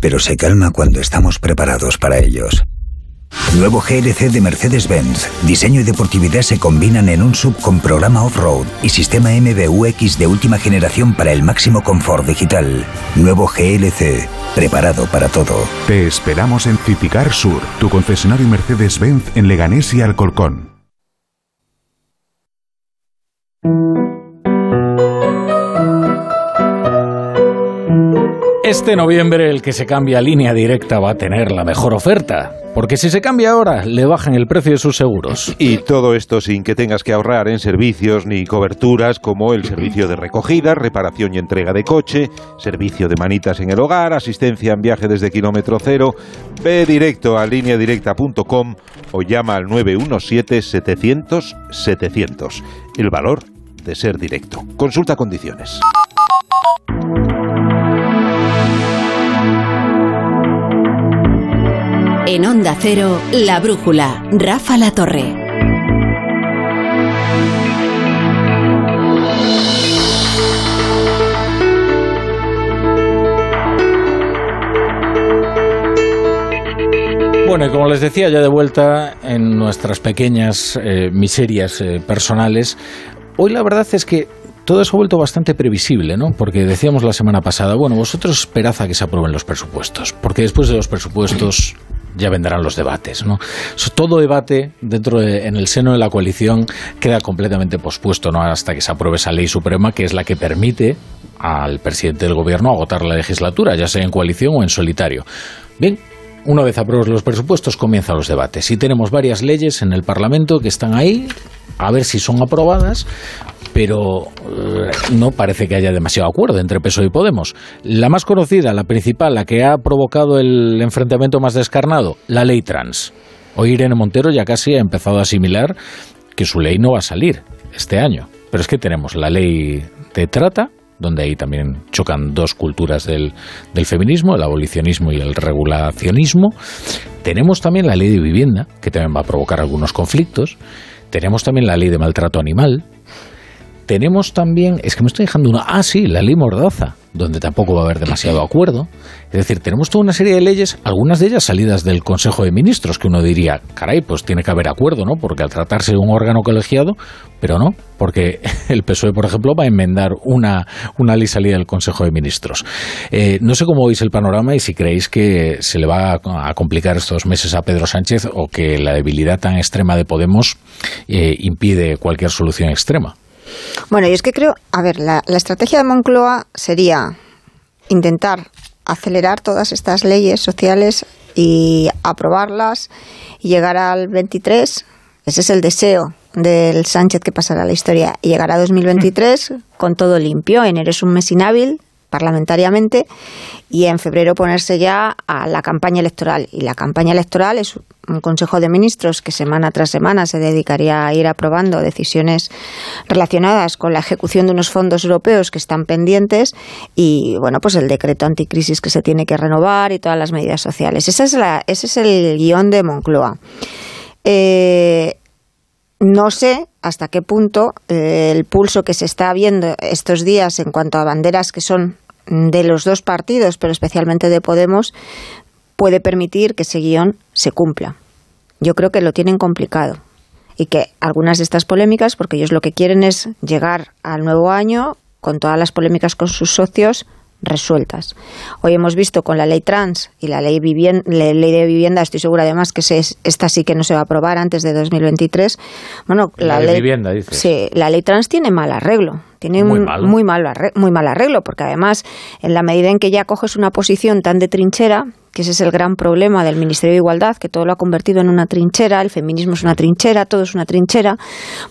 pero se calma cuando estamos preparados para ellos. Nuevo GLC de Mercedes-Benz. Diseño y deportividad se combinan en un sub con programa off-road y sistema MBUX de última generación para el máximo confort digital. Nuevo GLC, preparado para todo. Te esperamos en Citicar Sur, tu concesionario Mercedes-Benz en Leganés y Alcorcón. Este noviembre el que se cambia a línea directa va a tener la mejor oferta, porque si se cambia ahora le bajan el precio de sus seguros. Y todo esto sin que tengas que ahorrar en servicios ni coberturas como el servicio de recogida, reparación y entrega de coche, servicio de manitas en el hogar, asistencia en viaje desde kilómetro cero. Ve directo a lineadirecta.com o llama al 917-700-700. El valor de ser directo. Consulta condiciones. En Onda Cero, La Brújula, Rafa La Torre. Bueno, y como les decía ya de vuelta en nuestras pequeñas eh, miserias eh, personales, hoy la verdad es que todo eso ha vuelto bastante previsible, ¿no? Porque decíamos la semana pasada, bueno, vosotros esperad a que se aprueben los presupuestos, porque después de los presupuestos ya vendrán los debates, ¿no? Todo debate dentro de, en el seno de la coalición queda completamente pospuesto, ¿no? Hasta que se apruebe esa ley suprema que es la que permite al presidente del gobierno agotar la legislatura, ya sea en coalición o en solitario. Bien, una vez aprobados los presupuestos, comienzan los debates. Y tenemos varias leyes en el Parlamento que están ahí, a ver si son aprobadas, pero eh, no parece que haya demasiado acuerdo entre PSOE y Podemos. La más conocida, la principal, la que ha provocado el enfrentamiento más descarnado, la ley trans. Hoy Irene Montero ya casi ha empezado a asimilar que su ley no va a salir este año. Pero es que tenemos la ley de trata, donde ahí también chocan dos culturas del, del, feminismo, el abolicionismo y el regulacionismo. Tenemos también la ley de vivienda, que también va a provocar algunos conflictos. Tenemos también la ley de maltrato animal. Tenemos también, es que me estoy dejando una, ah sí, la ley mordaza, donde tampoco va a haber demasiado acuerdo. Es decir, tenemos toda una serie de leyes, algunas de ellas salidas del Consejo de Ministros, que uno diría, caray, pues tiene que haber acuerdo, ¿no? Porque al tratarse de un órgano colegiado, pero no, porque el PSOE, por ejemplo, va a enmendar una, una ley salida del Consejo de Ministros. Eh, no sé cómo veis el panorama y si creéis que se le va a, complicar estos meses a Pedro Sánchez o que la debilidad tan extrema de Podemos eh, impide cualquier solución extrema. Bueno, y es que creo, a ver, la, estrategia de Moncloa sería intentar acelerar todas estas leyes sociales y aprobarlas y llegar al 23. Ese es el deseo del Sánchez que pasará a la historia y llegar a 2023 con todo limpio. Enero es un mes inhábil parlamentariamente y en febrero ponerse ya a la campaña electoral. Y la campaña electoral es un Consejo de Ministros que semana tras semana se dedicaría a ir aprobando decisiones relacionadas con la ejecución de unos fondos europeos que están pendientes y, bueno, pues el decreto anticrisis que se tiene que renovar y todas las medidas sociales. Esa es la, ese es el guion de Moncloa. Eh, no sé hasta qué punto eh, el pulso que se está viendo estos días en cuanto a banderas que son de los dos partidos, pero especialmente de Podemos, puede permitir que ese guion se cumpla. Yo creo que lo tienen complicado y que algunas de estas polémicas, porque ellos lo que quieren es llegar al nuevo año con todas las polémicas con sus socios resueltas. Hoy hemos visto con la ley trans y la ley, la ley de vivienda, estoy segura además que se, esta sí que no se va a aprobar antes de 2023. Bueno, la, ley, vivienda, Sí, la ley trans tiene mal arreglo. Tiene muy, un, muy, mal, muy mal arreglo, porque además, en la medida en que ya coges una posición tan de trinchera, que ese es el gran problema del Ministerio de Igualdad, que todo lo ha convertido en una trinchera, el feminismo es una trinchera, todo es una trinchera,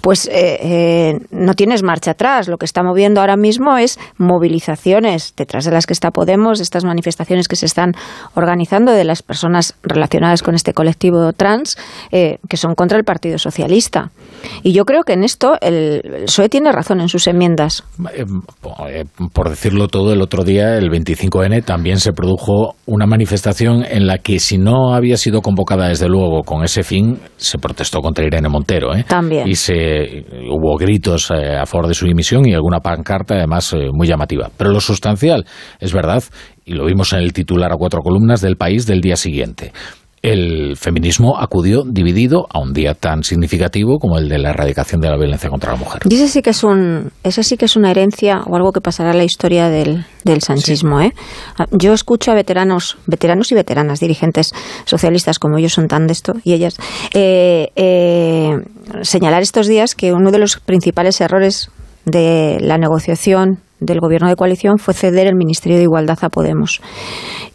pues eh, eh, no tienes marcha atrás. Lo que está moviendo ahora mismo es movilizaciones, detrás de las que está Podemos, estas manifestaciones que se están organizando de las personas relacionadas con este colectivo trans, eh, que son contra el Partido Socialista. Y yo creo que en esto el, el PSOE tiene razón en sus enmiendas. Por decirlo todo, el otro día, el 25N, también se produjo una manifestación en la que si no había sido convocada desde luego con ese fin, se protestó contra Irene Montero. ¿eh? También. Y se, hubo gritos eh, a favor de su dimisión y alguna pancarta además eh, muy llamativa. Pero lo sustancial, es verdad, y lo vimos en el titular a cuatro columnas del país del día siguiente el feminismo acudió dividido a un día tan significativo como el de la erradicación de la violencia contra la mujer. Y ese sí que es un, ese sí que es una herencia o algo que pasará en la historia del, del sanchismo. ¿eh? Yo escucho a veteranos, veteranos y veteranas, dirigentes socialistas como ellos son tan de esto y ellas, eh, eh, señalar estos días que uno de los principales errores de la negociación del gobierno de coalición fue ceder el Ministerio de Igualdad a Podemos.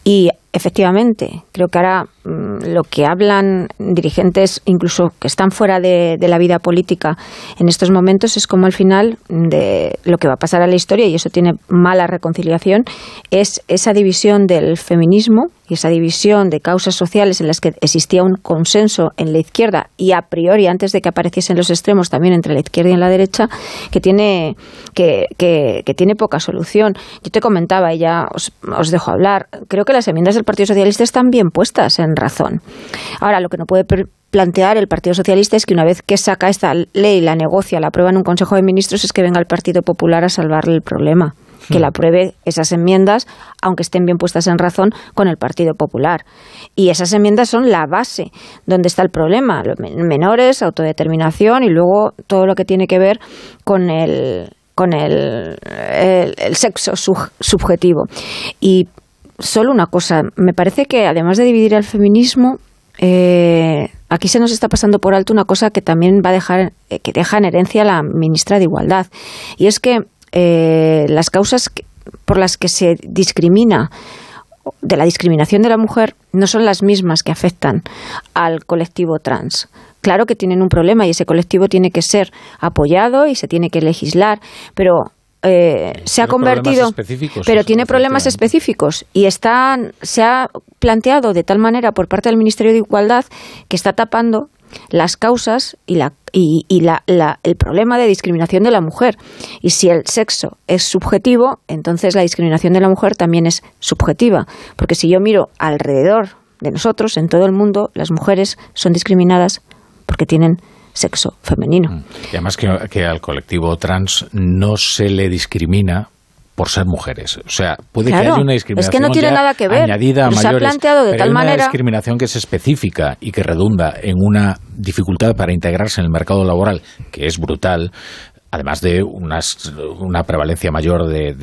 Y efectivamente, creo que ahora mm, lo que hablan dirigentes, incluso que están fuera de, la vida política en estos momentos, es como al final de lo que va a pasar a la historia, y eso tiene mala reconciliación, es esa división del feminismo y esa división de causas sociales en las que existía un consenso en la izquierda y a priori, antes de que apareciesen los extremos, también entre la izquierda y la derecha, que tiene, que, que, tiene poca solución. Yo te comentaba, y ya os, os dejo hablar, creo que las enmiendas del Partido Socialista están bien puestas en razón. Ahora, lo que no puede plantear el Partido Socialista es que una vez que saca esta ley, la negocia, la aprueba en un Consejo de Ministros, es que venga el Partido Popular a salvarle el problema que la apruebe esas enmiendas, aunque estén bien puestas en razón, con el Partido Popular. Y esas enmiendas son la base donde está el problema, los menores, autodeterminación y luego todo lo que tiene que ver con el, con el, el, sexo subjetivo. Y solo una cosa, me parece que además de dividir el feminismo, eh, aquí se nos está pasando por alto una cosa que también va a dejar, eh, que deja en herencia la ministra de Igualdad. Y es que eh, las causas por las que se discrimina de la discriminación de la mujer no son las mismas que afectan al colectivo trans. Claro que tienen un problema y ese colectivo tiene que ser apoyado y se tiene que legislar, pero eh, se ha convertido, pero tiene problemas específicos y están, se ha planteado de tal manera por parte del Ministerio de Igualdad que está tapando las causas y, la, y, la, el problema de discriminación de la mujer. Y si el sexo es subjetivo, entonces la discriminación de la mujer también es subjetiva. Porque si yo miro alrededor de nosotros, en todo el mundo, las mujeres son discriminadas porque tienen sexo femenino. Mm. Y además que, al colectivo trans no se le discrimina por ser mujeres. O sea, puede que haya una discriminación es que no tiene nada que ver. añadida a se ha planteado de tal hay una discriminación que es específica y que redunda en una dificultad para integrarse en el mercado laboral que es brutal además de unas, una prevalencia mayor de,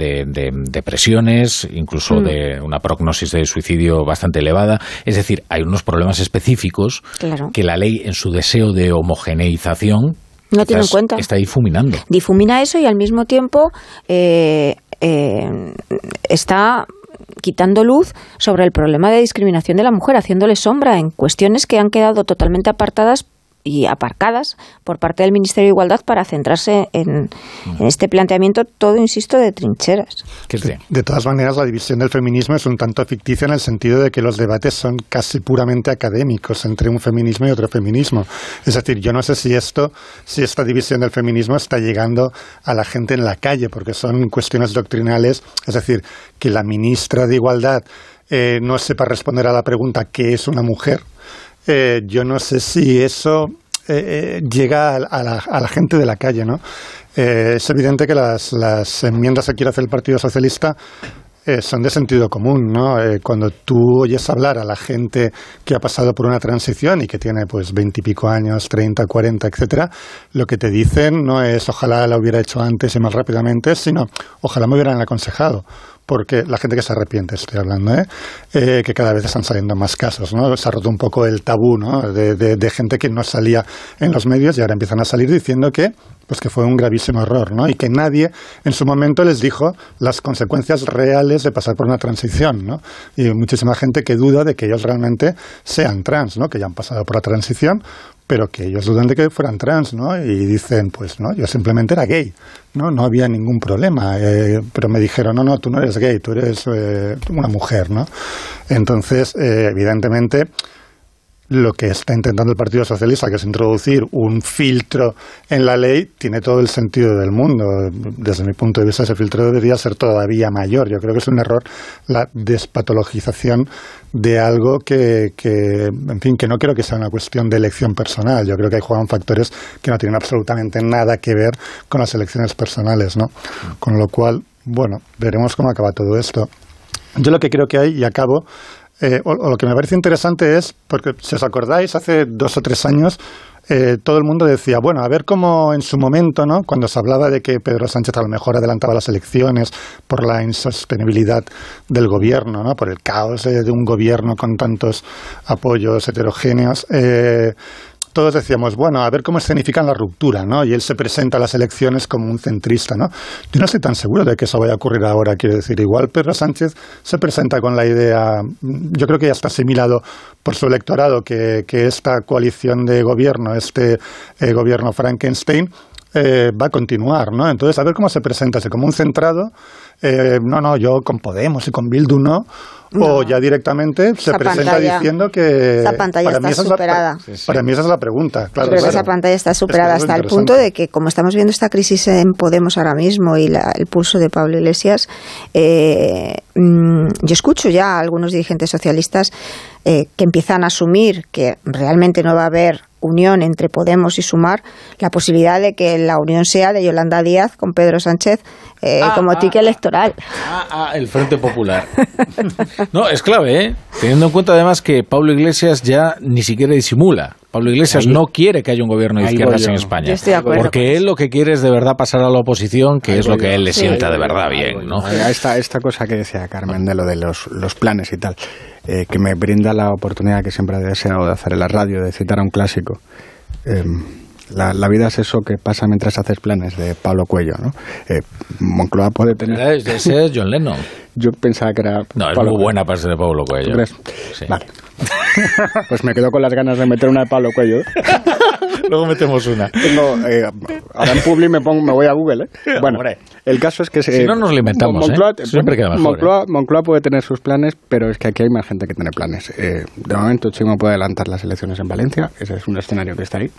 depresiones, incluso mm. de una prognosis de suicidio bastante elevada. Es decir, hay unos problemas específicos que la ley, en su deseo de homogeneización, no tiene en cuenta. Está difuminando. Difumina eso y al mismo tiempo eh, eh, está quitando luz sobre el problema de discriminación de la mujer, haciéndole sombra en cuestiones que han quedado totalmente apartadas y aparcadas por parte del Ministerio de Igualdad para centrarse en, este planteamiento, todo, insisto, de trincheras. De, todas maneras, la división del feminismo es un tanto ficticia en el sentido de que los debates son casi puramente académicos entre un feminismo y otro feminismo. Es decir, yo no sé si esto, si esta división del feminismo está llegando a la gente en la calle, porque son cuestiones doctrinales, es decir, que la ministra de Igualdad eh, no sepa responder a la pregunta ¿qué es una mujer? Eh, yo no sé si eso eh, eh, llega a, la, gente de la calle, ¿no? es evidente que las, las, enmiendas que quiere hacer el Partido Socialista son de sentido común, ¿no? cuando tú oyes hablar a la gente que ha pasado por una transición y que tiene pues veintipico años, treinta, cuarenta, etcétera, lo que te dicen no es ojalá la hubiera hecho antes y más rápidamente, sino ojalá me hubieran aconsejado porque la gente que se arrepiente, estoy hablando, ¿eh? ¿eh? que cada vez están saliendo más casos, ¿no? Se ha roto un poco el tabú, ¿no? De, de, gente que no salía en los medios y ahora empiezan a salir diciendo que pues que fue un gravísimo error, ¿no? Y que nadie en su momento les dijo las consecuencias reales de pasar por una transición, ¿no? Y muchísima gente que duda de que ellos realmente sean trans, ¿no? Que ya han pasado por la transición, pero que ellos dudan de que fueran trans, ¿no? Y dicen, pues no, yo simplemente era gay, ¿no? No había ningún problema, eh, pero me dijeron, no, no, tú no eres gay, tú eres eh, una mujer, ¿no? Entonces, eh, evidentemente, lo que está intentando el Partido Socialista, que es introducir un filtro en la ley, tiene todo el sentido del mundo. Desde mi punto de vista, ese filtro debería ser todavía mayor. Yo creo que es un error la despatologización de algo que, que, en fin, que no creo que sea una cuestión de elección personal. Yo creo que hay juegan factores que no tienen absolutamente nada que ver con las elecciones personales, ¿no? Con lo cual, bueno, veremos cómo acaba todo esto. Yo lo que creo que hay, y acabo, eh, o, lo que me parece interesante es, porque si os acordáis, hace dos o tres años eh, todo el mundo decía, bueno, a ver cómo en su momento, ¿no? cuando se hablaba de que Pedro Sánchez a lo mejor adelantaba las elecciones por la insostenibilidad del gobierno, ¿no? por el caos de, un gobierno con tantos apoyos heterogéneos, eh, todos decíamos, bueno, a ver cómo escenifican la ruptura, ¿no? Y él se presenta a las elecciones como un centrista, ¿no? Yo no estoy tan seguro de que eso vaya a ocurrir ahora, quiero decir, igual Pedro Sánchez se presenta con la idea, yo creo que ya está asimilado por su electorado que, esta coalición de gobierno, este eh, gobierno Frankenstein, eh, va a continuar, ¿no? Entonces, a ver cómo se presenta, si como un centrado, eh, no, no, yo con Podemos y con Bildu no, o ya directamente se presenta diciendo que... Esa pantalla está superada. Para mí esa es la pregunta, claro. Pero esa pantalla está superada hasta el punto de que, como estamos viendo esta crisis en Podemos ahora mismo y el pulso de Pablo Iglesias, eh, mm, yo escucho ya a algunos dirigentes socialistas eh, que empiezan a asumir que realmente no va a haber unión entre Podemos y Sumar, la posibilidad de que la unión sea de Yolanda Díaz con Pedro Sánchez eh, ah, como ah, tique ah. electoral. Ah, el Frente Popular. no, es clave, ¿eh? Teniendo en cuenta además que Pablo Iglesias ya ni siquiera disimula. Pablo Iglesias no quiere que haya un gobierno de izquierdas en España. porque él lo que quiere es de verdad pasar a la oposición, que es lo que él le sienta de verdad bien, ¿no? Esta, esta cosa que decía Carmen de lo de los, los planes y tal. Eh, que me brinda la oportunidad que siempre he deseado de hacer en la radio, de citar a un clásico. Em, la, la, vida es eso que pasa mientras haces planes, de Pablo Cuello, ¿no? Eh, Moncloa puede tener... Ese es John Lennon. Yo pensaba que era... No, es muy buena parte de Pablo Cuello. Sí. Vale. pues me quedo con las ganas de meter una de Pablo Cuello. Luego metemos una. Tengo, eh, ahora en Publi me, pongo, me voy a Google. ¿eh? Bueno, el caso es que... si no nos lo inventamos, ¿eh? Siempre queda mejor. Moncloa, Moncloa, puede tener sus planes, pero es que aquí hay más gente que tiene planes. de momento Chimo puede adelantar las elecciones en Valencia. Ese es un escenario que está ahí.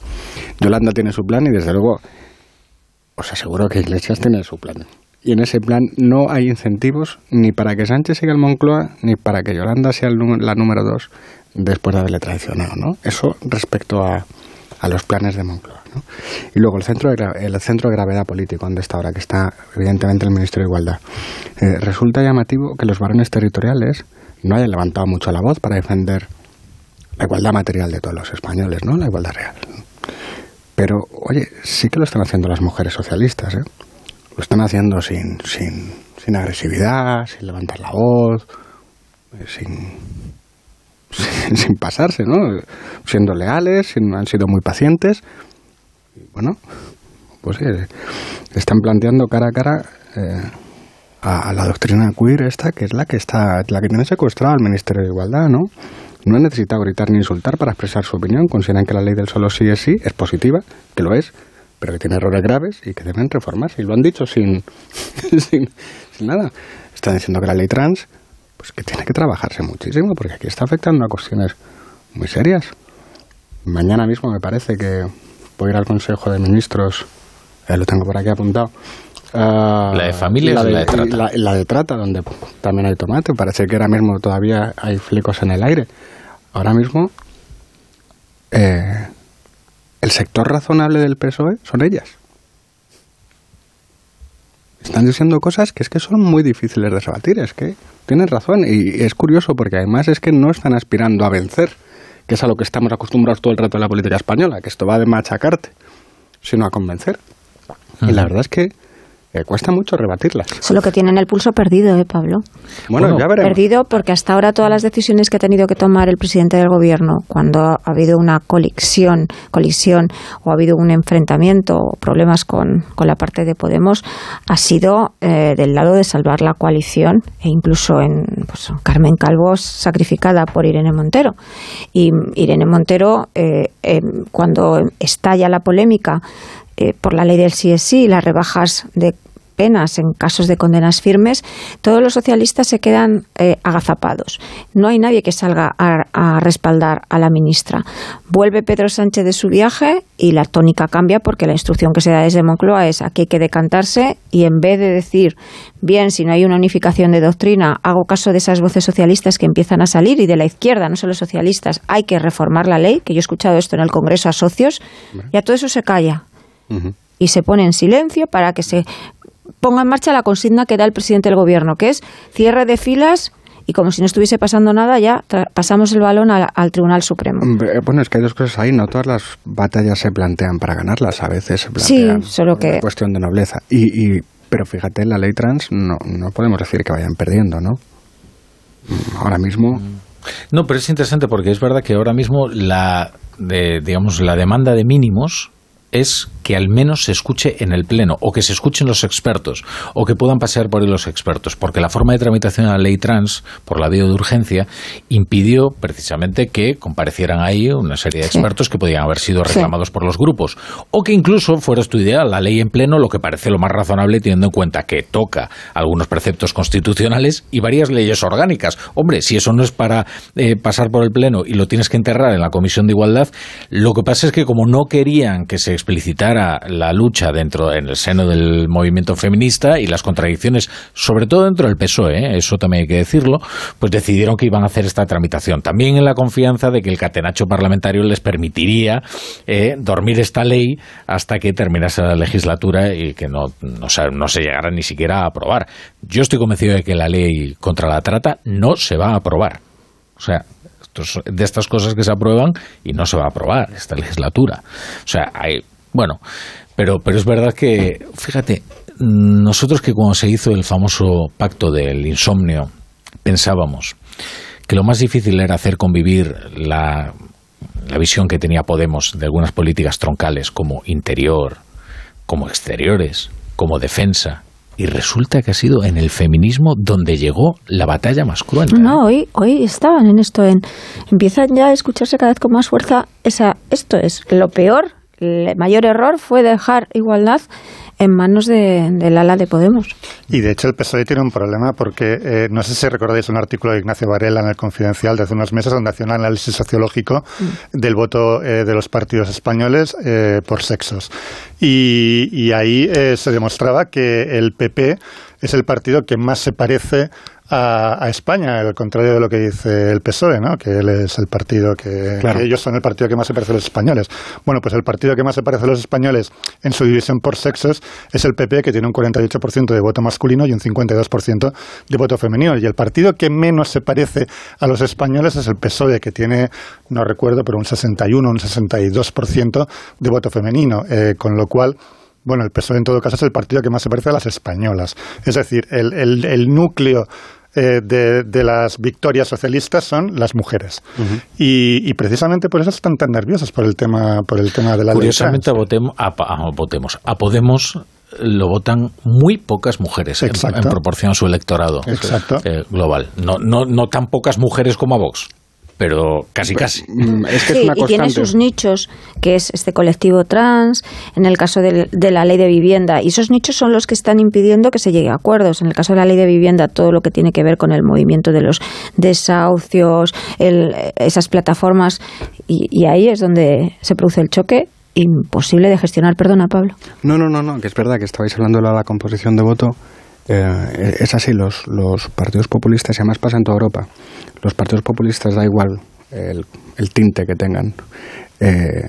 Yolanda tiene su plan y desde luego os aseguro que Iglesias tiene su plan. Y en ese plan no hay incentivos ni para que Sánchez siga el Moncloa, ni para que Yolanda sea la número dos después de haberle traicionado. ¿no? Eso respecto a, a los planes de Moncloa. ¿no? Y luego el centro, de, el centro de gravedad político, donde está ahora, que está evidentemente el Ministerio de Igualdad. Eh, resulta llamativo que los varones territoriales no hayan levantado mucho la voz para defender la igualdad material de todos los españoles, ¿no? La igualdad real. Pero, oye, sí que lo están haciendo las mujeres socialistas, ¿eh? Lo están haciendo sin, sin, sin agresividad, sin levantar la voz, eh, sin, sin, pasarse, ¿no? Siendo leales, han sido muy pacientes. Bueno, pues sí, están planteando cara a cara eh, a, la doctrina queer esta, que es la que está, la que tiene secuestrado al Ministerio de Igualdad, ¿no? No necesita gritar ni insultar para expresar su opinión. Consideran que la ley del solo sí es sí, es positiva, que lo es, pero que tiene errores graves y que deben reformarse. Y lo han dicho sin, sin, nada. Están diciendo que la ley trans, pues que tiene que trabajarse muchísimo, porque aquí está afectando a cuestiones muy serias. Mañana mismo me parece que voy a ir al Consejo de Ministros, eh, lo tengo por aquí apuntado. Ah, la de familia la de, la de trata. La, de trata, donde también hay tomate. Parece que ahora mismo todavía hay flecos en el aire. Ahora mismo eh, el sector razonable del PSOE son ellas. Están diciendo cosas que es que son muy difíciles de rebatir, es que tienen razón y es curioso porque además es que no están aspirando a vencer, que es a lo que estamos acostumbrados todo el rato en la política española, que esto va de machacarte, sino a convencer. Y la verdad es que cuesta mucho rebatirlas. Solo que tienen el pulso perdido, ¿eh, Pablo? Bueno, ya veremos. Perdido porque hasta ahora todas las decisiones que ha tenido que tomar el presidente del gobierno cuando ha habido una colisión, colisión o ha habido un enfrentamiento o problemas con, con la parte de Podemos ha sido eh, del lado de salvar la coalición e incluso en pues, Carmen Calvo sacrificada por Irene Montero. Y Irene Montero, eh, eh, cuando estalla la polémica por la ley del sí es sí, las rebajas de penas en casos de condenas firmes, todos los socialistas se quedan eh, agazapados. No hay nadie que salga a, respaldar a la ministra. Vuelve Pedro Sánchez de su viaje y la tónica cambia porque la instrucción que se da desde Moncloa es aquí hay que decantarse y en vez de decir, bien, si no hay una unificación de doctrina, hago caso de esas voces socialistas que empiezan a salir y de la izquierda, no solo socialistas, hay que reformar la ley, que yo he escuchado esto en el Congreso a socios, y a todo eso se calla. Y se pone en silencio para que se ponga en marcha la consigna que da el presidente del gobierno, que es cierre de filas y como si no estuviese pasando nada, ya pasamos el balón al, Tribunal Supremo. Eh, bueno, es que hay dos cosas ahí, no todas las batallas se plantean para ganarlas, a veces se plantean sí, solo que... cuestión de nobleza. Y, pero fíjate, la ley trans no, no podemos decir que vayan perdiendo, ¿no? Ahora mismo... No, pero es interesante porque es verdad que ahora mismo la, de, digamos, la demanda de mínimos es que al menos se escuche en el Pleno, o que se escuchen los expertos, o que puedan pasear por ahí los expertos, porque la forma de tramitación de la ley trans, por la vía de urgencia, impidió precisamente que comparecieran ahí una serie de expertos que podían haber sido reclamados por los grupos, o que incluso fuera estudiada la ley en pleno, lo que parece lo más razonable teniendo en cuenta que toca algunos preceptos constitucionales y varias leyes orgánicas. Hombre, si eso no es para eh, pasar por el Pleno y lo tienes que enterrar en la Comisión de Igualdad, lo que pasa es que como no querían que se explicitara la lucha dentro, en el seno del movimiento feminista y las contradicciones, sobre todo dentro del PSOE, ¿eh? eso también hay que decirlo, pues decidieron que iban a hacer esta tramitación. También en la confianza de que el catenacho parlamentario les permitiría eh, dormir esta ley hasta que terminase la legislatura y que no, no, no se llegara ni siquiera a aprobar. Yo estoy convencido de que la ley contra la trata no se va a aprobar. O sea, de estas cosas que se aprueban y no se va a aprobar esta legislatura. O sea, hay, bueno, pero, pero es verdad que, fíjate, nosotros que cuando se hizo el famoso pacto del insomnio, pensábamos que lo más difícil era hacer convivir la, la visión que tenía Podemos de algunas políticas troncales como interior, como exteriores, como defensa, y resulta que ha sido en el feminismo donde llegó la batalla más cruenta. No, hoy, hoy estaban en esto, en empiezan ya a escucharse cada vez con más fuerza esa, esto es lo peor, el mayor error fue dejar igualdad en manos de, del ala de Podemos. Y de hecho el PSOE tiene un problema porque eh, no sé si recordáis un artículo de Ignacio Varela en el Confidencial de hace unos meses donde hacía un análisis sociológico mm. del voto eh, de los partidos españoles eh, por sexos. Y, y ahí se demostraba que el PP es el partido que más se parece a, España, al contrario de lo que dice el PSOE, ¿no? que él es el partido que, ellos son el partido que más se parece a los españoles. Bueno, pues el partido que más se parece a los españoles en su división por sexos es el PP, que tiene un 48% de voto masculino y un 52% de voto femenino. Y el partido que menos se parece a los españoles es el PSOE, que tiene, no recuerdo, pero un 61, un 62% de voto femenino, eh, con lo cual bueno, el PSOE en todo caso es el partido que más se parece a las españolas. Es decir, el, el, núcleo eh, de, las victorias socialistas son las mujeres. y, precisamente por eso están tan nerviosos por el tema, por el tema de la Curiosamente, votemos, a, votemos, a Podemos lo votan muy pocas mujeres en, proporción a su electorado eh, global. No, no, no tan pocas mujeres como a Vox pero casi casi. Mm, y tiene sus nichos, que es este colectivo trans, en el caso de, la ley de vivienda, y esos nichos son los que están impidiendo que se llegue a acuerdos. En el caso de la ley de vivienda, todo lo que tiene que ver con el movimiento de los desahucios, esas plataformas, y, ahí es donde se produce el choque imposible de gestionar. Perdona, Pablo. No, no, no, no, que es verdad que estabais hablando de la composición de voto. Eh, es así, los, los partidos populistas, y además pasa en toda Europa, los partidos populistas da igual el, tinte que tengan, eh,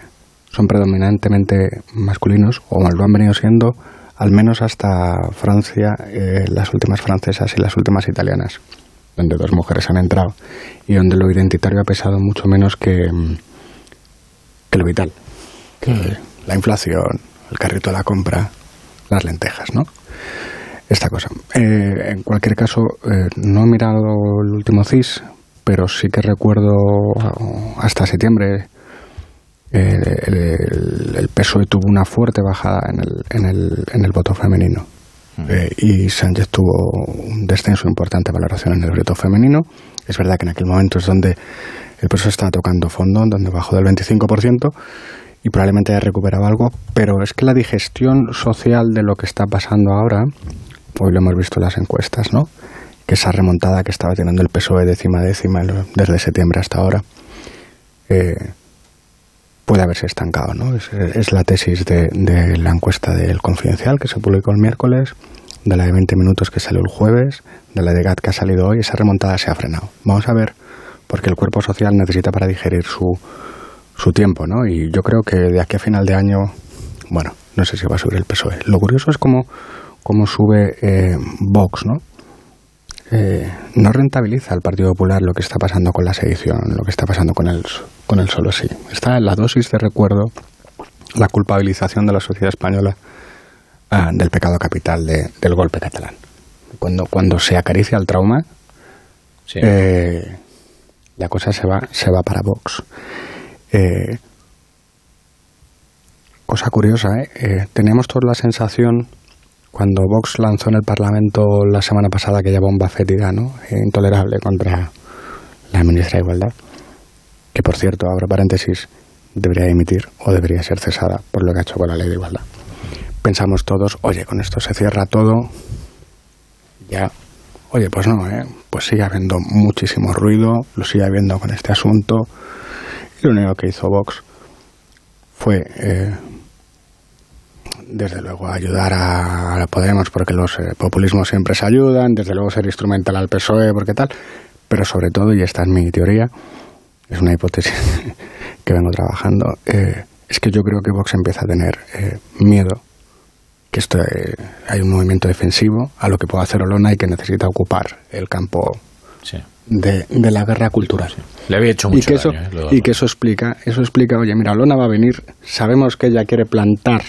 son predominantemente masculinos, o lo han venido siendo, al menos hasta Francia, eh, las últimas francesas y las últimas italianas, donde dos mujeres han entrado, y donde lo identitario ha pesado mucho menos que, que lo vital, que la inflación, el carrito de la compra, las lentejas, ¿no? Esta cosa. Eh, en cualquier caso, eh, no he mirado el último CIS, pero sí que recuerdo hasta septiembre el, el, PSOE tuvo una fuerte bajada en el, en el, en el voto femenino. Eh, y Sánchez tuvo un descenso importante de valoración en el voto femenino. Es verdad que en aquel momento es donde el PSOE estaba tocando fondo, donde bajó del 25% y probablemente haya recuperado algo, pero es que la digestión social de lo que está pasando ahora hoy lo hemos visto en las encuestas, ¿no? Que esa remontada que estaba teniendo el PSOE décima a décima desde septiembre hasta ahora eh, puede haberse estancado, ¿no? Es, la tesis de, la encuesta del Confidencial que se publicó el miércoles, de la de 20 minutos que salió el jueves, de la de GAT que ha salido hoy, esa remontada se ha frenado. Vamos a ver, porque el cuerpo social necesita para digerir su, su tiempo, ¿no? Y yo creo que de aquí a final de año, bueno, no sé si va a subir el PSOE. Lo curioso es cómo cómo sube eh, Vox, ¿no? Eh, no rentabiliza al Partido Popular lo que está pasando con la sedición, lo que está pasando con el, con el solo sí. Está en la dosis de recuerdo la culpabilización de la sociedad española ah, del pecado capital del golpe catalán. Cuando, cuando se acaricia el trauma, eh, la cosa se va, se va para Vox. cosa curiosa. Teníamos toda la sensación cuando Vox lanzó en el Parlamento la semana pasada aquella bomba fétida, ¿no? Intolerable contra la ministra de Igualdad, que por cierto, abro paréntesis, debería emitir o debería ser cesada por lo que ha hecho con la ley de igualdad. Pensamos todos, oye, con esto se cierra todo, ya. Oye, pues no, ¿eh? pues sigue habiendo muchísimo ruido, lo sigue habiendo con este asunto. Y lo único que hizo Vox fue, eh, desde luego, ayudar a, a Podemos, porque los eh, populismos siempre se ayudan, desde luego ser instrumental al PSOE, porque tal, pero sobre todo, y esta es mi teoría, es una hipótesis que vengo trabajando, eh, es que yo creo que Vox empieza a tener eh, miedo que esto, eh, hay un movimiento defensivo a lo que puede hacer Olona y que necesita ocupar el campo de, la guerra cultural. Le había hecho mucho y que eso, y que eso explica, eso explica, oye, mira, Olona va a venir, sabemos que ella quiere plantar,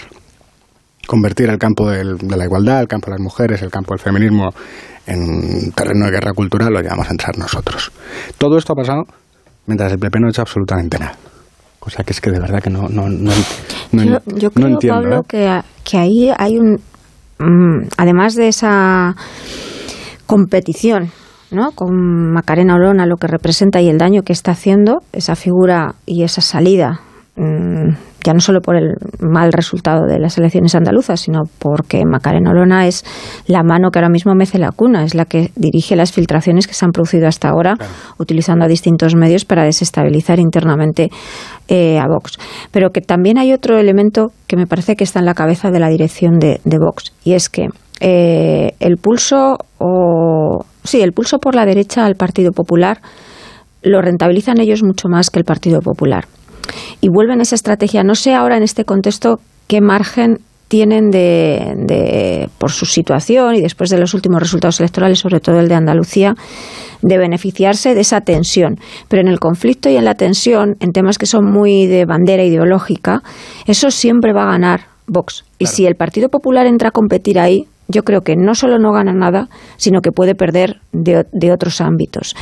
convertir el campo de la igualdad, el campo de las mujeres, el campo del feminismo en terreno de guerra cultural, lo llevamos a entrar nosotros. Todo esto ha pasado mientras el PP no ha hecho absolutamente nada. O sea que es que de verdad que no, no, no, yo, yo creo, entiendo. Pablo, que, que ahí hay un. Mm, además de esa competición ¿no? con Macarena Olona, lo que representa y el daño que está haciendo, esa figura y esa salida ya no solo por el mal resultado de las elecciones andaluzas, sino porque Macarena Olona es la mano que ahora mismo mece la cuna, es la que dirige las filtraciones que se han producido hasta ahora, utilizando a distintos medios para desestabilizar internamente eh, a Vox. Pero que también hay otro elemento que me parece que está en la cabeza de la dirección de, Vox, y es que eh, el pulso o sí, el pulso por la derecha al Partido Popular lo rentabilizan ellos mucho más que el Partido Popular y vuelven a esa estrategia. No sé ahora en este contexto qué margen tienen de, por su situación y después de los últimos resultados electorales, sobre todo el de Andalucía, de beneficiarse de esa tensión. Pero en el conflicto y en la tensión, en temas que son muy de bandera ideológica, eso siempre va a ganar Vox. Y si el Partido Popular entra a competir ahí, yo creo que no solo no gana nada, sino que puede perder de, otros ámbitos.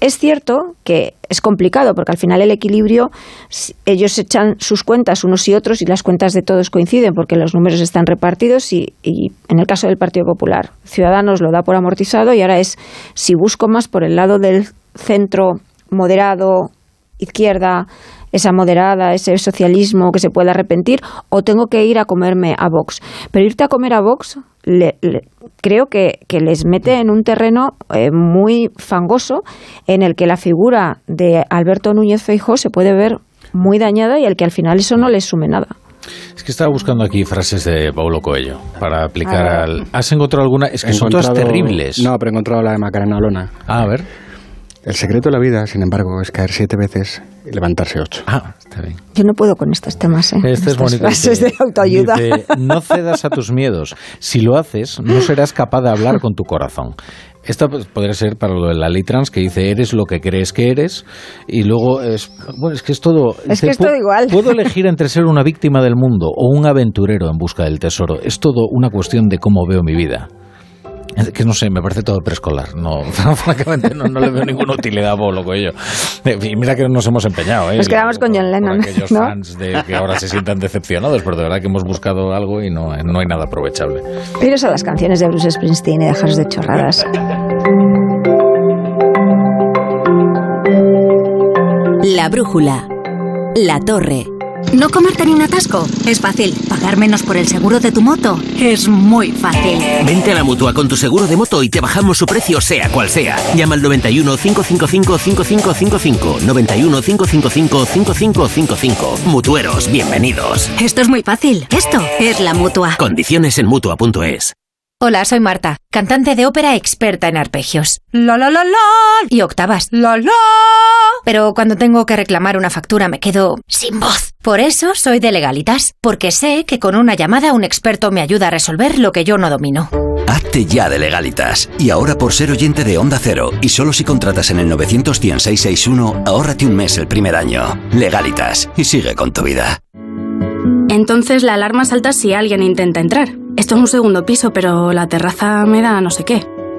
Es cierto que es complicado, porque al final el equilibrio, ellos echan sus cuentas unos y otros y las cuentas de todos coinciden, porque los números están repartidos y, y en el caso del Partido Popular, Ciudadanos lo da por amortizado y ahora es si busco más por el lado del centro moderado, izquierda, esa moderada, ese socialismo que se puede arrepentir, o tengo que ir a comerme a Vox. Pero irte a comer a Vox creo que, les mete en un terreno eh, muy fangoso en el que la figura de Alberto Núñez Feijóo se puede ver muy dañada y al que al final eso no le sume nada. Es que estaba buscando aquí frases de Paulo Coelho para aplicar al... ¿Has encontrado alguna? Es que son todas terribles. No, pero he encontrado la de Macarena Olona. Ah, a ver. El secreto de la vida, sin embargo, es caer siete veces y levantarse ocho. Ah, está bien. Yo no puedo con estos temas, ¿eh? Este es bonito. Frases de autoayuda. no cedas a tus miedos. Si lo haces, no serás capaz de hablar con tu corazón. Esto pues, podría ser para lo de la ley trans que dice eres lo que crees que eres y luego es bueno es que es todo es que es todo igual puedo elegir entre ser una víctima del mundo o un aventurero en busca del tesoro es todo una cuestión de cómo veo mi vida que no sé, me parece todo preescolar. No, francamente, no, le veo ninguna utilidad a Bolo ello. Y mira que nos hemos empeñado, ¿eh? Nos quedamos con John Lennon. aquellos fans de que ahora se sientan decepcionados, pero de verdad que hemos buscado algo y no, no hay nada aprovechable. Iros a las canciones de Bruce Springsteen y dejaros de chorradas. La brújula. La torre. ¿No comerte ni un atasco? Es fácil. ¿Pagar menos por el seguro de tu moto? Es muy fácil. Vente a la mutua con tu seguro de moto y te bajamos su precio, sea cual sea. Llama al 91 555 5555. 91 555 5555. Mutueros, bienvenidos. Esto es muy fácil. Esto es la mutua. Condiciones en mutua.es. Hola, soy Marta, cantante de ópera experta en arpegios. La la la la y octavas. La la. Pero cuando tengo que reclamar una factura me quedo sin voz. Por eso soy de legalitas, porque sé que con una llamada un experto me ayuda a resolver lo que yo no domino. Hazte ya de legalitas. Y ahora por ser oyente de Onda Cero y solo si contratas en el 91661, ahórrate un mes el primer año. Legalitas y sigue con tu vida. Entonces la alarma salta si alguien intenta entrar. Esto es un segundo piso, pero la terraza me da no sé qué.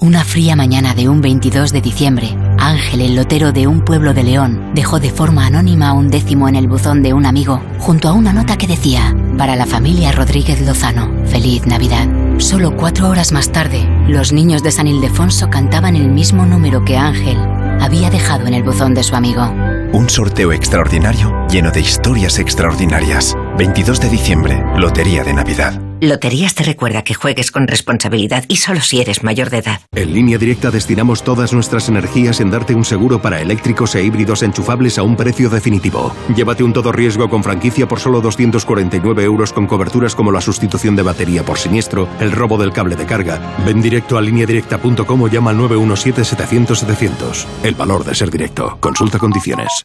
Una fría mañana de un 22 de diciembre, Ángel, el lotero de un pueblo de León, dejó de forma anónima un décimo en el buzón de un amigo, junto a una nota que decía, para la familia Rodríguez Lozano, feliz Navidad. Solo cuatro horas más tarde, los niños de San Ildefonso cantaban el mismo número que Ángel había dejado en el buzón de su amigo. Un sorteo extraordinario lleno de historias extraordinarias. 22 de diciembre, Lotería de Navidad. Loterías te recuerda que juegues con responsabilidad y solo si eres mayor de edad. En línea directa destinamos todas nuestras energías en darte un seguro para eléctricos e híbridos enchufables a un precio definitivo. Llévate un todo riesgo con franquicia por solo 249 euros con coberturas como la sustitución de batería por siniestro, el robo del cable de carga. Ven directo a lineadirecta.com o llama al 917-700-700. El valor de ser directo. Consulta condiciones.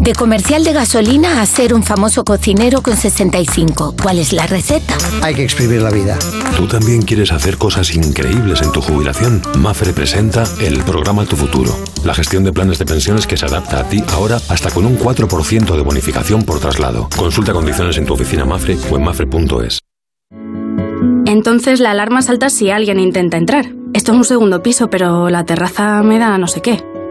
De comercial de gasolina a ser un famoso cocinero con 65. ¿Cuál es la receta? Hay que exprimir la vida. ¿Tú también quieres hacer cosas increíbles en tu jubilación? Mafre presenta el programa Tu Futuro. La gestión de planes de pensiones que se adapta a ti ahora hasta con un 4% de bonificación por traslado. Consulta condiciones en tu oficina Mafre o en mafre.es. Entonces la alarma salta si alguien intenta entrar. Esto es un segundo piso, pero la terraza me da no sé qué.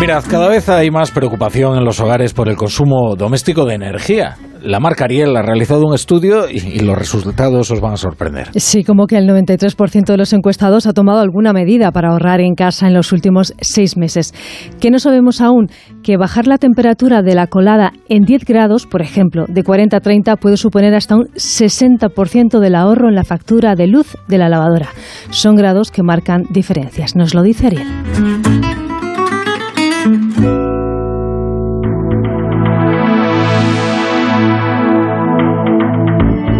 Mirad, cada vez hay más preocupación en los hogares por el consumo doméstico de energía. La marca Ariel ha realizado un estudio y, y, los resultados os van a sorprender. Sí, como que el 93% de los encuestados ha tomado alguna medida para ahorrar en casa en los últimos seis meses. ¿Qué no sabemos aún? Que bajar la temperatura de la colada en 10 grados, por ejemplo, de 40 a 30, puede suponer hasta un 60% del ahorro en la factura de luz de la lavadora. Son grados que marcan diferencias. Nos lo dice Ariel.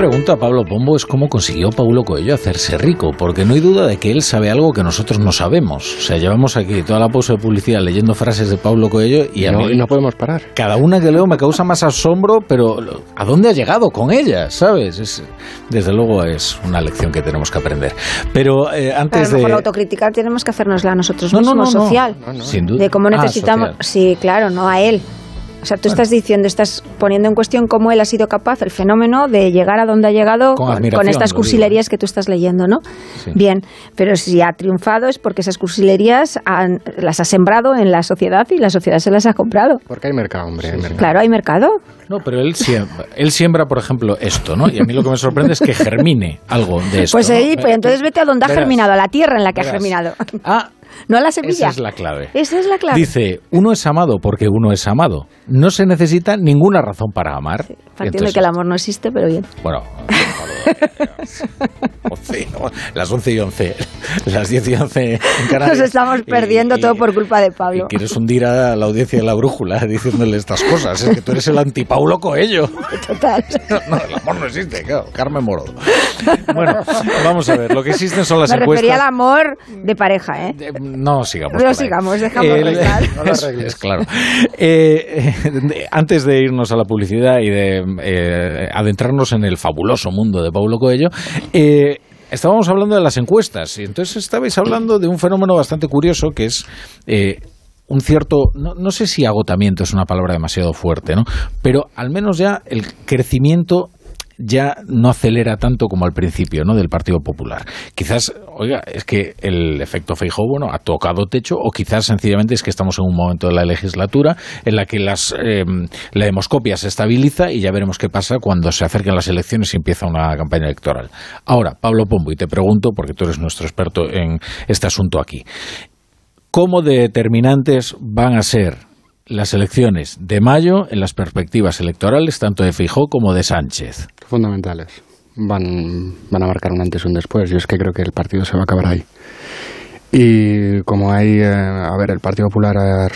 Pregunta, Pablo Pombo, es cómo consiguió Paulo Coelho hacerse rico, porque no hay duda de que él sabe algo que nosotros no sabemos. O sea, llevamos aquí toda la pausa de publicidad leyendo frases de Pablo Coelho y a no, mí no podemos parar. cada una que leo me causa más asombro, pero ¿a dónde ha llegado con ellas? ¿Sabes? Es, desde luego es una lección que tenemos que aprender. Pero eh, antes a lo mejor de... la autocrítica tenemos que hacernosla a nosotros No, no, mismos, no, no. social. Sin duda. De cómo Ah, necesitamos. social. sí, claro, no a él. O sea, tú estás diciendo, estás poniendo en cuestión cómo él ha sido capaz, el fenómeno, de llegar a donde ha llegado con, estas cursilerías que tú estás leyendo, ¿no? Bien, pero si ha triunfado es porque esas cursilerías las ha sembrado en la sociedad y la sociedad se las ha comprado. Porque hay mercado, hombre. Claro, hay mercado. No, pero él siembra, él siembra, por ejemplo, esto, ¿no? Y a mí lo que me sorprende es que germine algo de esto. Pues, pues entonces vete a donde ha germinado, a la tierra en la que ha germinado. Ah, no a la semilla. Esa es la clave. Esa es la clave. Dice, uno es amado porque uno es amado. No se necesita ninguna razón para amar. Sí, partiendo de que el amor no existe, pero bien. Bueno, las 11 y 11, las 10 y 11 en Canarias. Nos estamos perdiendo todo por culpa de Pablo. quieres hundir a la audiencia de la brújula diciéndole estas cosas. Es que tú eres el antipaulo Coello. Total. No, el amor no existe, claro. Carmen Morodo. Bueno, vamos a ver. Lo que existen son las Me encuestas. refería al amor de pareja, ¿eh? No sigamos. No sigamos, dejamos el, no lo es, claro. Eh, antes de irnos a la publicidad y de eh, adentrarnos en el fabuloso mundo de Paulo Coello, eh, estábamos hablando de las encuestas y entonces estabais hablando de un fenómeno bastante curioso que es un cierto, no, no, sé si agotamiento es una palabra demasiado fuerte, ¿no? Pero al menos ya el crecimiento ya no acelera tanto como al principio ¿no? del Partido Popular. Quizás, oiga, es que el efecto Feijóo, bueno, ha tocado techo o quizás sencillamente es que estamos en un momento de la legislatura en la que las, eh, la demoscopia se estabiliza y ya veremos qué pasa cuando se acerquen las elecciones y empieza una campaña electoral. Ahora, Pablo Pombo, y te pregunto, porque tú eres nuestro experto en este asunto aquí, ¿cómo determinantes van a ser las elecciones de mayo en las perspectivas electorales tanto de Fijó como de Sánchez. Fundamentales. Van, van a marcar un antes y un después. Yo es que creo que el partido se va a acabar ahí. Y como hay, eh, a ver, el Partido Popular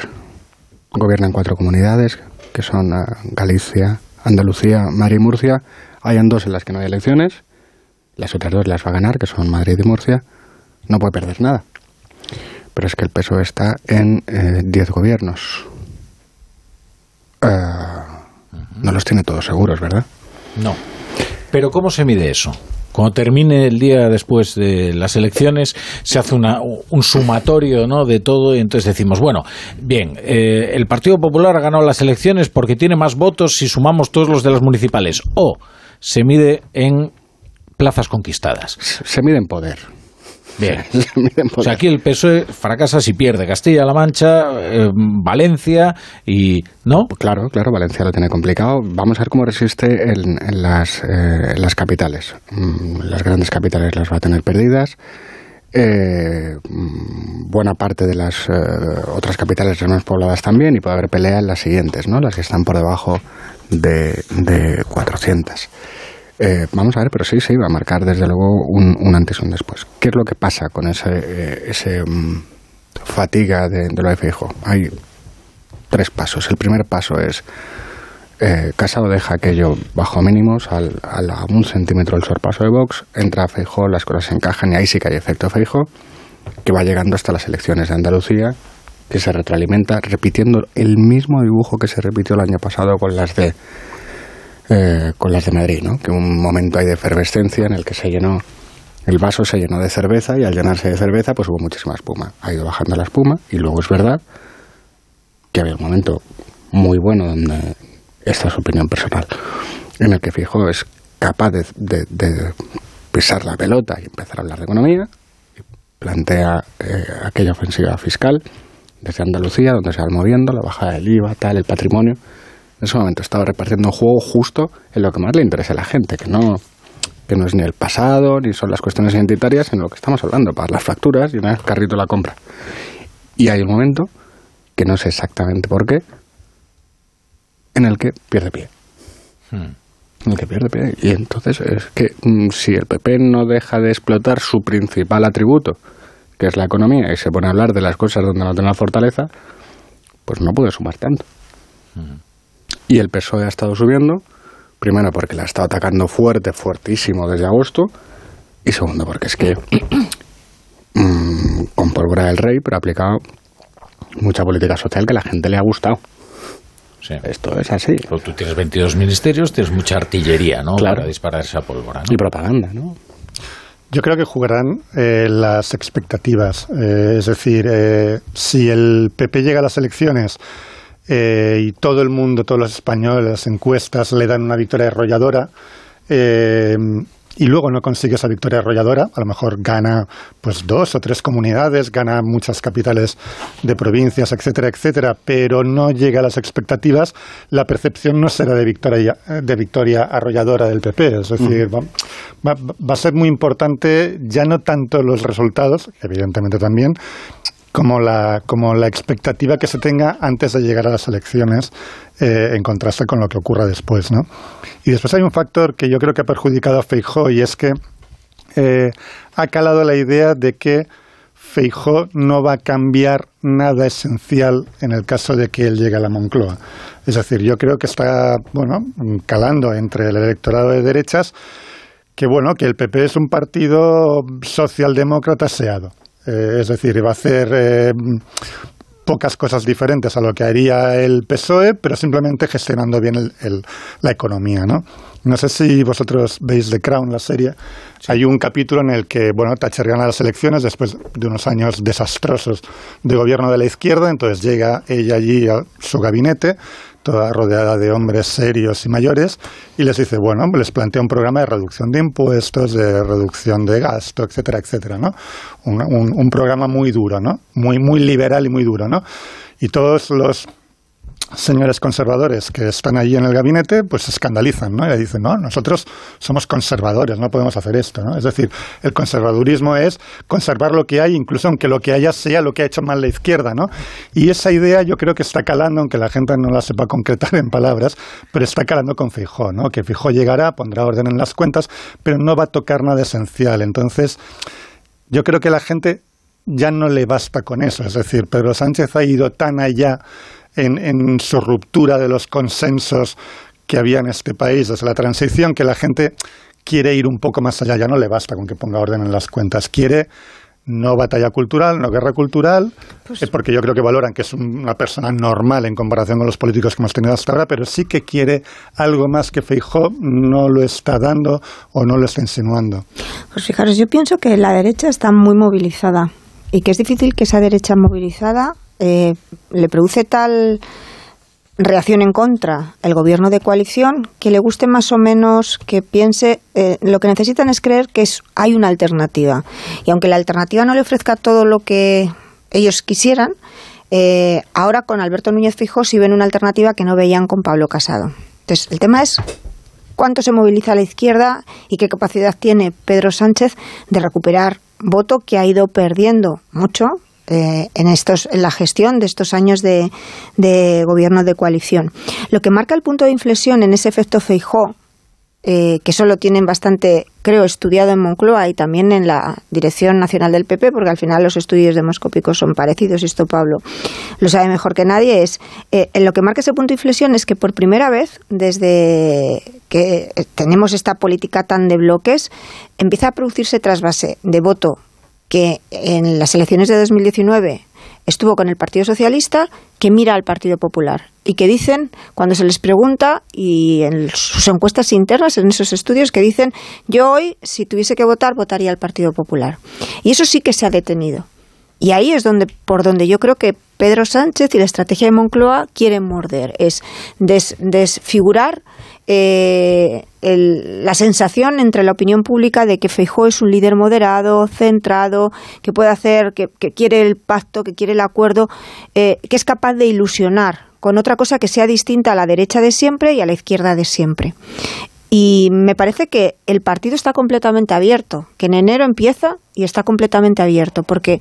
gobierna en cuatro comunidades, que son eh, Galicia, Andalucía, Madrid y Murcia. Hayan dos en las que no hay elecciones. Las otras dos las va a ganar, que son Madrid y Murcia. No puede perder nada. Pero es que el peso está en eh, eh, no los tiene todos seguros, ¿verdad? No. Pero ¿cómo se mide eso? Cuando termine el día después de las elecciones, se hace un sumatorio ¿no? de todo y entonces decimos, bueno, bien, eh, el Partido Popular ha ganado las elecciones porque tiene más votos si sumamos todos los de las municipales. O se mide en plazas conquistadas. Se mide en poder. Bien. o sea, aquí el PSOE fracasa si pierde Castilla-La Mancha, eh, Valencia y... ¿No? Claro, claro, Valencia lo tiene complicado. Vamos a ver cómo resiste en, las, eh, las capitales. Mm, las grandes capitales las va a tener perdidas. Eh, mm, buena parte de las otras capitales más pobladas también y puede haber pelea en las siguientes, ¿no? Las que están por debajo de, de 400. Eh, vamos a ver, pero sí se iba a marcar desde luego un, antes y un después. ¿Qué es lo que pasa con ese, eh, ese mm, fatiga de, lo de Feijo? Hay tres pasos. El primer paso es eh, Casado deja aquello bajo mínimos al, a un centímetro del sorpaso de Vox, entra Feijo, las cosas se encajan y ahí sí que hay efecto Feijo, que va llegando hasta las elecciones de Andalucía, que se retroalimenta repitiendo el mismo dibujo que se repitió el año pasado con las de eh, con las de Madrid, ¿no? Que un momento hay de efervescencia en el que se llenó el vaso se llenó de cerveza y al llenarse de cerveza pues hubo muchísima espuma. Ha ido bajando la espuma y luego es verdad que había un momento muy bueno donde esta es opinión personal en el que Fijo es capaz de, pisar la pelota y empezar a hablar de economía plantea eh, aquella ofensiva fiscal desde Andalucía donde se va moviendo la bajada del IVA tal el patrimonio en ese momento estaba repartiendo un juego justo en lo que más le interesa a la gente, que no, que no es ni el pasado, ni son las cuestiones identitarias, sino lo que estamos hablando, para las facturas y una carrito la compra. Y hay un momento, que no sé exactamente por qué, en el que pierde pie. Hmm. En el que pierde pie. Y entonces es que mm, si el PP no deja de explotar su principal atributo, que es la economía, y se pone a hablar de las cosas donde no tiene la fortaleza, pues no puede sumar tanto. Hmm. Y el PSOE ha estado subiendo, primero porque la ha estado atacando fuerte, fuertísimo desde agosto, y segundo porque es que mmm, con pólvora del rey, pero ha aplicado mucha política social que a la gente le ha gustado. Esto es así. Pero tú tienes 22 ministerios, tienes mucha artillería, ¿no? Para disparar esa pólvora. Y propaganda, ¿no? Yo creo que jugarán eh, las expectativas. Eh, es decir, eh, si el PP llega a las elecciones eh, y todo el mundo, todos los españoles, las encuestas le dan una victoria arrolladora. Eh, y luego no consigue esa victoria arrolladora, a lo mejor gana pues dos o tres comunidades, gana muchas capitales de provincias, etcétera, etcétera, pero no llega a las expectativas, la percepción no será de victoria, de victoria arrolladora del PP. Es decir, va, va a ser muy importante ya no tanto los resultados, evidentemente también, como la, como la expectativa que se tenga antes de llegar a las elecciones eh, en contraste con lo que ocurra después. ¿no? Y después hay un factor que yo creo que ha perjudicado a Feijó y es que eh, ha calado la idea de que Feijó no va a cambiar nada esencial en el caso de que él llegue a la Moncloa. Es decir, yo creo que está bueno, calando entre el electorado de derechas que bueno, que el PP es un partido socialdemócrata aseado eh, es decir, va a hacer eh, pocas cosas diferentes a lo que haría el PSOE, pero simplemente gestionando bien la economía, ¿no? No sé si vosotros veis The Crown, la serie. Hay un capítulo en el que, bueno, Thatcher gana las elecciones después de unos años desastrosos de gobierno de la izquierda, entonces llega ella allí a su gabinete, toda rodeada de hombres serios y mayores, y les dice, bueno, les plantea un programa de reducción de impuestos, de reducción de gasto, etcétera, etcétera, ¿no? Un, programa muy duro, ¿no? Muy, muy liberal y muy duro, ¿no? Y todos los señores conservadores que están allí en el gabinete, pues se escandalizan, ¿no? Y dicen, no, nosotros somos conservadores, no podemos hacer esto, ¿no? Es decir, el conservadurismo es conservar lo que hay, incluso aunque lo que haya sea lo que ha hecho mal la izquierda, ¿no? Y esa idea yo creo que está calando, aunque la gente no la sepa concretar en palabras, pero está calando con Fijó, ¿no? Que Fijó llegará, pondrá orden en las cuentas, pero no va a tocar nada esencial. Entonces, yo creo que la gente ya no le basta con eso. Es decir, Pedro Sánchez ha ido tan allá en, su ruptura de los consensos que había en este país desde la transición, que la gente quiere ir un poco más allá, ya no le basta con que ponga orden en las cuentas, quiere no batalla cultural, no guerra cultural, pues eh, porque yo creo que valoran que es una persona normal en comparación con los políticos que hemos tenido hasta ahora, pero sí que quiere algo más que Feijó no lo está dando o no lo está insinuando. Pues fijaros, yo pienso que la derecha está muy movilizada y que es difícil que esa derecha movilizada eh, le produce tal reacción en contra el gobierno de coalición que le guste más o menos que piense eh, lo que necesitan es creer que es, hay una alternativa. Y aunque la alternativa no le ofrezca todo lo que ellos quisieran eh, ahora con Alberto Núñez Fijó sí ven una alternativa que no veían con Pablo Casado. Entonces el tema es cuánto se moviliza la izquierda y qué capacidad tiene Pedro Sánchez de recuperar voto que ha ido perdiendo mucho eh, en, estos, en la gestión de estos años de, gobierno de coalición. Lo que marca el punto de inflexión en ese efecto Feijó, eh, que eso lo tienen bastante, creo, estudiado en Moncloa y también en la Dirección Nacional del PP, porque al final los estudios demoscópicos son parecidos, y esto Pablo lo sabe mejor que nadie, es eh, en lo que marca ese punto de inflexión es que por primera vez, desde que tenemos esta política tan de bloques, empieza a producirse trasvase de voto que en las elecciones de 2019 estuvo con el Partido Socialista, que mira al Partido Popular y que dicen, cuando se les pregunta, y en sus encuestas internas, en esos estudios, que dicen, yo hoy, si tuviese que votar, votaría al Partido Popular. Y eso sí que se ha detenido. Y ahí es donde, por donde yo creo que Pedro Sánchez y la estrategia de Moncloa quieren morder, es desfigurar eh, la sensación entre la opinión pública de que Feijó es un líder moderado, centrado, que puede hacer, que, quiere el pacto, que quiere el acuerdo, eh, que es capaz de ilusionar con otra cosa que sea distinta a la derecha de siempre y a la izquierda de siempre. Y me parece que el partido está completamente abierto, que en enero empieza y está completamente abierto, porque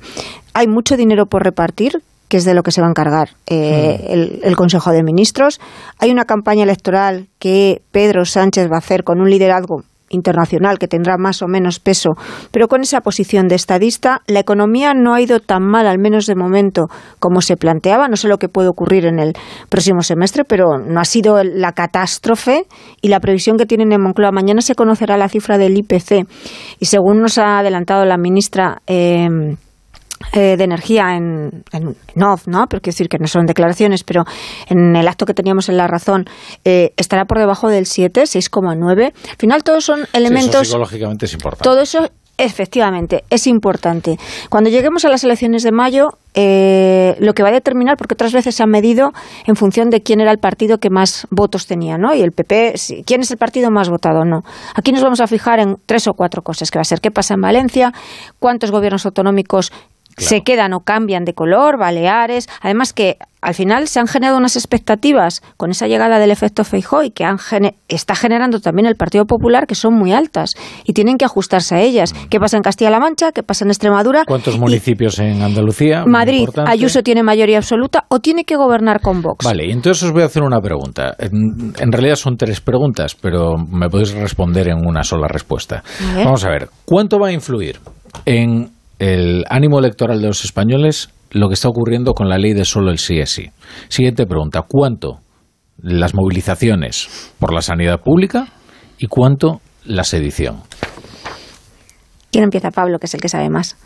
hay mucho dinero por repartir, que es de lo que se va a encargar eh, el, Consejo de Ministros. Hay una campaña electoral que Pedro Sánchez va a hacer con un liderazgo internacional que tendrá más o menos peso, pero con esa posición de estadista, la economía no ha ido tan mal, al menos de momento, como se planteaba. No sé lo que puede ocurrir en el próximo semestre, pero no ha sido la catástrofe y la previsión que tienen en Moncloa. Mañana se conocerá la cifra del IPC y según nos ha adelantado la ministra. Eh, eh, de energía en, en, ¿no? Pero quiero decir que no son declaraciones, pero en el acto que teníamos en La Razón eh, estará por debajo del 7, 6,9. Al final todos son elementos... psicológicamente es importante. Todo eso Efectivamente, es importante. Cuando lleguemos a las elecciones de mayo, eh, lo que va a determinar, porque otras veces se han medido en función de quién era el partido que más votos tenía, ¿no? Y el PP, quién es el partido más votado, no. Aquí nos vamos a fijar en tres o cuatro cosas, que va a ser qué pasa en Valencia, cuántos gobiernos autonómicos se quedan o cambian de color, Baleares, además que al final se han generado unas expectativas con esa llegada del efecto Feijóo y que han está generando también el Partido Popular que son muy altas y tienen que ajustarse a ellas. ¿Qué pasa en Castilla-La Mancha? ¿Qué pasa en Extremadura? ¿Cuántos municipios en Andalucía? Madrid, Ayuso tiene mayoría absoluta o tiene que gobernar con Vox. Vale, entonces os voy a hacer una pregunta. En, en realidad son tres preguntas, pero me podéis responder en una sola respuesta. Vamos a ver, ¿cuánto va a influir en el ánimo electoral de los españoles lo que está ocurriendo con la ley de solo el sí es sí. Siguiente pregunta, ¿cuánto las movilizaciones por la sanidad pública y cuánto la sedición? ¿Quién empieza, Pablo, que es el que sabe más?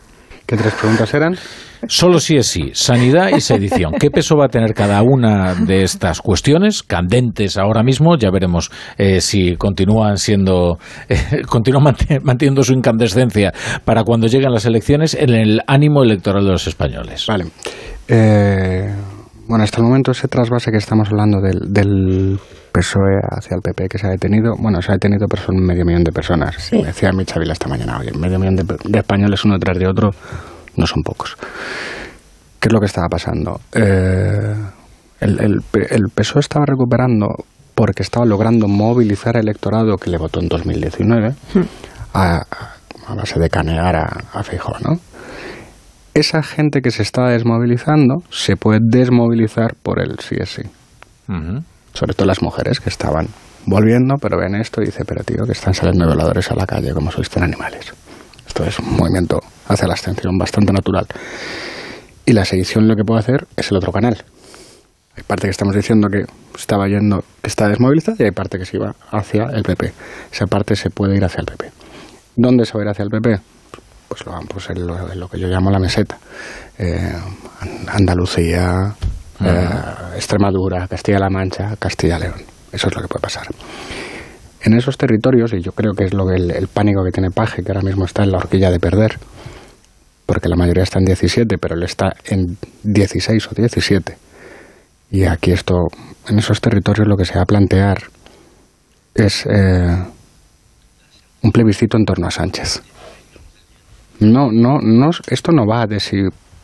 ¿Qué tres preguntas eran? Solo sí es sí. Sanidad y sedición. ¿Qué peso va a tener cada una de estas cuestiones candentes ahora mismo? Ya veremos eh, si continúan siendo, eh, continúan manteniendo su incandescencia para cuando lleguen las elecciones en el ánimo electoral de los españoles. Vale. Eh, bueno, hasta el momento ese trasvase que estamos hablando del, del PSOE hacia el PP que se ha detenido, bueno, se ha detenido pero son medio millón de personas. Sí. decía Micha Vila esta mañana, oye, medio millón de, españoles uno detrás de otro no son pocos. ¿Qué es lo que estaba pasando? Eh, el, el, el, PSOE estaba recuperando porque estaba logrando movilizar el electorado que le votó en 2019 hmm. a, a, base de canear a, a ¿no? Esa gente que se estaba desmovilizando se puede desmovilizar por el sí es sí sobre todo las mujeres que estaban volviendo, pero ven esto y dice, pero tío, que están saliendo violadores a la calle como sois tan animales. Esto es un movimiento hacia la abstención bastante natural. Y la sedición lo que puede hacer es el otro canal. Hay parte que estamos diciendo que estaba yendo, que está desmovilizada y hay parte que se iba hacia el PP. Esa parte se puede ir hacia el PP. ¿Dónde se va a ir hacia el PP? Pues lo, pues en lo, que yo llamo la meseta. Eh, Andalucía, eh, Extremadura, Castilla-La Mancha, Castilla-León. Eso es lo que puede pasar. En esos territorios, y yo creo que es lo que el, pánico que tiene Paje, que ahora mismo está en la horquilla de perder, porque la mayoría está en 17, pero él está en 16 o 17. Y aquí esto, en esos territorios lo que se va a plantear es eh, un plebiscito en torno a Sánchez. No, no, no, esto no va de si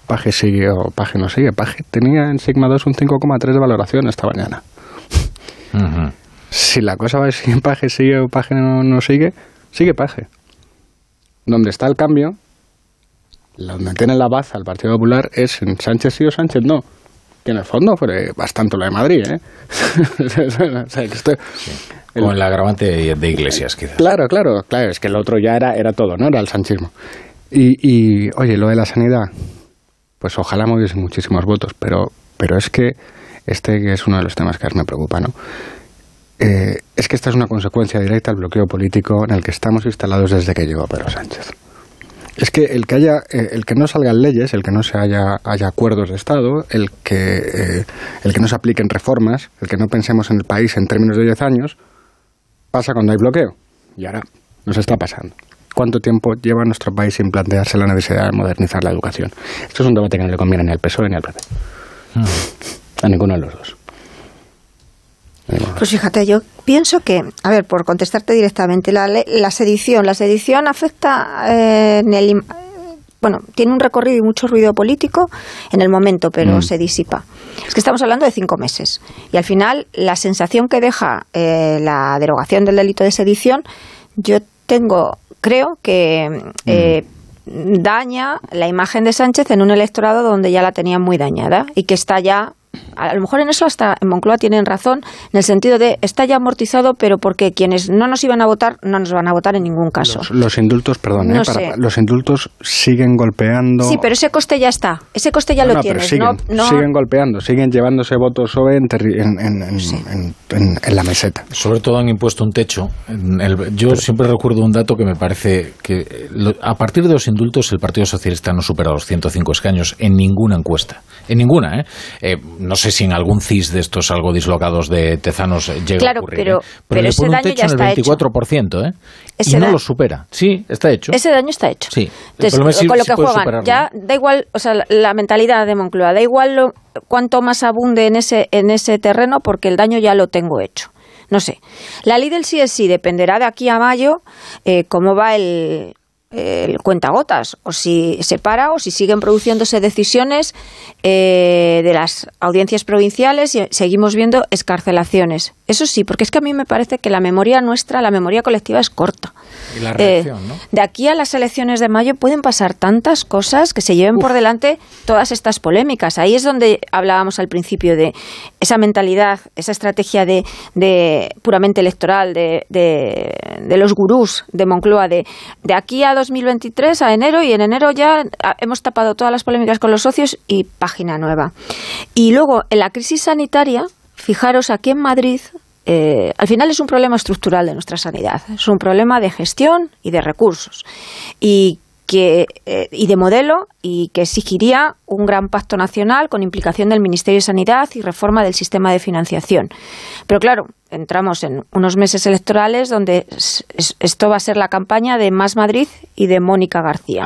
Paje sigue o Paje no sigue. Paje tenía en Sigma 2 un 5,3 de valoración esta mañana. Si la cosa va si Paje sigue o Paje no, sigue, sigue Paje. Donde está el cambio, donde tiene la baza el Partido Popular es en Sánchez sí o Sánchez no. Que en el fondo fue bastante lo de Madrid, ¿eh? o el agravante de Iglesias, quizás. Claro, claro, claro. Es que el otro ya era, era todo, ¿no? Era el sanchismo. Y, y, oye, lo de la sanidad, pues ojalá moviese muchísimos votos, pero, pero es que este es uno de los temas que más me preocupa, ¿no? Eh, es que esta es una consecuencia directa del bloqueo político en el que estamos instalados desde que llegó Pedro Sánchez. Es que el que haya, eh, el que no salgan leyes, el que no se haya, haya acuerdos de Estado, el que, eh, el que no se apliquen reformas, el que no pensemos en el país en términos de 10 años, pasa cuando hay bloqueo. Y ahora nos está pasando. ¿Cuánto tiempo lleva nuestro país sin plantearse la necesidad de modernizar la educación? Esto es un debate que no le conviene ni al PSOE ni al PP. Hmm. A ninguno de los dos. Pues fíjate, yo pienso que, a ver, por contestarte directamente, la, la sedición, la sedición afecta eh, en el, bueno, tiene un recorrido y mucho ruido político en el momento, pero hmm. se disipa. Es que estamos hablando de cinco meses. Y al final, la sensación que deja eh, la derogación del delito de sedición, yo tengo creo que eh, daña la imagen de Sánchez en un electorado donde ya la tenía muy dañada y que está ya a lo mejor en eso hasta en Moncloa tienen razón, en el sentido de está ya amortizado, pero porque quienes no nos iban a votar no nos van a votar en ningún caso. Los, indultos, perdón, ¿eh? los indultos siguen golpeando. Sí, pero ese coste ya está, ese coste ya lo tienes. Siguen, siguen golpeando, siguen llevándose votos OE en, en, la meseta. Sobre todo han impuesto un techo. yo siempre recuerdo un dato que me parece que a partir de los indultos el Partido Socialista no supera los 105 escaños en ninguna encuesta. En ninguna, ¿eh? eh no sé si en algún CIS de estos algo dislocados de Tezanos llega a ocurrir. Pero, ¿eh? pero, le ese pone un daño techo ya en está el 24%, ¿eh? Ese y no lo supera. Sí, está hecho. Ese daño está hecho. Sí. Entonces, problema es si- con lo que juegan, superarlo. ya da igual, o sea, la, la mentalidad de Moncloa, da igual lo- cuánto más abunde en ese, en ese terreno porque el daño ya lo tengo hecho. No sé. La ley del sí es sí dependerá de aquí a mayo eh, cómo va el, el cuentagotas, o si se para o si siguen produciéndose decisiones eh, de las audiencias provinciales y seguimos viendo escarcelaciones. Eso sí, porque es que a mí me parece que la memoria nuestra, la memoria colectiva es corta. Y la Eh, reacción, ¿no? de aquí a las elecciones de mayo pueden pasar tantas cosas que se lleven por delante todas estas polémicas. Ahí es donde hablábamos al principio de esa mentalidad, esa estrategia de, de puramente electoral de, de, de los gurús de Moncloa, de, de aquí a 2023, a enero, y en enero ya ah, hemos tapado todas las polémicas con los socios y página nueva. Y luego, en la crisis sanitaria, fijaros, aquí en Madrid eh, al final es un problema estructural de nuestra sanidad, es un problema de gestión y de recursos y que eh, y de modelo y que exigiría un gran pacto nacional con implicación del Ministerio de Sanidad y reforma del sistema de financiación. Pero claro, entramos en unos meses electorales donde es- es- esto va a ser la campaña de Más Madrid y de Mónica García.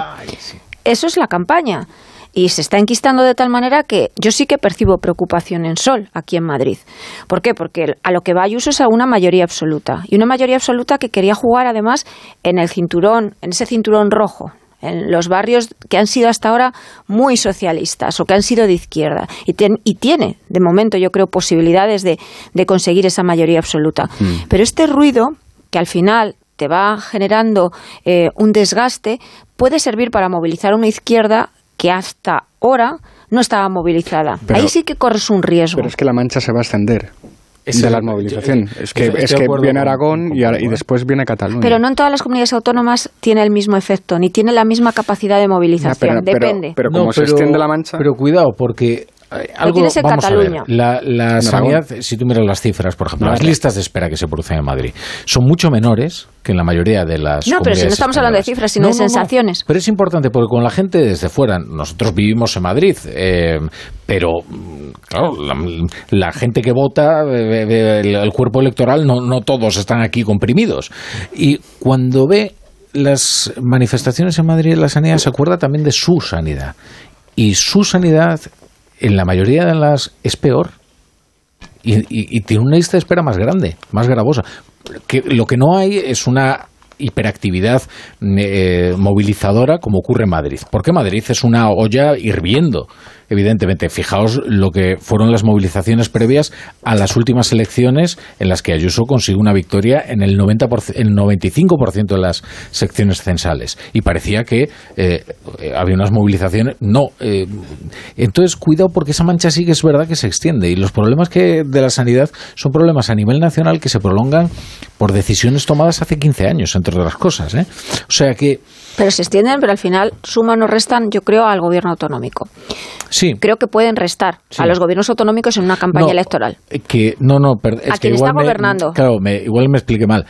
Eso es la campaña. Y se está enquistando de tal manera que yo sí que percibo preocupación en Sol aquí en Madrid. ¿Por qué? Porque a lo que va Ayuso es a una mayoría absoluta. Y una mayoría absoluta que quería jugar además en el cinturón, en ese cinturón rojo, en los barrios que han sido hasta ahora muy socialistas o que han sido de izquierda. Y, ten- y tiene, de momento, yo creo, posibilidades de, de conseguir esa mayoría absoluta. Pero este ruido, que al final te va generando eh, un desgaste, puede servir para movilizar una izquierda que hasta ahora no estaba movilizada. Pero- Ahí sí que corres un riesgo. Pero es que la mancha se va a extender. Ese- de la movilización. yo- Es que, es que viene con- Aragón con y, y ¿eh? después viene Cataluña. Pero no en todas las comunidades autónomas tiene el mismo efecto, ni tiene la misma capacidad de movilización. Ya, pero- Depende. pero como se extiende la mancha- Pero cuidado, porque algo, tienes en vamos a ver, Cataluña. la, sanidad, si tú miras las cifras, por ejemplo, No, las listas de espera que se producen en Madrid son mucho menores que en la mayoría de las No, pero si no estamos hablando de cifras, sino de sensaciones. Pero es importante porque con la gente desde fuera, nosotros vivimos en Madrid, eh, pero claro, la, la gente que vota, eh, el, el cuerpo electoral, no, no todos están aquí comprimidos. Y cuando ve las manifestaciones en Madrid en la sanidad, se acuerda también de su sanidad. Y su sanidad, en la mayoría de las, es peor. Y, y- tiene una lista de espera más grande, más gravosa. Que lo que no hay es una hiperactividad eh, movilizadora como ocurre en Madrid. Porque Madrid es una olla hirviendo, evidentemente. Fijaos lo que fueron las movilizaciones previas a las últimas elecciones en las que Ayuso consiguió una victoria en el 90%, el 95% de las secciones censales. Y parecía que eh, eh, había unas movilizaciones. No. eh, entonces, cuidado porque esa mancha sí que es verdad que se extiende. Y los problemas que de la sanidad son problemas a nivel nacional que se prolongan por decisiones tomadas hace 15 años, entre otras cosas. ¿eh? O sea que, Pero se extienden, pero al final suman o restan, yo creo, al gobierno autonómico. Sí. Creo que pueden restar Sí. a los gobiernos autonómicos en una campaña No, electoral. eh, Que, no, no, per- es A que quien igual está me- gobernando. claro, me, igual me expliqué mal.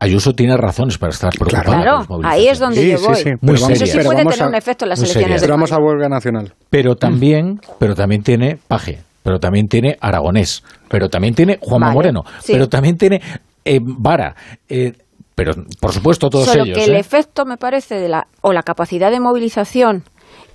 Ayuso tiene razones para estar preocupado. Claro, por ahí es donde Sí, yo sí, voy. sí, Muy pero vamos- Eso sí puede tener a- un efecto en las muy elecciones Pero vamos a huelga nacional. Pero también, pero también tiene Paje, pero también tiene Aragonés, pero también tiene Juanma Vale, Moreno, sí. pero también tiene eh, Vara. eh, pero, por supuesto, todos Solo ellos. que el ¿eh? efecto, me parece, de la, o la capacidad de movilización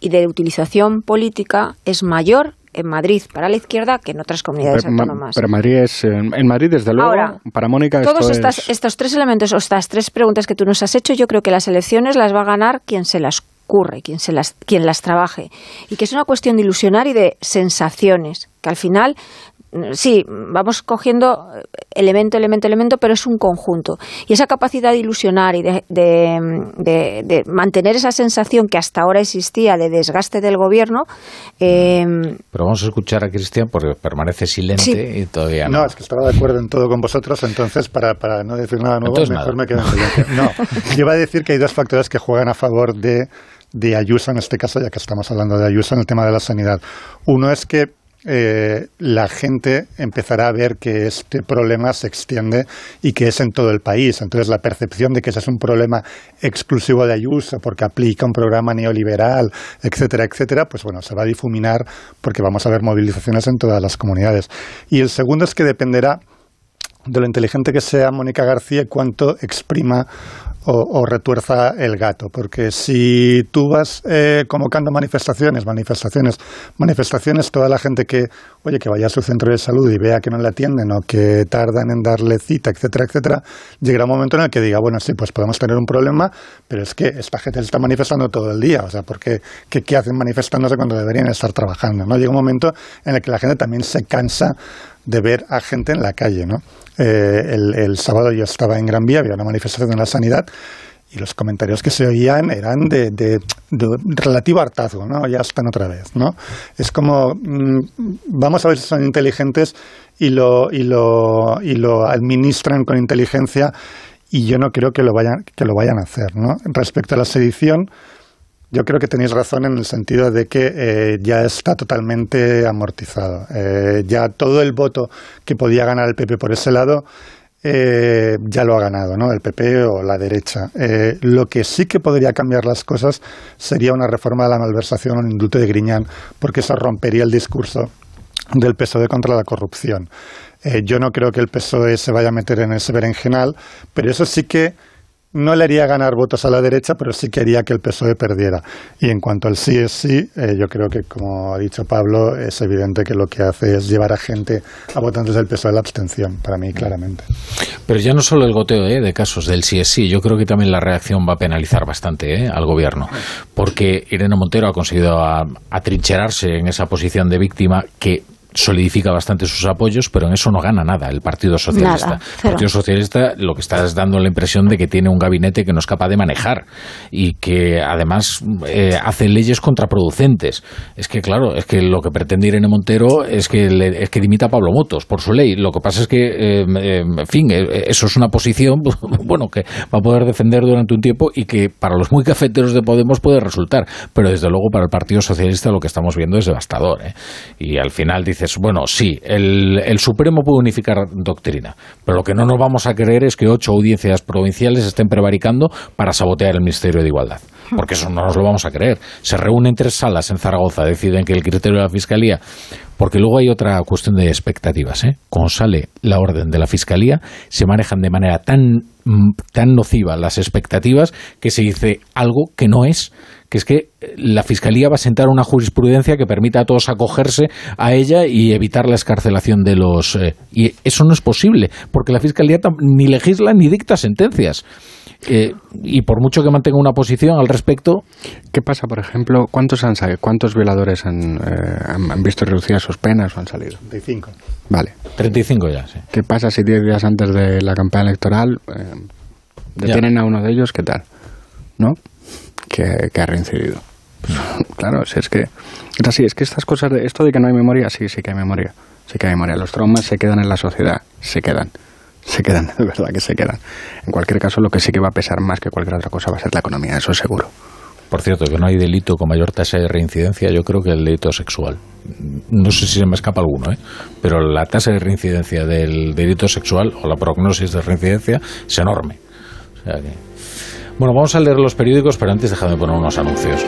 y de utilización política es mayor en Madrid para la izquierda que en otras comunidades Pero, autónomas. pero Madrid es, en Madrid, desde luego, Ahora, para Mónica Todos esto estas, es... estos tres elementos o estas tres preguntas que tú nos has hecho, yo creo que las elecciones las va a ganar quien se las curre, quien, se las, quien las trabaje. Y que es una cuestión de ilusionar y de sensaciones, que al final, sí, vamos cogiendo elemento, elemento, elemento, pero es un conjunto. Y esa capacidad de ilusionar y de, de, de- de mantener esa sensación que hasta ahora existía de desgaste del gobierno, eh, Pero vamos a escuchar a Cristian porque permanece silente Sí. y todavía no. No, es que estaba de acuerdo en todo con vosotros, entonces para, para no decir nada nuevo, Entonces mejor nada. me quedo en silencio. No, yo iba a decir que hay dos factores que juegan a favor de, de Ayuso en este caso, ya que estamos hablando de Ayuso en el tema de la sanidad. Uno es que eh, la gente empezará a ver que este problema se extiende y que es en todo el país. Entonces, la percepción de que ese es un problema exclusivo de Ayuso porque aplica un programa neoliberal, etcétera, etcétera, pues bueno, se va a difuminar porque vamos a ver movilizaciones en todas las comunidades. Y el segundo es que dependerá de lo inteligente que sea Mónica García cuánto exprima o, retuerza el gato. Porque si tú vas eh, convocando manifestaciones, manifestaciones, manifestaciones, toda la gente que, oye, que vaya a su centro de salud y vea que no le atienden o que tardan en darle cita, etcétera, etcétera, llegará un momento en el que diga, bueno, sí, pues podemos tener un problema, pero es que esta gente se está manifestando todo el día. O sea, porque ¿qué, qué hacen manifestándose cuando deberían estar trabajando? ¿no? Llega un momento en el que la gente también se cansa de ver a gente en la calle, ¿no? Eh, el, sábado yo estaba en Gran Vía, había una manifestación de la sanidad y los comentarios que se oían eran de, relativo hartazgo, ¿no? Ya están otra vez, ¿no? Es como, mm, vamos a ver si son inteligentes y lo, y lo, y lo administran con inteligencia y yo no creo que lo vayan, que lo vayan a hacer, ¿no? Respecto a la sedición, yo creo que tenéis razón en el sentido de que eh, ya está totalmente amortizado. Eh, ya todo el voto que podía ganar el PP por ese lado eh, ya lo ha ganado, ¿no? El PP o la derecha. lo que sí que podría cambiar las cosas sería una reforma de la malversación o un indulto de Griñán, porque eso rompería el discurso del PSOE contra la corrupción. yo no creo que el PSOE se vaya a meter en ese berenjenal, pero eso sí que no le haría ganar votos a la derecha, pero sí quería que el PSOE perdiera. Y en cuanto al sí es sí, eh, yo creo que, como ha dicho Pablo, es evidente que lo que hace es llevar a gente a votantes del PSOE a la abstención, para mí, claramente. Pero ya no solo el goteo eh, de casos del sí es sí, yo creo que también la reacción va a penalizar bastante eh, al gobierno, porque Irene Montero ha conseguido atrincherarse en esa posición de víctima que solidifica bastante sus apoyos, pero en eso no gana nada el Partido Socialista. el Partido Socialista lo que está es dando la impresión de que tiene un gabinete que no es capaz de manejar y que además eh, hace leyes contraproducentes. Es que, claro, es que lo que pretende Irene Montero es que, es que dimita a Pablo Motos por su ley. Lo que pasa es que, eh, en fin, eh, eso es una posición, bueno, que va a poder defender durante un tiempo y que para los muy cafeteros de Podemos puede resultar, pero desde luego para el Partido Socialista lo que estamos viendo es devastador. Y al final dice bueno, sí, el, el, Supremo puede unificar doctrina, pero lo que no nos vamos a creer es que ocho audiencias provinciales estén prevaricando para sabotear el Ministerio de Igualdad, porque eso no nos lo vamos a creer. Se reúnen tres salas en Zaragoza, deciden que el criterio de la Fiscalía porque luego hay otra cuestión de expectativas. ¿eh? Cuando sale la orden de la Fiscalía, se manejan de manera tan, tan nociva las expectativas que se dice algo que no es que es que la Fiscalía va a sentar una jurisprudencia que permita a todos acogerse a ella y evitar la escarcelación de los... Eh, y eso no es posible, porque la Fiscalía ni legisla ni dicta sentencias. Eh, y por mucho que mantenga una posición al respecto... ¿Qué pasa, por ejemplo? ¿Cuántos han salido? ¿Cuántos violadores han, eh, han, visto reducidas sus penas o han salido? 35. Vale. 35 ya, sí. ¿Qué pasa si 10 días antes de la campaña electoral detienen a uno de ellos? ¿Qué tal? ¿No? Que, ha reincidido. claro, es que es así, es que estas cosas, de, esto de que no hay memoria, sí, sí que hay memoria, sí que hay memoria. Los traumas se quedan en la sociedad, se quedan, se quedan, de verdad que se quedan. En cualquier caso, lo que sí que va a pesar más que cualquier otra cosa va a ser la economía, eso es seguro. Por cierto, que no hay delito con mayor tasa de reincidencia, yo creo que el delito sexual. No sé si se me escapa alguno, ¿eh? pero la tasa de reincidencia del delito sexual o la prognosis de reincidencia es enorme. O sea que bueno, vamos a leer los periódicos, pero antes déjame poner unos anuncios.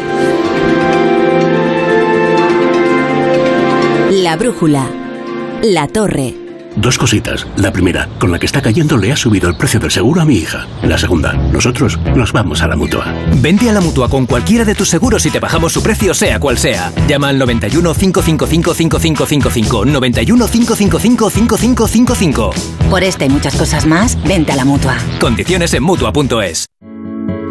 La brújula. La torre. Dos cositas. La primera, con la que está cayendo le ha subido el precio del seguro a mi hija. La segunda, nosotros nos vamos a la mutua. Vente a la mutua con cualquiera de tus seguros y te bajamos su precio, sea cual sea. Llama al 91 555 5555. 91 555 5555. Por esta y muchas cosas más, vente a la mutua. Condiciones en mutua.es.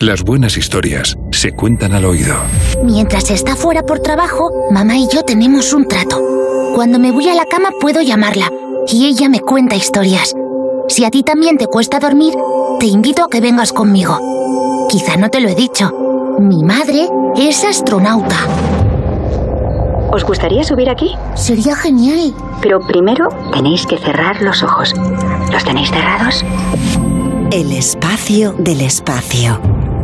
Las buenas historias se cuentan al oído. Mientras está fuera por trabajo, mamá y yo tenemos un trato. Cuando me voy a la cama puedo llamarla y ella me cuenta historias. Si a ti también te cuesta dormir, te invito a que vengas conmigo. Quizá no te lo he dicho. Mi madre es astronauta. ¿Os gustaría subir aquí? Sería genial. Pero primero tenéis que cerrar los ojos. ¿Los tenéis cerrados? El espacio del espacio.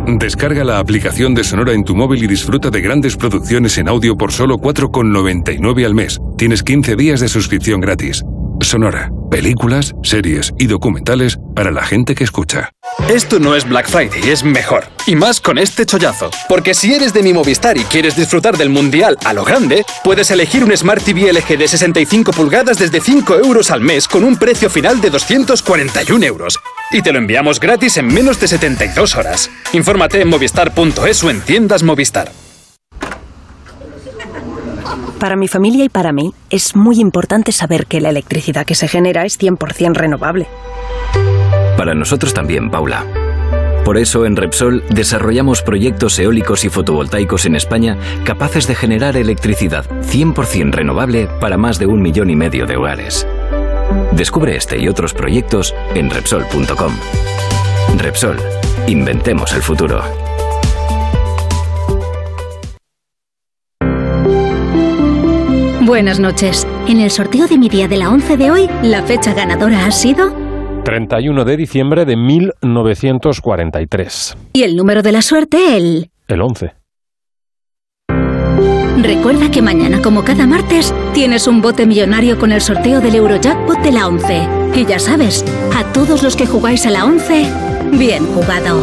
Descarga la aplicación de Sonora en tu móvil y disfruta de grandes producciones en audio por solo 4,99 al mes. Tienes 15 días de suscripción gratis. Sonora, películas, series y documentales para la gente que escucha. Esto no es Black Friday, es mejor. Y más con este chollazo. Porque si eres de mi Movistar y quieres disfrutar del Mundial a lo grande, puedes elegir un Smart TV LG de 65 pulgadas desde 5 euros al mes con un precio final de 241 euros. Y te lo enviamos gratis en menos de 72 horas. Infórmate en movistar.es o en tiendas Movistar. Para mi familia y para mí es muy importante saber que la electricidad que se genera es 100% renovable. Para nosotros también, Paula. Por eso en Repsol desarrollamos proyectos eólicos y fotovoltaicos en España capaces de generar electricidad 100% renovable para más de un millón y medio de hogares. Descubre este y otros proyectos en Repsol.com. Repsol, inventemos el futuro. Buenas noches. En el sorteo de mi día de la 11 de hoy, la fecha ganadora ha sido 31 de diciembre de 1943. y el número de la suerte el... El 11. Recuerda que mañana, como cada martes, tienes un bote millonario con el sorteo del Eurojackpot de la 11. Y ya sabes, a todos los que jugáis a la 11, bien jugado.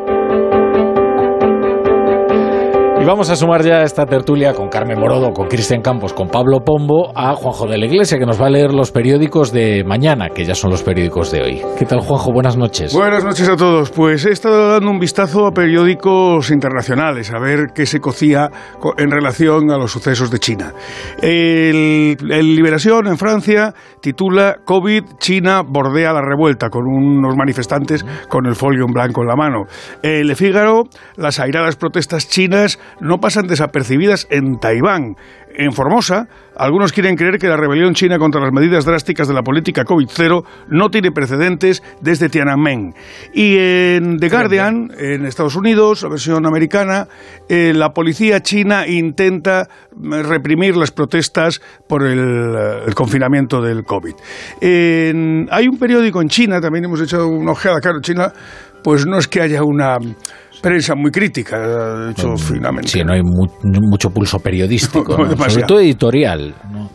Y vamos a sumar ya esta tertulia con Carmen Morodo, con Cristian Campos, con Pablo Pombo, a Juanjo de la Iglesia, que nos va a leer los periódicos de mañana, que ya son los periódicos de hoy. ¿Qué tal, Juanjo? Buenas noches. Buenas noches a todos. Pues he estado dando un vistazo a periódicos internacionales, a ver qué se cocía co- en relación a los sucesos de China. El, el Liberación en Francia titula COVID, China bordea la revuelta, con unos manifestantes con el folio en blanco en la mano. El Le las airadas protestas chinas no pasan desapercibidas en Taiván. En Formosa, algunos quieren creer que la rebelión china contra las medidas drásticas de la política COVID-0 no tiene precedentes desde Tiananmen. Y en The Guardian, en Estados Unidos, la versión americana, eh, la policía china intenta mm, reprimir las protestas por el, eh, el confinamiento del COVID. En- hay un periódico en China, también hemos hecho una ojeada, claro, China, pues no es que haya una prensa muy crítica, de hecho, finalmente. Sí, no hay mu- mucho pulso periodístico, sobre todo editorial.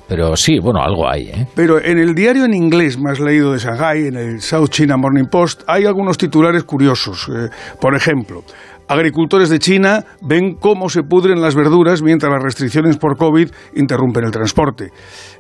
Pero sí, bueno, algo hay. ¿eh? Pero en el diario en inglés más leído de Shanghái, en el South China Morning Post, hay algunos titulares curiosos. Eh, por ejemplo, agricultores de China ven cómo se pudren las verduras mientras las restricciones por COVID interrumpen el transporte.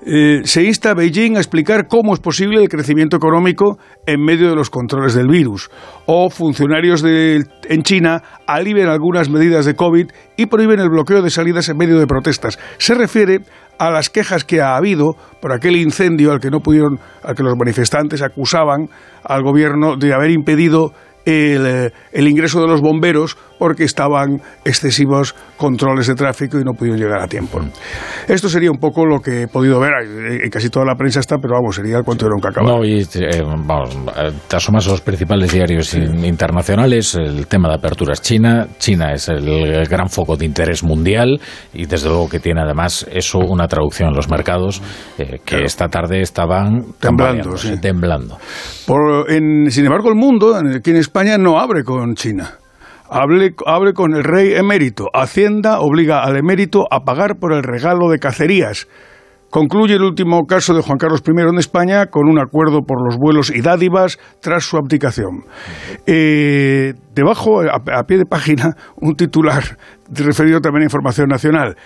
Eh, se insta a Beijing a explicar cómo es posible el crecimiento económico en medio de los controles del virus. O funcionarios de- en China alivian algunas medidas de COVID y prohíben el bloqueo de salidas en medio de protestas. Se refiere a las quejas que ha habido por aquel incendio al que no pudieron, al que los manifestantes acusaban al gobierno de haber impedido el, eh, el ingreso de los bomberos porque estaban excesivos controles de tráfico y no pudieron llegar a tiempo. Esto sería un poco lo que he podido ver. Eh, En casi toda la prensa está, pero vamos, sería el cuento de un cacao. No, y eh, vamos, te asomas a los principales diarios in- internacionales, el tema de apertura es China, China es el, el gran foco de interés mundial y desde luego que tiene además eso una traducción en los mercados eh, que esta tarde estaban Temblando, sí. temblando. Por- en- sin embargo, el mundo, en- aquí en España, no abre con China. Hable- abre con el rey emérito. Hacienda obliga al emérito a pagar por el regalo de cacerías. Concluye el último caso de Juan Carlos I en España con un acuerdo por los vuelos y dádivas tras su abdicación. Eh, debajo, a, a pie de página, un titular referido también a información nacional.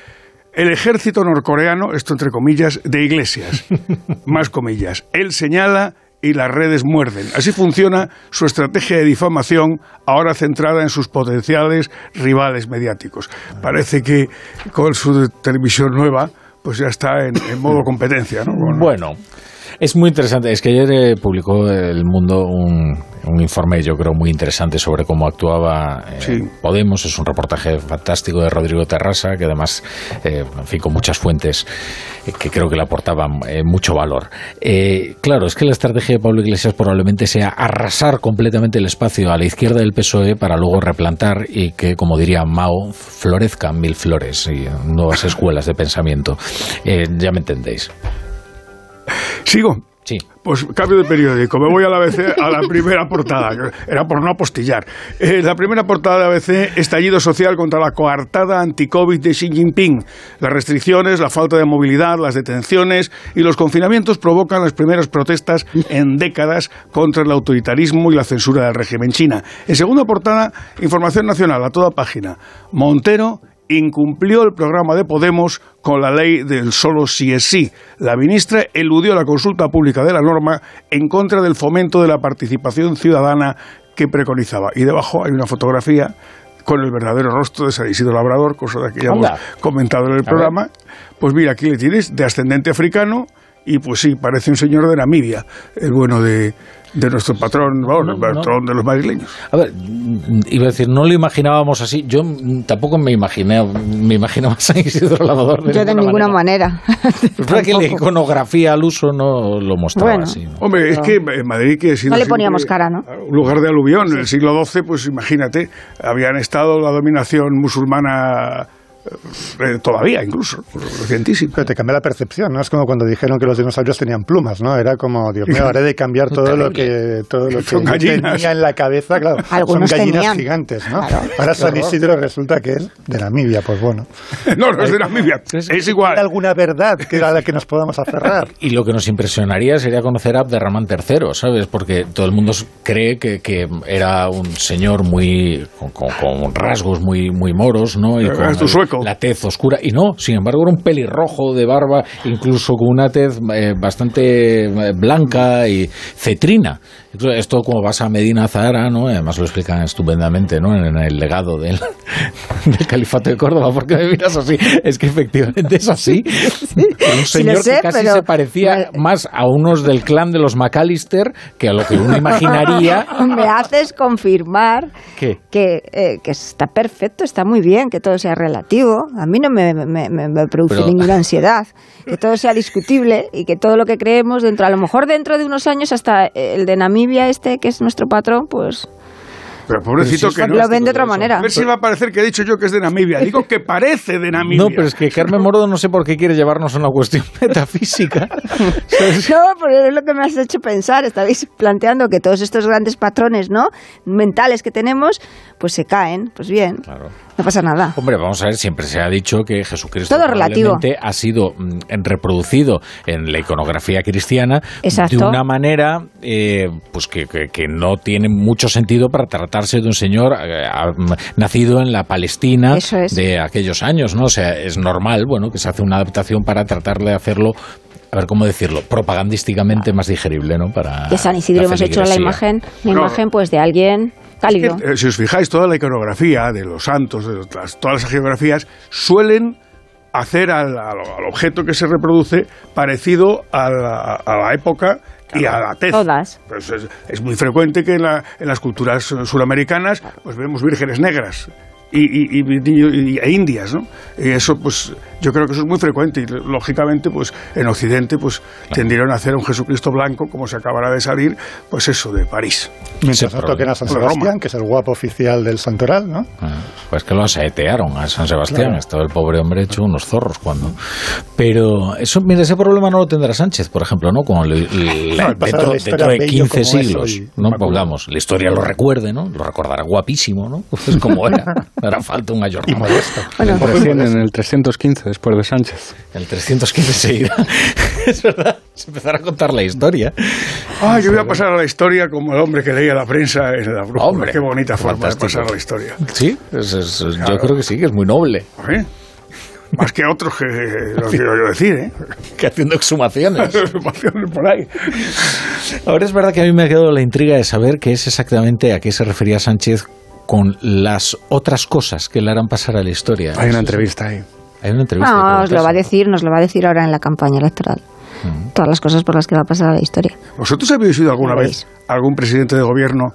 El ejército norcoreano, esto entre comillas, de iglesias, más comillas. Él señala y las redes muerden. Así funciona su estrategia de difamación, ahora centrada en sus potenciales rivales mediáticos. Parece que con su televisión nueva, pues ya está en, en modo competencia. ¿no? Bueno, Es muy interesante. Es que ayer eh, publicó El Mundo un, un, informe, yo creo, muy interesante sobre cómo actuaba eh, Podemos. Es un reportaje fantástico de Rodrigo Terrasa, que además, eh, en fin, con muchas fuentes que creo que le aportaban mucho valor. claro, es que la estrategia de Pablo Iglesias probablemente sea arrasar completamente el espacio a la izquierda del PSOE para luego replantar y que, como diría Mao, florezcan mil flores y nuevas escuelas de pensamiento. ya me entendéis. Sigo. Sí. Pues cambio de periódico, me voy a la ABC a la primera portada, era por no apostillar. Eh, la primera portada de ABC, estallido social contra la coartada anti-COVID de Xi Jinping. Las restricciones, la falta de movilidad, las detenciones y los confinamientos provocan las primeras protestas en décadas contra el autoritarismo y la censura del régimen China. En segunda portada, información nacional a toda página. Montero incumplió el programa de Podemos con la ley del solo sí es sí. La ministra eludió la consulta pública de la norma en contra del fomento de la participación ciudadana que preconizaba. Y debajo hay una fotografía con el verdadero rostro de San Isidro Labrador, cosa de que ya hemos comentado en el programa. Pues mira, aquí le tienes, de ascendente africano, y pues sí, parece un señor de Namibia, el bueno de, de nuestro patrón, el patrón de los madrileños. A ver, iba a decir, no lo imaginábamos así. Yo tampoco me imaginé, me imaginaba a San Isidro Lavador. De Yo de ninguna manera. manera. que la iconografía al uso no lo mostraba así. Hombre, es que en Madrid que No le poníamos cara, ¿no? Un lugar de aluvión, en el siglo XII, pues imagínate, habían estado la dominación musulmana eh, todavía incluso, recientísimo. Pero te cambia la percepción, ¿no? Es como cuando dijeron que los dinosaurios tenían plumas, ¿no? Era como, Dios mío, haré de cambiar todo lo que, todo lo que tenía en la cabeza, claro. Algunos son gallinas tenían. gigantes, ¿no? Ahora San Isidro resulta que es de Namibia, pues bueno. no, no es de Namibia, es igual. Hay alguna verdad que a la que nos podamos aferrar. Y lo que nos impresionaría sería conocer a Abderramán III, ¿sabes? Porque todo el mundo cree que, que era un señor muy con, con, rasgos muy, muy moros, ¿no? Y con la tez oscura. Y no, sin embargo, era un pelirrojo de barba, incluso con una tez eh, bastante eh, blanca y cetrina. Esto como vas a Medina Zahara, ¿no? Además lo explican estupendamente, ¿no? En el legado del, del Califato de Córdoba. porque me miras así? Es que efectivamente es así. Un señor que casi se parecía más a unos del clan de los McAllister que a lo que uno imaginaría. Me haces confirmar Que, eh, que está perfecto, está muy bien, que todo sea relativo. A mí no me, me, me produce ninguna ansiedad. Que todo sea discutible y que todo lo que creemos dentro, a lo mejor dentro de unos años hasta el de Namibia este, que es nuestro patrón, pues... Pero pobrecito que no. Lo ven de otra manera. A ver si va a parecer que he dicho yo que es de Namibia. Digo que parece de Namibia. No, pero es que Carmen Morodo no sé por qué quiere llevarnos a una cuestión metafísica. no, pero es lo que me has hecho pensar. Estabais planteando que todos estos grandes patrones ¿no? mentales que tenemos, pues se caen. Pues bien. Claro. No pasa nada. Hombre, vamos a ver, siempre se ha dicho que Jesucristo Todo relativo. ha sido mm, reproducido en la iconografía cristiana Exacto. de una manera eh, pues que, que, que, no tiene mucho sentido para tratarse de un señor eh, nacido en la Palestina es. de aquellos años, ¿no? O sea, es normal, bueno, que se hace una adaptación para tratar de hacerlo a ver cómo decirlo, propagandísticamente más digerible, ¿no? Para de San Isidro hemos hecho la imagen, la No. imagen pues de alguien cálido. Eh, si os fijáis, toda la iconografía de los santos, de las- todas las geografías, suelen hacer al, al- al objeto que se reproduce parecido a la, a la época y a la tez. Todas. Pues es, es muy frecuente que en, la- en las culturas suramericanas pues vemos vírgenes negras y, y- y- y- e indias, ¿no? Y eso, pues, yo creo que eso es muy frecuente y, lógicamente, pues, en Occidente, pues, tendieron a hacer un Jesucristo blanco, como se acabará de salir, pues eso, de París. Mientras no toquen a San. Sebastián, que es el guapo oficial del santoral, ¿no? Ah, Pues que lo asaetearon a San Sebastián. Claro. Estaba el pobre hombre hecho unos zorros cuando. Pero eso, mira, ese problema no lo tendrá Sánchez, por ejemplo, ¿no? Como le- le- No, el dentro, de dentro de bello 15 como eso siglos, y ¿no? inmaculado. Pongamos, la historia lo recuerde, ¿no? Lo recordará guapísimo, ¿no? Pues como era. Hará falta un ayornado. Y modesto. Bueno, Recién en el 315 después de Sánchez. El 315 se irá. es verdad. Se empezará a contar la historia. Ah, yo voy a pasar a la historia como el hombre que leía la prensa en la brújula. Hombre, Qué bonita forma fantástico. de pasar a la historia. Sí, es- es- yo Claro. creo que sí, que es muy noble. ¿Eh? Más que otros que lo quiero yo decir, ¿eh? Que haciendo exhumaciones. Pasiones por ahí. Ahora es verdad que a mí me ha quedado la intriga de saber qué es exactamente a qué se refería Sánchez con las otras cosas que le harán pasar a la historia. Hay una entrevista ahí. Hay una entrevista. No, os lo va a decir, nos lo va a decir ahora en la campaña electoral. todas las cosas por las que va a pasar a la historia. ¿Vosotros habéis oído alguna vez algún presidente de gobierno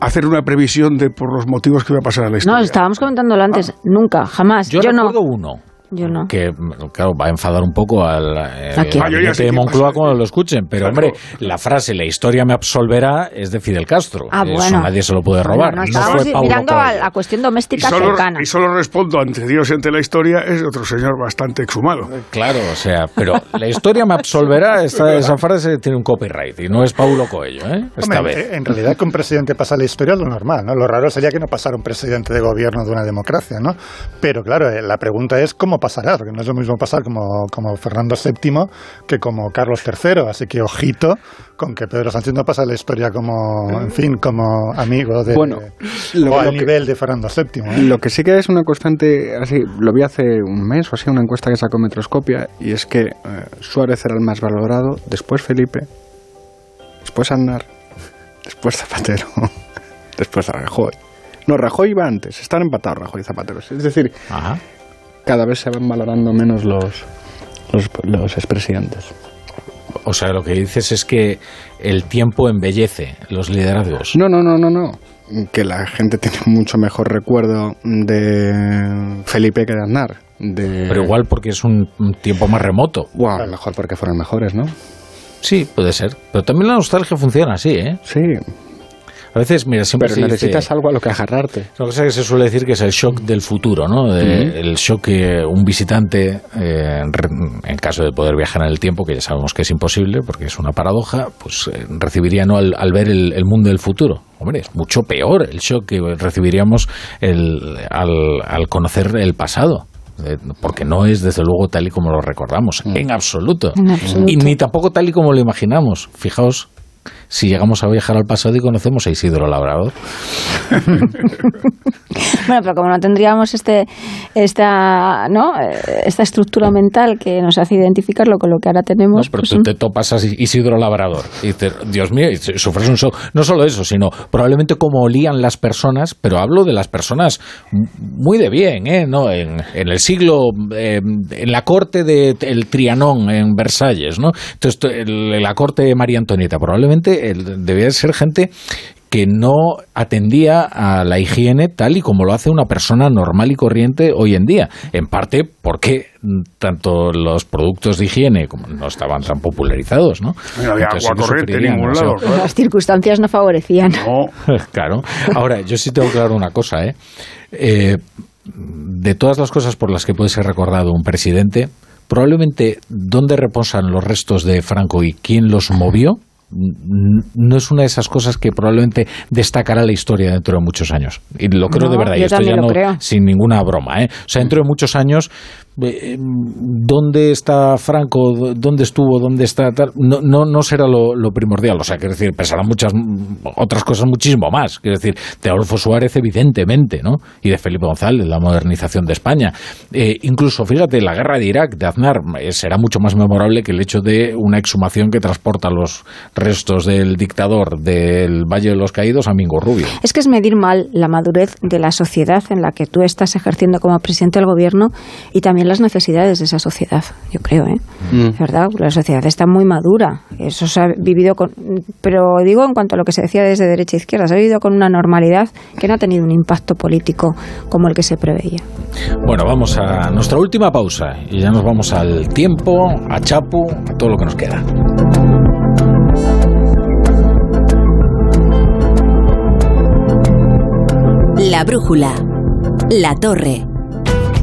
hacer una previsión de por los motivos que va a pasar a la historia? No, estábamos comentándolo antes. Nunca, jamás. Yo, Yo, no. recuerdo uno. Yo no. que claro va a enfadar un poco al eh. Ah, gabinete sé de quién Moncloa pasa. cuando lo escuchen pero Claro. hombre la frase la historia me absolverá es de Fidel Castro Ah, eso bueno. nadie se lo puede Bueno, robar no, no estábamos fue mirando a la cuestión Y doméstica solo, cercana. y solo respondo ante Dios y ante la historia es otro señor bastante exhumado. claro o sea pero la historia me absolverá esa, esa frase tiene un copyright y no es Paulo Coelho ¿eh? esta Hombre, vez En realidad que un presidente pasa la historia es lo normal, ¿no? Lo raro sería que no pasara un presidente de gobierno de una democracia, ¿no? Pero claro, eh, la pregunta es cómo pasará, porque no es lo mismo pasar como, como Fernando VII que como Carlos III, así que ojito con que Pedro Sánchez no pasa la historia como, en fin, como amigo de... Bueno, lo- o lo al que- nivel de Fernando VII. ¿eh? Lo que sí que es una constante, así, lo vi hace un mes o así, una encuesta que sacó Metroscopia, y es que eh, Suárez era el más valorado, después Felipe, después Aznar, después Zapatero, después Rajoy. No, Rajoy iba antes, están empatados Rajoy y Zapatero. Es decir, cada vez se van valorando menos los, los, los expresidentes. o sea lo que dices es que el tiempo embellece los liderazgos No, no, no, no, no. Que la gente tiene mucho mejor recuerdo de Felipe que de Aznar. De... pero igual porque es un, tiempo más remoto Bueno, a lo mejor porque fueron mejores, ¿no? sí puede ser pero también la nostalgia funciona así ¿eh? Sí, a veces mira siempre pero se dice- necesitas algo a lo que agarrarte. Una cosa que se suele decir que es el shock del futuro, ¿no? De-. El shock que un visitante, eh, en caso de poder viajar en el tiempo, que ya sabemos que es imposible porque es una paradoja, pues eh, recibiría ¿no? al, al ver el, el mundo del futuro. Hombre, es mucho peor el shock que recibiríamos el- al, al conocer el pasado. eh, Porque no es desde luego tal y como lo recordamos, en absoluto. En absoluto. Y ni tampoco tal y como lo imaginamos. Fijaos si llegamos a viajar al pasado y conocemos a Isidro Labrador. Bueno, pero como no tendríamos este, esta, ¿no? Eh, esta estructura mental que nos hace identificarlo con lo que ahora No, tenemos, pero pues, tú te topas a Isidro Labrador y dices, Dios mío, y sufres un shock. No solo eso, sino probablemente como olían las personas, pero hablo de las personas muy de bien, ¿eh? ¿No? En, en el siglo, eh, en la corte del Trianón, en Versalles, ¿no? Entonces, to- el- la corte de María Antonieta, probablemente el- debía ser gente que no atendía a la higiene tal y como lo hace una persona normal y corriente hoy en día. En parte porque mm, tanto los productos de higiene como no estaban tan popularizados, ¿no? No había Entonces, agua corriente en ningún lado. claro. las circunstancias no favorecían. claro. Ahora, yo sí tengo claro una cosa, ¿eh? Eh, De todas las cosas por las que puede ser recordado un presidente, probablemente dónde reposan los restos de Franco y quién los movió, no es una de esas cosas que probablemente destacará la historia dentro de muchos años. Y lo creo No, de verdad, y esto ya no creo. sin ninguna broma, ¿eh? O sea, dentro de muchos años, ¿dónde está Franco? ¿Dónde estuvo? ¿Dónde está? Tal? No, no, no será lo, primordial. O sea, quiero decir, pesarán muchas otras cosas muchísimo más. Quiero decir, de Adolfo Suárez, evidentemente, ¿no? Y de Felipe González, la modernización de España. Eh, incluso, fíjate, la guerra de Irak, de Aznar, eh, será mucho más memorable que el hecho de una exhumación que transporta los restos del dictador del Valle de los Caídos a Mingo Rubio. Es que es medir mal la madurez de la sociedad en la que tú estás ejerciendo como presidente del gobierno y también las necesidades de esa sociedad, yo creo, ¿eh? Mm. Es verdad, la sociedad está muy madura. Eso se ha vivido con. Pero digo en cuanto a lo que se decía desde derecha e izquierda, se ha vivido con una normalidad que no ha tenido un impacto político como el que se preveía. Bueno, vamos a nuestra última pausa y ya nos vamos al tiempo, a Chapu, a todo lo que nos queda. La brújula. La torre.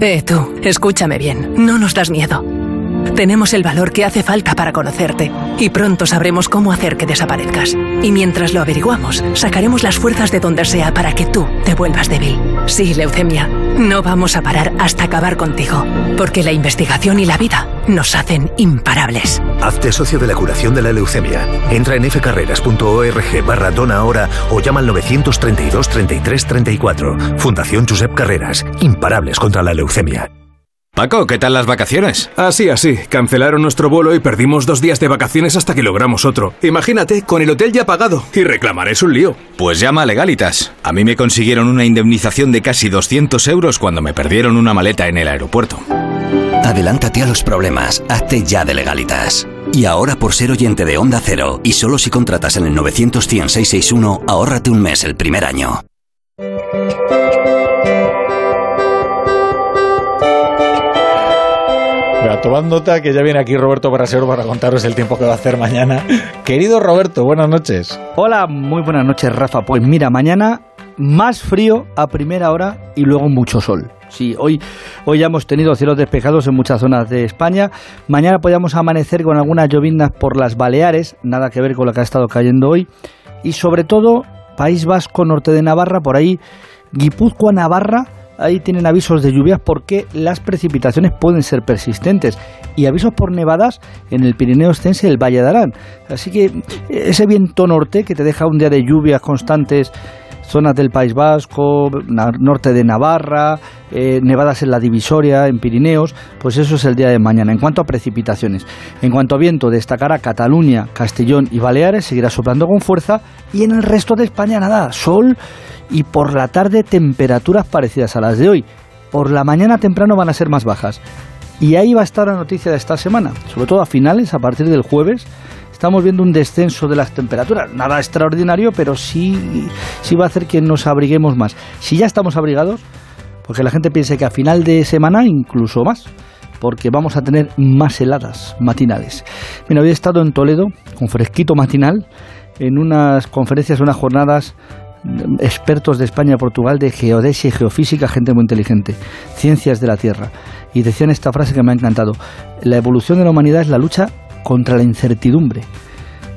Eh, tú, escúchame bien, no nos das miedo. Tenemos el valor que hace falta para conocerte y pronto sabremos cómo hacer que desaparezcas. Y mientras lo averiguamos, sacaremos las fuerzas de donde sea para que tú te vuelvas débil. Sí, leucemia, no vamos a parar hasta acabar contigo, porque la investigación y la vida nos hacen imparables. Hazte socio de la curación de la leucemia. Entra en fcarreras.org barra dona ahora o llama al 932 33 34. Fundación Josep Carreras. Imparables contra la leucemia. Paco, ¿qué tal las vacaciones? Así, así. Cancelaron nuestro vuelo y perdimos dos días de vacaciones hasta que logramos otro. Imagínate, con el hotel ya pagado. Y reclamar es un lío. Pues llama a Legalitas. A mí me consiguieron una indemnización de casi 200 euros cuando me perdieron una maleta en el aeropuerto. Adelántate a los problemas. Hazte ya de Legalitas. Y ahora por ser oyente de Onda Cero, y solo si contratas en el 900 661 ahórrate un mes el primer año. Tomando nota que ya viene aquí Roberto Brasero para contaros el tiempo que va a hacer mañana. Querido Roberto, buenas noches. Hola, muy buenas noches, Rafa. Pues mira, mañana más frío a primera hora y luego mucho sol. Sí, hoy, hoy ya hemos tenido cielos despejados en muchas zonas de España. Mañana podríamos amanecer con algunas llovinas por las Baleares, nada que ver con lo que ha estado cayendo hoy. Y sobre todo, País Vasco, norte de Navarra, por ahí, Guipúzcoa, Navarra ahí tienen avisos de lluvias porque las precipitaciones pueden ser persistentes y avisos por nevadas en el Pirineo Extense y el Valle de Arán. Así que ese viento norte que te deja un día de lluvias constantes zonas del País Vasco, norte de Navarra, eh, nevadas en la Divisoria, en Pirineos, pues eso es el día de mañana. En cuanto a precipitaciones, en cuanto a viento, destacará Cataluña, Castellón y Baleares, seguirá soplando con fuerza y en el resto de España nada, sol y por la tarde temperaturas parecidas a las de hoy. Por la mañana temprano van a ser más bajas. Y ahí va a estar la noticia de esta semana, sobre todo a finales, a partir del jueves. Estamos viendo un descenso de las temperaturas, nada extraordinario, pero sí, sí va a hacer que nos abriguemos más. Si ya estamos abrigados, porque la gente piense que a final de semana incluso más, porque vamos a tener más heladas matinales. Mira, hoy estado en Toledo con fresquito matinal en unas conferencias, unas jornadas expertos de España Portugal de geodesia y geofísica, gente muy inteligente, ciencias de la Tierra. Y decían esta frase que me ha encantado, la evolución de la humanidad es la lucha contra la incertidumbre.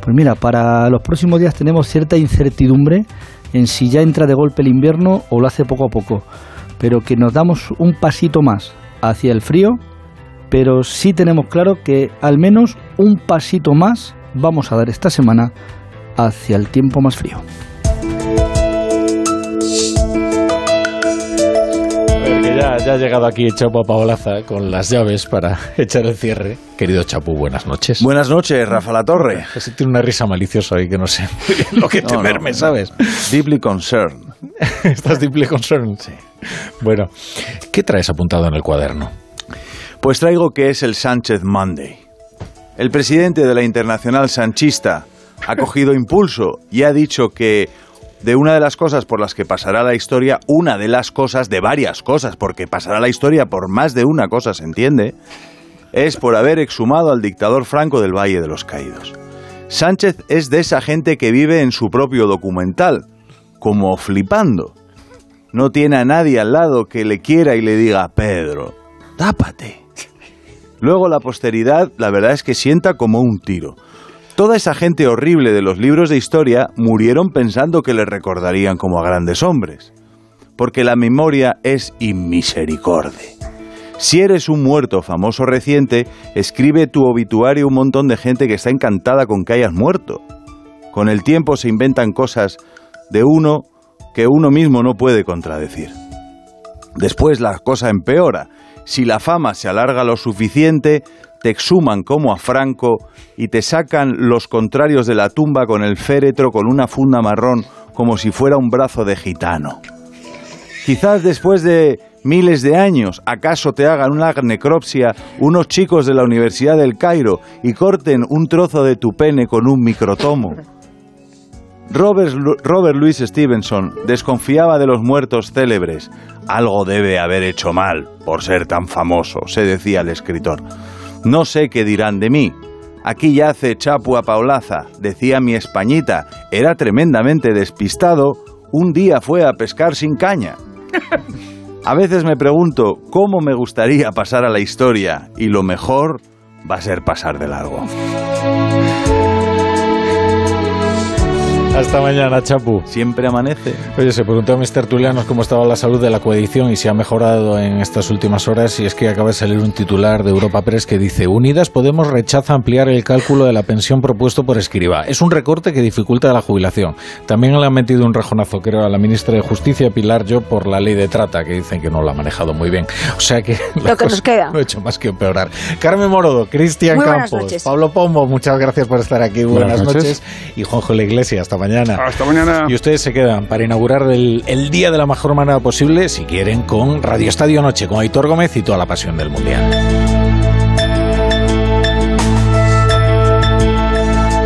Pues mira, para los próximos días tenemos cierta incertidumbre en si ya entra de golpe el invierno o lo hace poco a poco, pero que nos damos un pasito más hacia el frío, pero sí tenemos claro que al menos un pasito más vamos a dar esta semana hacia el tiempo más frío. Ya, ha llegado aquí Chapo Paolaza con las llaves para echar el cierre. Querido Chapu, buenas noches. Buenas noches, Rafa La Torre. Se tiene una risa maliciosa ahí que no sé lo que temerme, ¿sabes? Deeply concerned. ¿Estás deeply concerned? Sí. Bueno, ¿qué traes apuntado en el cuaderno? Pues traigo que es el Sánchez Monday. El presidente de la Internacional Sanchista ha cogido impulso y ha dicho que de una de las cosas por las que pasará la historia, una de las cosas, de varias cosas, porque pasará la historia por más de una cosa, se entiende, es por haber exhumado al dictador Franco del Valle de los Caídos. Sánchez es de esa gente que vive en su propio documental, como flipando. No tiene a nadie al lado que le quiera y le diga, Pedro, tápate. Luego la posteridad, la verdad es que sienta como un tiro. Toda esa gente horrible de los libros de historia murieron pensando que les recordarían como a grandes hombres, porque la memoria es inmisericorde. Si eres un muerto famoso reciente, escribe tu obituario un montón de gente que está encantada con que hayas muerto. Con el tiempo se inventan cosas de uno que uno mismo no puede contradecir. Después la cosa empeora. Si la fama se alarga lo suficiente, te exhuman como a Franco y te sacan los contrarios de la tumba con el féretro con una funda marrón como si fuera un brazo de gitano. Quizás después de miles de años, ¿acaso te hagan una necropsia unos chicos de la Universidad del Cairo y corten un trozo de tu pene con un microtomo? Robert, Robert Louis Stevenson desconfiaba de los muertos célebres. Algo debe haber hecho mal por ser tan famoso, se decía el escritor. No sé qué dirán de mí. Aquí yace Chapua Paulaza, decía mi españita. Era tremendamente despistado. Un día fue a pescar sin caña. A veces me pregunto cómo me gustaría pasar a la historia y lo mejor va a ser pasar de largo. Hasta mañana, Chapu. Siempre amanece. Oye, se preguntó a mis tertulianos cómo estaba la salud de la coedición y si ha mejorado en estas últimas horas. Y es que acaba de salir un titular de Europa Press que dice: Unidas Podemos rechaza ampliar el cálculo de la pensión propuesto por Escriba. Es un recorte que dificulta la jubilación. También le han metido un rejonazo, creo, a la ministra de Justicia, Pilar Yo, por la ley de trata, que dicen que no la ha manejado muy bien. O sea que. Lo que nos queda. No he hecho más que empeorar. Carmen Morodo, Cristian Campos, Pablo Pombo, muchas gracias por estar aquí. Buenas, noches. Y Juanjo La Iglesia, hasta mañana. Hasta mañana. Y ustedes se quedan para inaugurar el, el día de la mejor manera posible, si quieren, con Radio Estadio Noche, con Aitor Gómez y toda la pasión del Mundial.